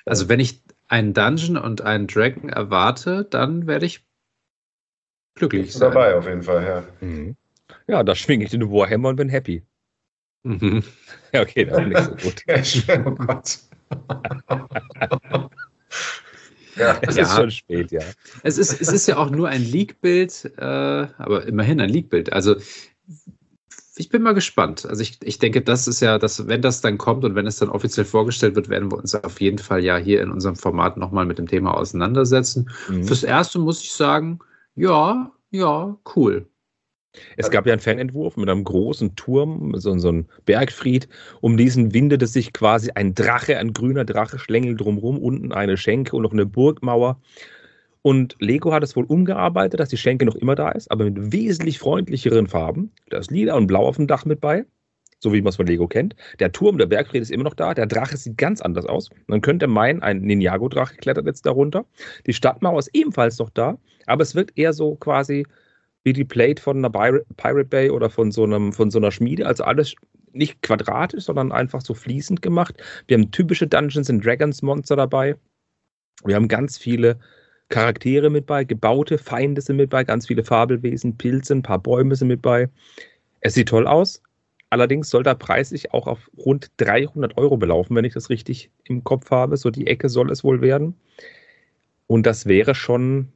B: Also wenn ich einen Dungeon und einen Dragon erwarte, dann werde ich glücklich
D: ist
B: sein.
D: dabei auf jeden Fall, ja.
C: Mhm. Ja, da schwinge ich den Warhammer und bin happy.
B: Mhm. (laughs)
C: Ja, okay, das ist nicht so (laughs) gut.
D: Ja, schön, oh Gott. (laughs) ja,
C: Es
B: Ja.
C: ist schon spät, ja.
B: Es ist, es ist ja auch nur ein Leak-Bild, äh, aber immerhin ein Leak-Bild. Also ich bin mal gespannt. Also ich, ich denke, das ist ja, dass, wenn das dann kommt und wenn es dann offiziell vorgestellt wird, werden wir uns auf jeden Fall ja hier in unserem Format nochmal mit dem Thema auseinandersetzen.
C: Mhm.
B: Fürs Erste muss ich sagen, ja, ja, cool.
C: Es gab ja einen Fanentwurf mit einem großen Turm, so, so ein Bergfried. Um diesen windete sich quasi ein Drache, ein grüner Drache, schlängelt drumherum, unten eine Schenke und noch eine Burgmauer. Und Lego hat es wohl umgearbeitet, dass die Schenke noch immer da ist, aber mit wesentlich freundlicheren Farben. Da ist lila und blau auf dem Dach mit bei, so wie man es von Lego kennt. Der Turm, der Bergfried ist immer noch da. Der Drache sieht ganz anders aus. Man könnte meinen, ein Ninjago-Drache klettert jetzt darunter. Die Stadtmauer ist ebenfalls noch da, aber es wirkt eher so quasi wie die Plate von einer Pirate Bay oder von so, einem, von so einer Schmiede. Also alles nicht quadratisch, sondern einfach so fließend gemacht. Wir haben typische Dungeons and Dragons Monster dabei. Wir haben ganz viele Charaktere mit bei, gebaute Feinde sind mit bei, ganz viele Fabelwesen, Pilze, ein paar Bäume sind mit bei. Es sieht toll aus. Allerdings soll der Preis sich auch auf rund 300 Euro belaufen, wenn ich das richtig im Kopf habe. So die Ecke soll es wohl werden. Und das wäre schon,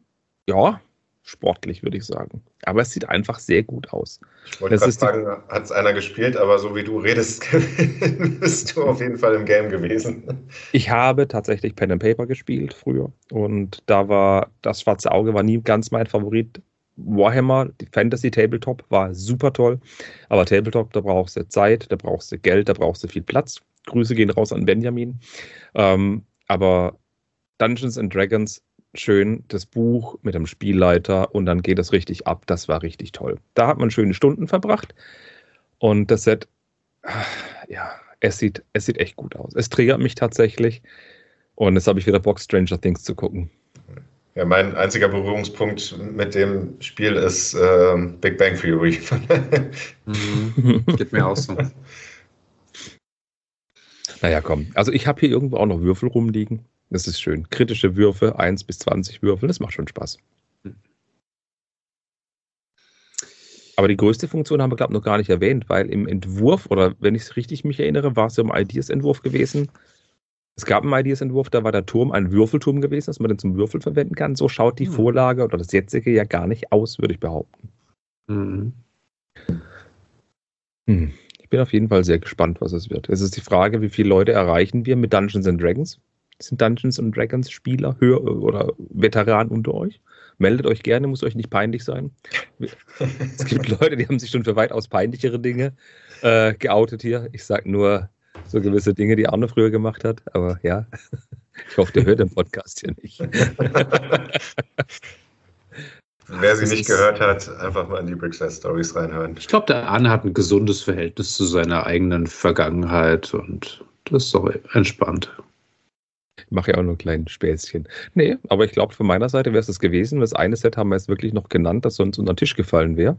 C: ja, sportlich, würde ich sagen. Aber es sieht einfach sehr gut aus.
D: Ich wollte gerade fragen, hat es einer gespielt, aber so wie du redest, (laughs) bist du auf jeden Fall im Game gewesen.
C: Ich habe tatsächlich Pen and Paper gespielt früher und da war das schwarze Auge war nie ganz mein Favorit. Warhammer, die Fantasy Tabletop war super toll, aber Tabletop, da brauchst du Zeit, da brauchst du Geld, da brauchst du viel Platz. Grüße gehen raus an Benjamin. Ähm, aber Dungeons and Dragons, schön, das Buch mit dem Spielleiter und dann geht es richtig ab. Das war richtig toll. Da hat man schöne Stunden verbracht und das Set, ah, ja, es sieht, es sieht echt gut aus. Es triggert mich tatsächlich. Und jetzt habe ich wieder Bock, Stranger Things zu gucken.
D: Ja, mein einziger Berührungspunkt mit dem Spiel ist ähm, Big Bang Theory. (laughs)
B: Mhm. Geht mir auch so. (laughs)
C: Naja, komm. Also ich habe hier irgendwo auch noch Würfel rumliegen. Das ist schön. Kritische Würfe, 1 bis 20 Würfel, das macht schon Spaß. Aber die größte Funktion haben wir, glaube ich, noch gar nicht erwähnt, weil im Entwurf, oder wenn ich es richtig mich erinnere, war es ja im Ideas-Entwurf gewesen. Es gab einen Ideas-Entwurf, da war der Turm ein Würfelturm gewesen, dass man den zum Würfel verwenden kann. So schaut die
B: Hm.
C: Vorlage oder das jetzige ja gar nicht aus, würde ich behaupten.
B: Mhm.
C: Hm. Ich bin auf jeden Fall sehr gespannt, was es wird. Es ist die Frage, wie viele Leute erreichen wir mit Dungeons and Dragons? Sind Dungeons and Dragons Spieler höher oder Veteranen unter euch? Meldet euch gerne, muss euch nicht peinlich sein. Es gibt (laughs) Leute, die haben sich schon für weitaus peinlichere Dinge äh, geoutet hier. Ich sage nur so gewisse Dinge, die Arne früher gemacht hat. Aber ja, ich hoffe, der hört den Podcast hier nicht. (laughs)
D: Wer sie nicht gehört hat, einfach mal in die Brickside Stories reinhören.
B: Ich glaube, der Arne hat ein gesundes Verhältnis zu seiner eigenen Vergangenheit und das ist doch entspannt.
C: Ich mache ja auch nur ein kleines Späßchen. Nee, aber ich glaube, von meiner Seite wäre es das gewesen. Das eine Set haben wir jetzt wirklich noch genannt, das sonst unter den Tisch gefallen wäre.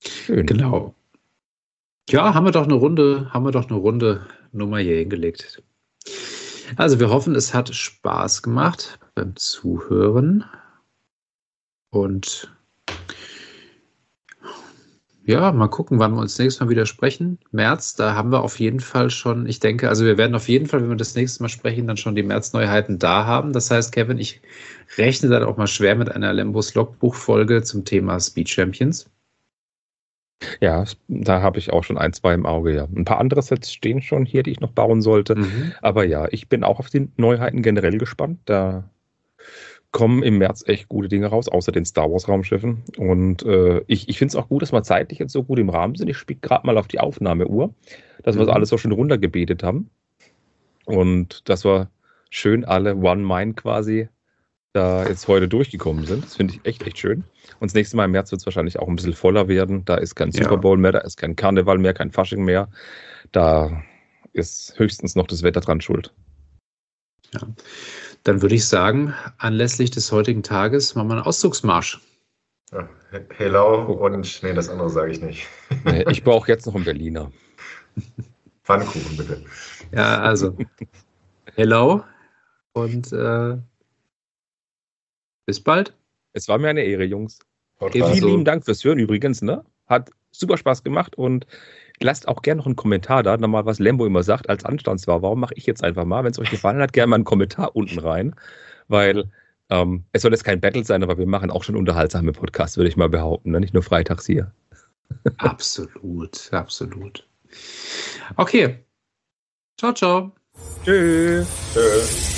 B: Schön. Genau. Ja, haben wir doch eine Runde, haben wir doch eine Runde Nummer hier hingelegt. Also wir hoffen, es hat Spaß gemacht beim Zuhören. Und ja, mal gucken, wann wir uns nächstes Mal wieder sprechen. März, da haben wir auf jeden Fall schon, ich denke, also wir werden auf jeden Fall, wenn wir das nächste Mal sprechen, dann schon die März-Neuheiten da haben. Das heißt, Kevin, ich rechne dann auch mal schwer mit einer Lembos Logbuch-Folge zum Thema Speed Champions.
C: Ja, da habe ich auch schon ein, zwei im Auge, ja. Ein paar andere Sets stehen schon hier, die ich noch bauen sollte. Mhm. Aber ja, ich bin auch auf die Neuheiten generell gespannt. Da kommen im März echt gute Dinge raus, außer den Star Wars Raumschiffen. Und äh, ich, ich finde es auch gut, dass wir zeitlich jetzt so gut im Rahmen sind. Ich spiele gerade mal auf die Aufnahmeuhr, dass mhm. wir das alles so schön runtergebetet haben. Und dass wir schön alle One Mind quasi da jetzt heute durchgekommen sind. Das finde ich echt, echt schön. Und das nächste Mal im März wird es wahrscheinlich auch ein bisschen voller werden. Da ist kein Super Bowl mehr, da ist kein Karneval mehr, kein Fasching mehr. Da ist höchstens noch das Wetter dran schuld.
B: Ja. Dann würde ich sagen, anlässlich des heutigen Tages machen wir einen Auszugsmarsch.
D: Ja, Hello und nee, das andere sage ich nicht. (laughs)
C: Nee, ich brauche jetzt noch einen Berliner.
D: Pfannkuchen bitte.
B: Ja, also Hello und äh, bis bald.
C: Es war mir eine Ehre, Jungs. Vielen lieben Dank fürs Hören übrigens. Ne? Hat super Spaß gemacht und lasst auch gerne noch einen Kommentar da. Nochmal, was Lembo immer sagt, als Anstandswahr. Warum mache ich jetzt einfach mal? Wenn es euch gefallen hat, gerne mal einen Kommentar unten rein. Weil ähm, es soll jetzt kein Battle sein, aber wir machen auch schon unterhaltsame Podcasts, würde ich mal behaupten. Ne? Nicht nur freitags hier. (laughs)
B: absolut, absolut. Okay. Ciao, ciao.
C: Tschüss. Tschüss.